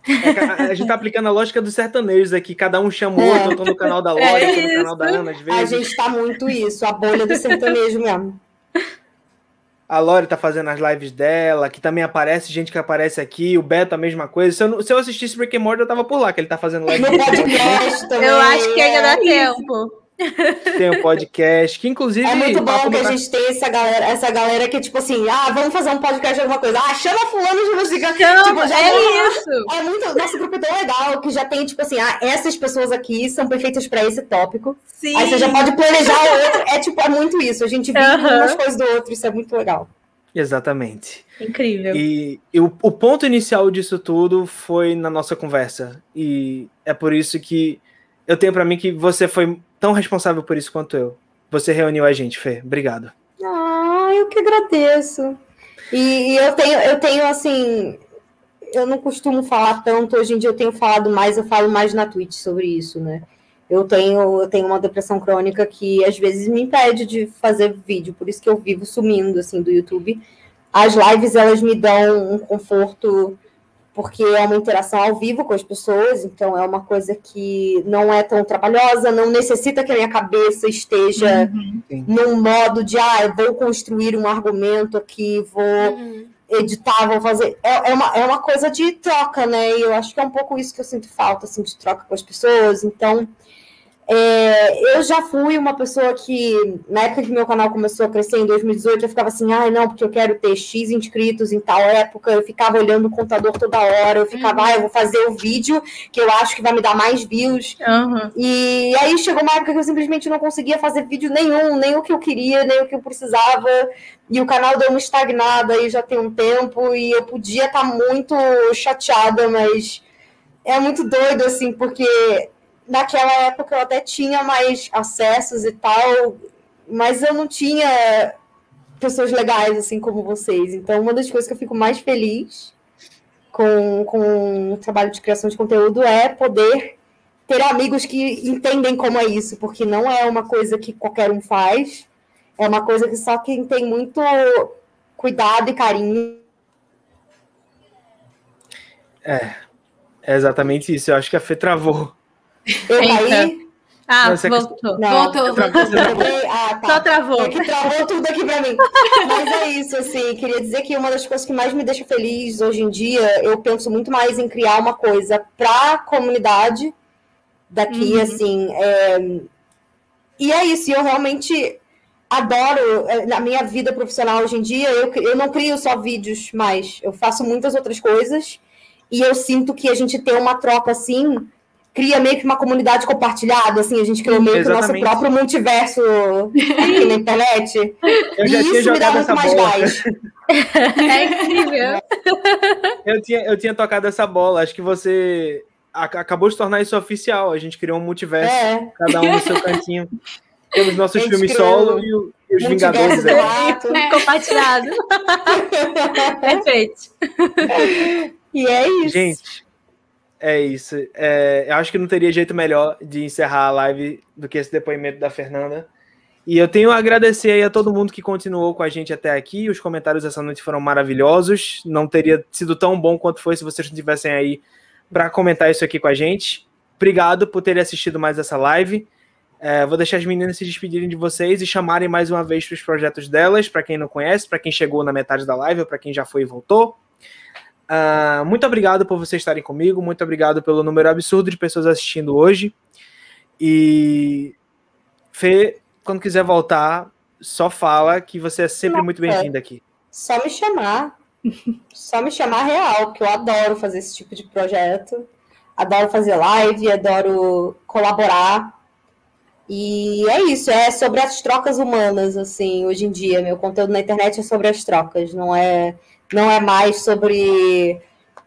É que a- a gente tá aplicando a lógica dos sertanejos aqui. Cada um chama o É. outro. Eu tô no canal da Lore, tô no canal da Ana, às A vezes. gente tá muito isso, a bolha do sertanejo mesmo. A Lore tá fazendo as lives dela, que também aparece gente que aparece aqui. O Beto, a mesma coisa. Se eu, não- se eu assistisse and Morty, eu tava por lá, que ele tá fazendo live. [LAUGHS] No podcast também. Eu acho que ainda dá é. tempo. [LAUGHS] tem o podcast, que inclusive. É muito bom que a gente tem essa galera, essa galera que, tipo assim, ah, vamos fazer um podcast de alguma coisa. Ah, chama fulano de música. Não, Tipo, já é isso. É muito. Nosso grupo é tão legal que já tem, tipo assim, ah, essas pessoas aqui são perfeitas pra esse tópico. Sim. Aí você já pode planejar o outro. É tipo, é muito isso. A gente vive Aham. umas coisas do outro, isso é muito legal. Exatamente. Incrível. E, e o, o ponto inicial disso tudo foi na nossa conversa. E é por isso que eu tenho pra mim que você foi tão responsável por isso quanto eu. Você reuniu a gente, Fê. Obrigado. Ah, eu que agradeço. E, e eu tenho, eu tenho assim, eu não costumo falar tanto, hoje em dia eu tenho falado mais, eu falo mais na Twitch sobre isso, né? Eu tenho, eu tenho uma depressão crônica que às vezes me impede de fazer vídeo, por isso que eu vivo sumindo assim do YouTube. As lives elas me dão um conforto porque é uma interação ao vivo com as pessoas, então é uma coisa que não é tão trabalhosa, não necessita que a minha cabeça esteja num modo de, ah, eu vou construir um argumento aqui, vou Uhum. editar, vou fazer. É, é, uma, é uma coisa de troca, né? E eu acho que é um pouco isso que eu sinto falta, assim, de troca com as pessoas. Então, é, eu já fui uma pessoa que, na época que meu canal começou a crescer, em 2018, eu ficava assim, ai, não, porque eu quero ter X inscritos em tal época, eu ficava olhando o contador toda hora, eu ficava, ah, eu vou fazer o vídeo que eu acho que vai me dar mais views. Aham. E aí chegou uma época que eu simplesmente não conseguia fazer vídeo nenhum, nem o que eu queria, nem o que eu precisava. E o canal deu uma estagnada aí já tem um tempo, e eu podia estar muito chateada, mas é muito doido, assim, porque naquela época eu até tinha mais acessos e tal, mas eu não tinha pessoas legais, assim, como vocês. Então, uma das coisas que eu fico mais feliz com, com o trabalho de criação de conteúdo é poder ter amigos que entendem como é isso, porque não é uma coisa que qualquer um faz, é uma coisa que só quem tem muito cuidado e carinho. É exatamente isso. Eu acho que a Fê travou. Eu caí. Ah, Não, você- voltou. Não, Voltou. eu travei- Ah, tá. Só travou. É que travou tudo aqui pra mim. Mas é isso, assim, queria dizer que uma das coisas que mais me deixa feliz hoje em dia, eu penso muito mais em criar uma coisa pra comunidade daqui, Uhum. assim. é, E é isso, eu realmente adoro, é, na minha vida profissional hoje em dia, eu, eu não crio só vídeos mais, eu faço muitas outras coisas, e eu sinto que a gente tem uma troca assim, cria meio que uma comunidade compartilhada, assim, a gente criou meio que o nosso próprio multiverso aqui na internet. [LAUGHS] Eu e já tinha isso me dá muito mais bola. gás. [LAUGHS] É incrível. [LAUGHS] Eu tinha, eu tinha tocado essa bola. Acho que você acabou de tornar isso oficial. A gente criou um multiverso, É, cada um no seu cantinho. Temos nossos filmes solo e, o- e os Vingadores. do né? rato. Compartilhado. Perfeito. E é isso. Gente, é isso. É, eu acho que não teria jeito melhor de encerrar a live do que esse depoimento da Fernanda. E eu tenho a agradecer aí a todo mundo que continuou com a gente até aqui. Os comentários essa noite foram maravilhosos. Não teria sido tão bom quanto foi se vocês não estivessem aí para comentar isso aqui com a gente. Obrigado por terem assistido mais essa live. É, vou deixar as meninas se despedirem de vocês e chamarem mais uma vez para os projetos delas, para quem não conhece, para quem chegou na metade da live ou para quem já foi e voltou. Ah, muito obrigado por vocês estarem comigo, muito obrigado pelo número absurdo de pessoas assistindo hoje. E Fê, quando quiser voltar, só fala que você é sempre muito bem-vinda aqui. Só me chamar. [LAUGHS] Só me chamar real, porque eu adoro fazer esse tipo de projeto. Adoro fazer live, adoro colaborar. E é isso, é sobre as trocas humanas, assim, hoje em dia. Meu conteúdo na internet é sobre as trocas, não é, não é mais sobre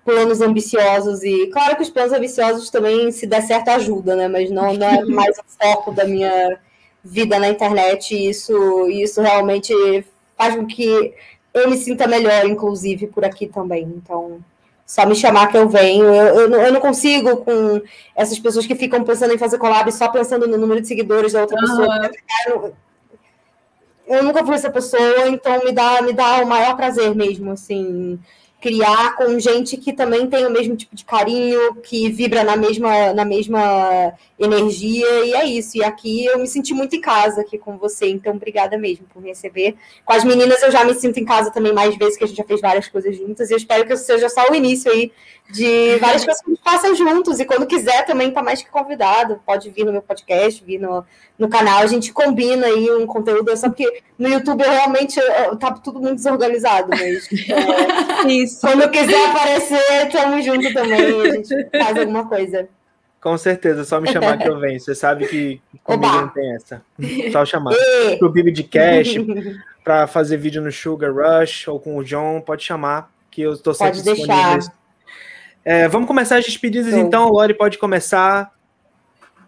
planos ambiciosos. E claro que os planos ambiciosos também, se der certo, ajuda, né? Mas não, não é mais o foco da minha vida na internet. E isso, isso realmente faz com que eu me sinta melhor, inclusive, por aqui também. Então, só me chamar que eu venho. Eu, eu, não- eu não consigo com essas pessoas que ficam pensando em fazer collab só pensando no número de seguidores da outra pessoa. Eu, eu nunca fui essa pessoa, então me dá, me dá o maior prazer mesmo, assim. Criar com gente que também tem o mesmo tipo de carinho, que vibra na mesma, na mesma energia, e é isso. E aqui eu me senti muito em casa aqui com você, então obrigada mesmo por me receber. Com as meninas eu já me sinto em casa também mais vezes, que a gente já fez várias coisas juntas, e eu espero que seja só o início aí de várias coisas que a gente faça juntos, e quando quiser também tá mais que convidado, pode vir no meu podcast, vir no, no canal, a gente combina aí um conteúdo, só porque no YouTube eu realmente eu, tá tudo muito desorganizado, mas [LAUGHS] é, Isso. quando quiser aparecer, tamo junto também, a gente faz alguma coisa. Com certeza, só me chamar que eu venho. Você sabe que comigo Oba. não tem essa. Só chamar. [LAUGHS] Pro Bibi de Cash, [LAUGHS] para fazer vídeo no Sugar Rush ou com o John, pode chamar, que eu estou sempre Pode deixar. disponível. É, vamos começar as despedidas, Show. então. Lori pode começar.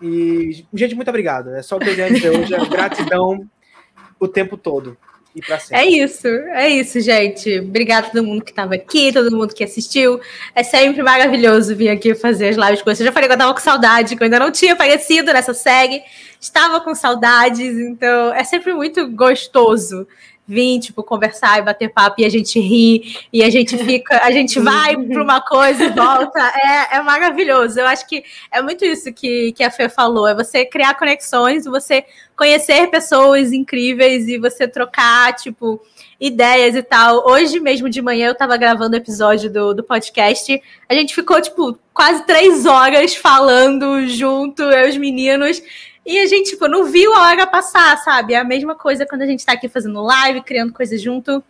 E, gente, muito obrigado. É só o que eu tenho a dizer hoje. É [LAUGHS] gratidão o tempo todo. E pra É sempre. isso, é isso, gente. Obrigada a todo mundo que estava aqui, todo mundo que assistiu. É sempre maravilhoso vir aqui fazer as lives com vocês. Eu já falei que eu tava com saudade, que eu ainda não tinha aparecido nessa série. Estava com saudades, então é sempre muito gostoso vir, tipo, conversar e bater papo e a gente ri e a gente fica, a gente vai para uma coisa e volta. É, é maravilhoso. Eu acho que é muito isso que, que a Fê falou: é você criar conexões, você conhecer pessoas incríveis e você trocar, tipo, ideias e tal. Hoje mesmo de manhã eu tava gravando o episódio do, do podcast. A gente ficou, tipo, quase três horas falando junto, eu e os meninos. E a gente, tipo, não viu a hora passar, sabe? É a mesma coisa quando a gente tá aqui fazendo live, criando coisas junto.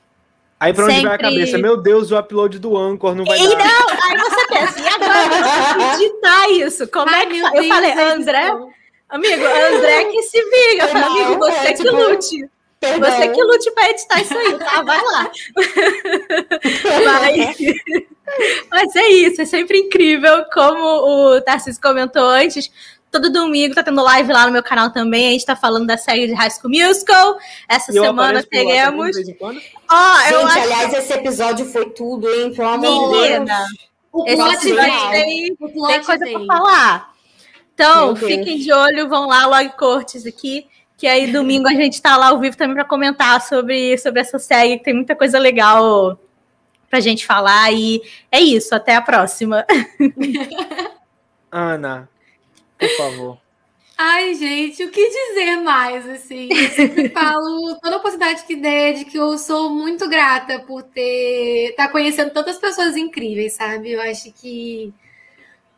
Aí pra onde vai a sempre- cabeça? Meu Deus, o upload do Anchor não vai E dar. não, aí você pensa, e agora editar isso? Como é Ai, que meu fa- Eu Deus, falei, a André, amigo, André que se vira. Eu falei, amigo, você é, que tipo, lute. Perdão. Você que lute pra editar isso aí, tá? Vai lá. [LAUGHS] Mas, mas é isso, é sempre incrível. Como o Tarcísio comentou antes, todo domingo tá tendo live lá no meu canal também. A gente tá falando da série de High School Musical. Essa E eu semana teremos. de vez em quando. Ó, eu Gente, acho aliás, esse episódio foi tudo, hein? Pelo amor de Deus. O esse tem, tem coisa veio. pra falar. Então, fiquem de olho, vão lá, Log Cortes aqui. Que aí domingo a gente tá lá ao vivo também para comentar sobre, sobre essa série, que tem muita coisa legal pra gente falar. E é isso, até a próxima. [LAUGHS] Ana, por favor. Ai, gente, o que dizer mais, assim? Eu sempre [LAUGHS] falo, toda oportunidade que der, de que eu sou muito grata por ter estar conhecendo tantas pessoas incríveis, sabe? Eu acho que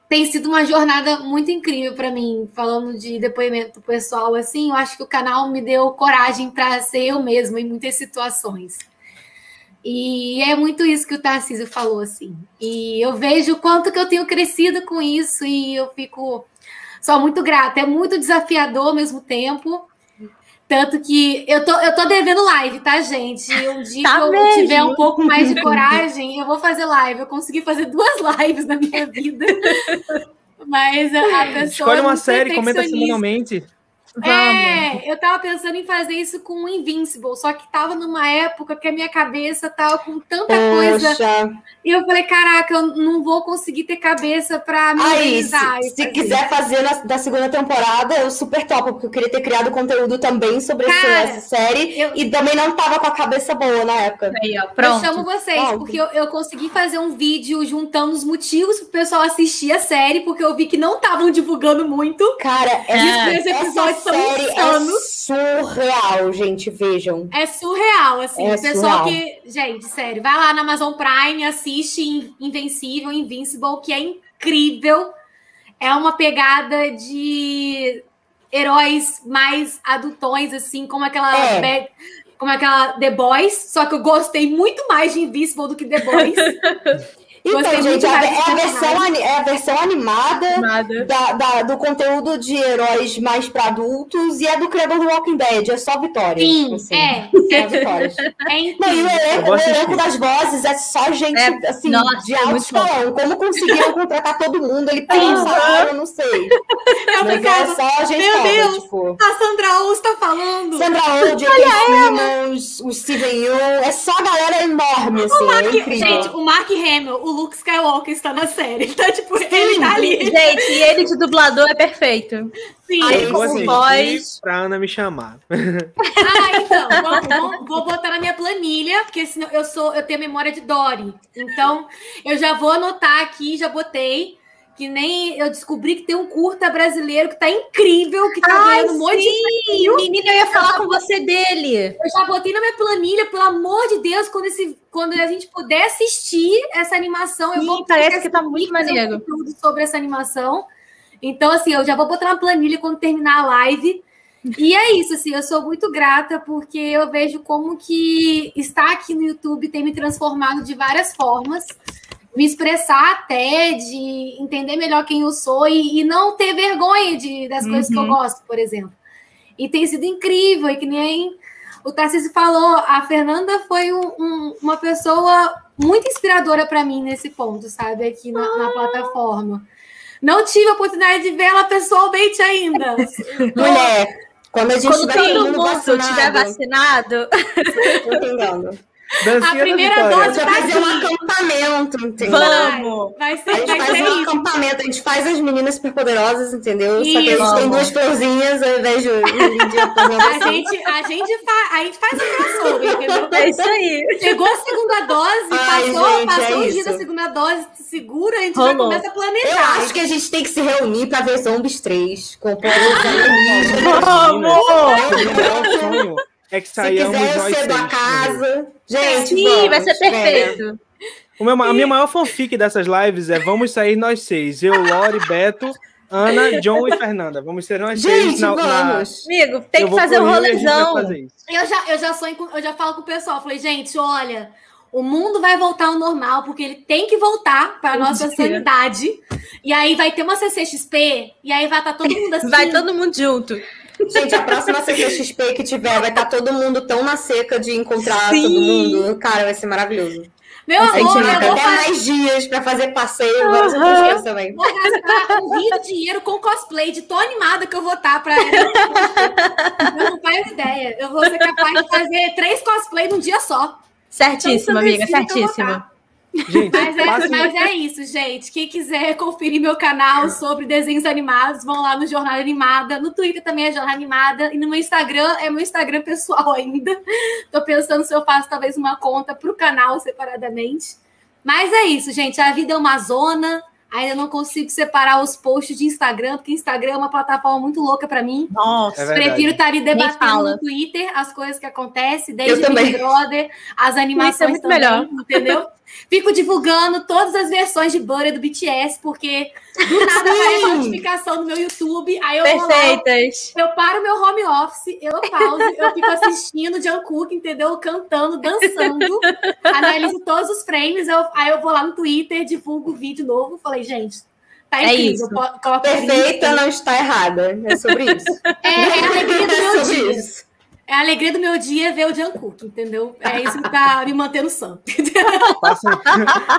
tem sido uma jornada muito incrível para mim, falando de depoimento pessoal, assim, eu acho que o canal me deu coragem para ser eu mesma em muitas situações. E é muito isso que o Tarcísio falou, assim. E eu vejo o quanto que eu tenho crescido com isso e eu fico só muito grata. É muito desafiador ao mesmo tempo. Tanto que eu tô, eu tô devendo live, tá, gente? Um [LAUGHS] dia Tá que eu mesmo? tiver um pouco mais de [LAUGHS] coragem, eu vou fazer live. Eu consegui fazer duas [LAUGHS] lives na minha vida. Mas a, pessoa. Escolhe é uma muito série, comenta perfeccionista. Semanalmente. É, eu tava pensando em fazer isso com o Invincible, só que tava numa época que a minha cabeça tava com tanta coisa. Poxa. E eu falei, caraca, eu não vou conseguir ter cabeça pra me Aí, se, se quiser fazer na, da segunda temporada, eu super topo, porque eu queria ter criado conteúdo também sobre Cara, essa série. eu- E também não tava com a cabeça boa na época. Aí, ó, Eu pronto. chamo vocês, Pronto. porque eu, eu consegui fazer um vídeo juntando os motivos pro pessoal assistir a série, porque eu vi que não estavam divulgando muito. Cara, É. Esse episódio essa são série insanos. é surreal, gente. Vejam. É surreal, assim. É o pessoal surreal. que. Gente, sério, vai lá na Amazon Prime, assiste In- Invencível, Invincible, que é incrível. É uma pegada de heróis mais adultões, assim, como aquela. É. Bad- Como aquela The Boys, só que eu gostei muito mais de Invincible do que The Boys. [LAUGHS] Então, Gostei gente, é, a- é a desse versão, é a versão animada Nada. da- da- do conteúdo de heróis mais pra adultos e é do criador do Walking Dead, é só vitória. Sim, assim. é. Só vitórias. [LAUGHS] É Não, e o elenco, o das vozes é só gente, É, assim, nossa, de é alto escalão. Como conseguiram [LAUGHS] contratar todo mundo? Ele Aham. pensaram, eu não sei. Eu Mas é ficava, só gente meu Deus. tipo... a Sandra Oh está falando. Sandra Oh, J.K. Simmons, o Steven Yeun, é só galera enorme, assim, é incrível. Gente, o Mark Hamill, o o Luke Skywalker está na série. [LAUGHS] Então, tipo, ele tá ali. Gente, e ele de dublador é perfeito. Sim, Aí, Eu como voz- pra Ana me chamar. Ah, então, vou, vou- vou botar na minha planilha, porque senão eu sou, eu tenho memória de Dory. Então, eu já vou anotar aqui, já botei. Que nem eu descobri que tem um curta brasileiro que tá incrível, que tá Ai, ganhando um monte de sim! Menina, eu ia falar com você dele. Eu já botei na minha planilha, pelo amor de Deus, quando, esse, quando a gente puder assistir essa animação, eu Sim, vou parece que tá muito maneiro. conteúdo sobre essa animação. Então, assim, eu já vou botar na planilha quando terminar a live. E é isso, assim, eu sou muito grata porque eu vejo como que estar aqui no YouTube tem me transformado de várias formas. Me expressar até, de entender melhor quem eu sou e, e não ter vergonha de, das coisas que eu Uhum. gosto, por exemplo. E tem sido incrível, e que nem o Tarcísio falou, a Fernanda foi um- um- uma pessoa muito inspiradora para mim nesse ponto, sabe? Aqui na, na plataforma. Não tive a oportunidade de vê-la pessoalmente ainda. [LAUGHS] Mulher, quando a gente Quando tiver todo mundo vacinado, vacinado, [LAUGHS] tô entendendo. Dancinha A primeira. A dose gente vai fazer um acampamento, entendeu? Vamos! Vai A ser, gente vai faz ser um isso. acampamento, a gente faz as meninas superpoderosas, entendeu? Só que a gente Isso. tem duas florzinhas ao invés de [LAUGHS] A gente, a, gente fa, a gente faz o crossover, entendeu? É isso aí. Chegou a segunda dose, Ai, passou, gente, passou é o dia isso. da segunda dose, se segura, a gente já começa a Eu planejar. acho que a gente tem que se reunir pra ver Zombies 3 com o povo [LAUGHS] sonho é que Se saiamos quiser, eu cedo seis. a casa. Gente, Sim, vamos, vai ser perfeito. O meu- a minha maior fanfic dessas lives é vamos sair nós seis. Eu, Lore, Beto, Ana, John e Fernanda. Vamos ser nós seis Gente, na, na- vamos. Amigo, tem Eu que fazer pro um rolezão. Eu já, eu já sonho, com- eu já falo com o pessoal, falei, gente, olha, o mundo vai voltar ao normal, porque ele tem que voltar para a nossa dia. sanidade. E aí vai ter uma CCXP, e aí vai estar todo mundo assim. Vai todo mundo junto. Gente, a próxima CCXP que tiver, vai estar todo mundo tão na seca de encontrar Sim. todo mundo. Cara, vai ser maravilhoso. Meu gente amor, eu vou, até fa- mais dias pra fazer passeio, várias Aham. coisas também. vou gastar um rio de dinheiro com cosplay de tão animada que eu vou estar pra. eu não faz ideia. Eu vou ser capaz de fazer três cosplay num dia só. Certíssimo, Então, amiga, decide Gente, Mas é, mas é isso, gente. Quem quiser conferir meu canal sobre desenhos animados, vão lá no Jornada Animada. No Twitter também é Jornada Animada. E no meu Instagram é meu Instagram [LAUGHS] pessoal ainda. Tô pensando se eu faço talvez uma conta pro canal separadamente. Mas é isso, gente. A vida é uma zona. Ainda não consigo separar os posts de Instagram, porque Instagram é uma plataforma muito louca para mim. Nossa. É verdade. Prefiro estar ali debatendo no Twitter as coisas que acontecem, desde Eu também. Big Brother, as animações Isso é muito também, melhor. entendeu? Fico divulgando todas as versões de Butter do BTS, porque do nada aparece notificação no meu YouTube, aí eu vou lá, Perfeitas. eu paro meu home office, eu pauso, eu fico assistindo Jungkook, entendeu? Cantando, dançando, [LAUGHS] analiso todos os frames, eu- aí eu vou lá no Twitter, divulgo o vídeo novo, falei, gente, tá É incrível. isso. Perfeita não está errada. É sobre isso. É, é a alegria do [LAUGHS] É meu sobre dia. isso. É a alegria do meu dia ver o Jungkook, entendeu? É isso que tá me mantendo sã. [LAUGHS] passem,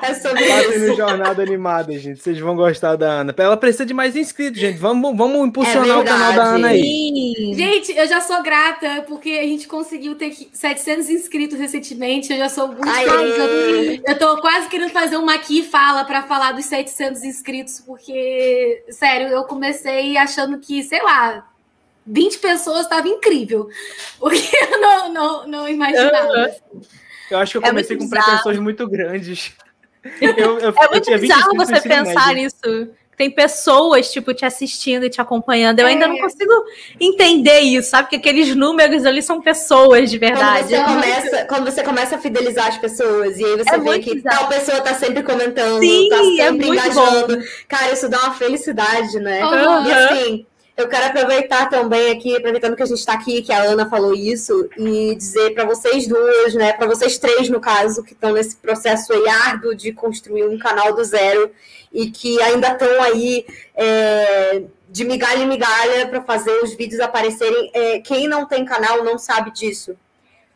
É sobre passem no isso. Jornada Animada, gente. Vocês vão gostar da Ana. Ela precisa de mais inscritos, gente. Vamos, vamos impulsionar É o canal da. Ana aí. Sim. Gente, eu já sou grata porque a gente conseguiu ter 700 inscritos recentemente. Eu já sou muito Aê! feliz. Eu, tô quase querendo fazer uma aqui fala para falar dos 700 inscritos, porque, sério, eu comecei achando que, sei lá, 20 pessoas estava incrível. Porque [LAUGHS] eu não, não, não imaginava. Eu acho que eu É comecei muito com bizarro. pretensões muito grandes. [LAUGHS] Eu, eu, É muito tinha 20 bizarro você pensar médio. nisso. Tem pessoas, tipo, te assistindo e te acompanhando. Eu ainda É. não consigo entender isso, sabe? Porque aqueles números ali são pessoas de Quando verdade. você, começa, quando você começa a fidelizar as pessoas e aí você É vê que bizarro. tal pessoa tá sempre comentando, Sim, tá é sempre muito engajando. Cara, isso dá uma felicidade, né? Aham. E assim, eu quero aproveitar também aqui, aproveitando que a gente tá aqui, que a Ana falou isso, e dizer para vocês duas, né, para vocês três, no caso, que estão nesse processo aí árduo de construir um canal do zero e que ainda estão aí é, de migalha em migalha para fazer os vídeos aparecerem. É, quem não tem canal não sabe disso.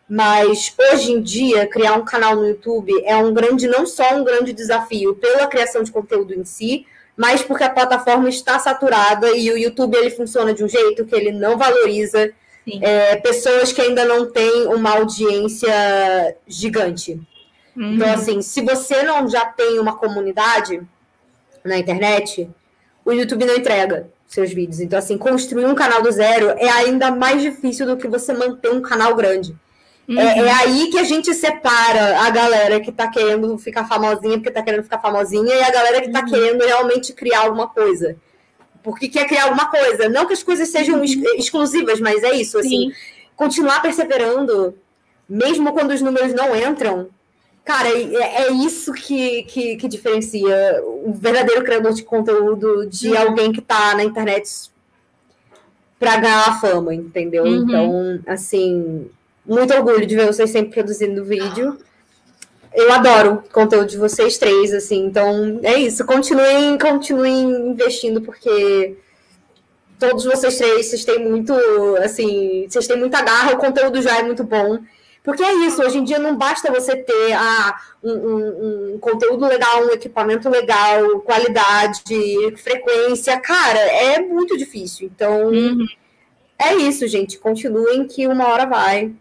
Mas hoje em dia, criar um canal no YouTube é um grande, não só um grande desafio pela criação de conteúdo em si, mas porque a plataforma está saturada e o YouTube ele funciona de um jeito que ele não valoriza é, pessoas que ainda não têm uma audiência gigante. Uhum. Então, assim, se você não já tem uma comunidade na internet, o YouTube não entrega seus vídeos. Então, assim, construir um canal do zero é ainda mais difícil do que você manter um canal grande. Uhum. É, é aí que a gente separa a galera que tá querendo ficar famosinha porque tá querendo ficar famosinha e a galera que tá Uhum. querendo realmente criar alguma coisa. Porque quer criar alguma coisa. Não que as coisas sejam ex- exclusivas, mas é isso, assim. Uhum. Sim. Continuar perseverando, mesmo quando os números não entram, cara, é, é isso que, que, que diferencia o verdadeiro criador de conteúdo de Uhum. alguém que tá na internet pra ganhar fama, entendeu? Uhum. Então, assim, muito orgulho de ver vocês sempre produzindo vídeo. Eu adoro o conteúdo de vocês três, assim, então é isso. Continuem, continuem investindo, porque todos vocês três, vocês têm muito, assim, vocês têm muita garra, o conteúdo já é muito bom. Porque é isso, hoje em dia não basta você ter ah, um, um- um conteúdo legal, um equipamento legal, qualidade, frequência. Cara, é muito difícil. Então, Uhum. é isso, gente. Continuem que uma hora vai.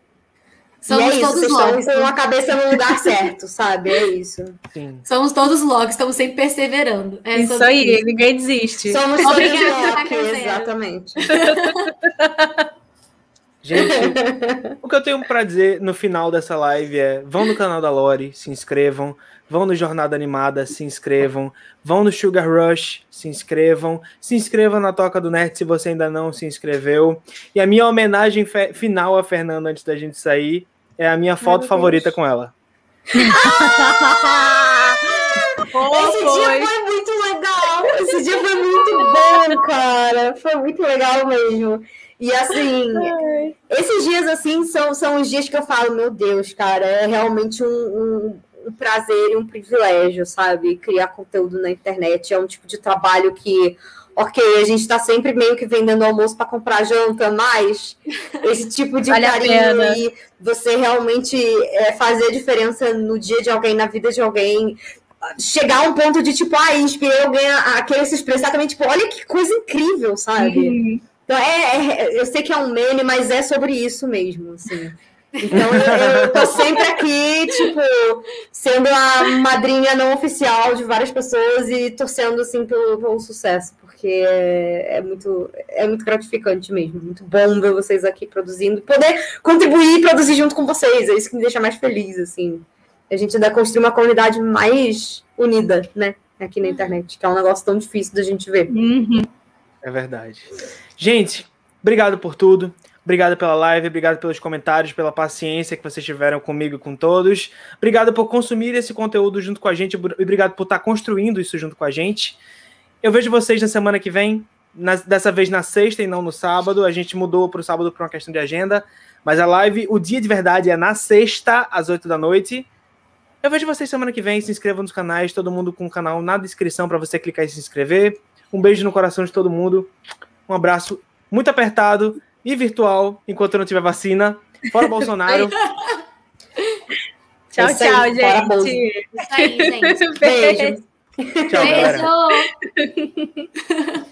Somos é isso, todos logs. estão com a cabeça no lugar certo, sabe? É isso. Sim. Somos todos logs, estamos sempre perseverando. É Isso aí, isso. ninguém desiste. Somos todos Cruzeiro. exatamente. [LAUGHS] Gente, [LAUGHS] o que eu tenho pra dizer no final dessa live é: vão no canal da Lore, se inscrevam. Vão no Jornada Animada, se inscrevam. Vão no Sugar Rush, se inscrevam. Se inscrevam na Toca do Nerd se você ainda não se inscreveu. E a minha homenagem final a Fernanda antes da gente sair é a minha foto favorita com ela. Pô, [LAUGHS] Esse foi. dia foi muito legal. Esse dia foi muito bom, cara. Foi muito legal mesmo. E assim, esses dias assim são, são os dias que eu falo, meu Deus, cara, é realmente um, um, um prazer e um privilégio, sabe? Criar conteúdo na internet. É um tipo de trabalho que, ok, a gente tá sempre meio que vendendo almoço para comprar janta, mas [LAUGHS] esse tipo de Vale carinho e você realmente é, fazer a diferença no dia de alguém, na vida de alguém, chegar a um ponto de tipo, ah, inspirei alguém a, a querer se expressar também, tipo, olha que coisa incrível, sabe? Uhum. Então, é, é- eu sei que é um meme, mas é sobre isso mesmo, assim. Então, eu, eu tô sempre aqui, tipo, sendo a madrinha não oficial de várias pessoas e torcendo, assim, pelo, pelo sucesso, porque é, é muito, é muito gratificante mesmo. Muito bom ver vocês aqui produzindo, poder contribuir e produzir junto com vocês. É isso que me deixa mais feliz, assim. A gente ainda construir uma comunidade mais unida, né, aqui na internet, que é um negócio tão difícil da gente ver. Uhum. É verdade. Gente, obrigado por tudo. Obrigado pela live, obrigado pelos comentários, pela paciência que vocês tiveram comigo e com todos. Obrigado por consumir esse conteúdo junto com a gente e obrigado por estar construindo isso junto com a gente. Eu vejo vocês na semana que vem, na- dessa vez na sexta e não no sábado. A gente mudou para o sábado por uma questão de agenda, mas a live, o dia de verdade é na sexta, às oito da noite. Eu vejo vocês semana que vem. Se inscrevam nos canais, todo mundo com o canal na descrição para você clicar e se inscrever. Um beijo no coração de todo mundo. Um abraço muito apertado e virtual enquanto não tiver vacina. Fora Bolsonaro. [LAUGHS] Tchau, tchau, gente. Isso aí, gente. Beijo. Tchau, galera. Beijo.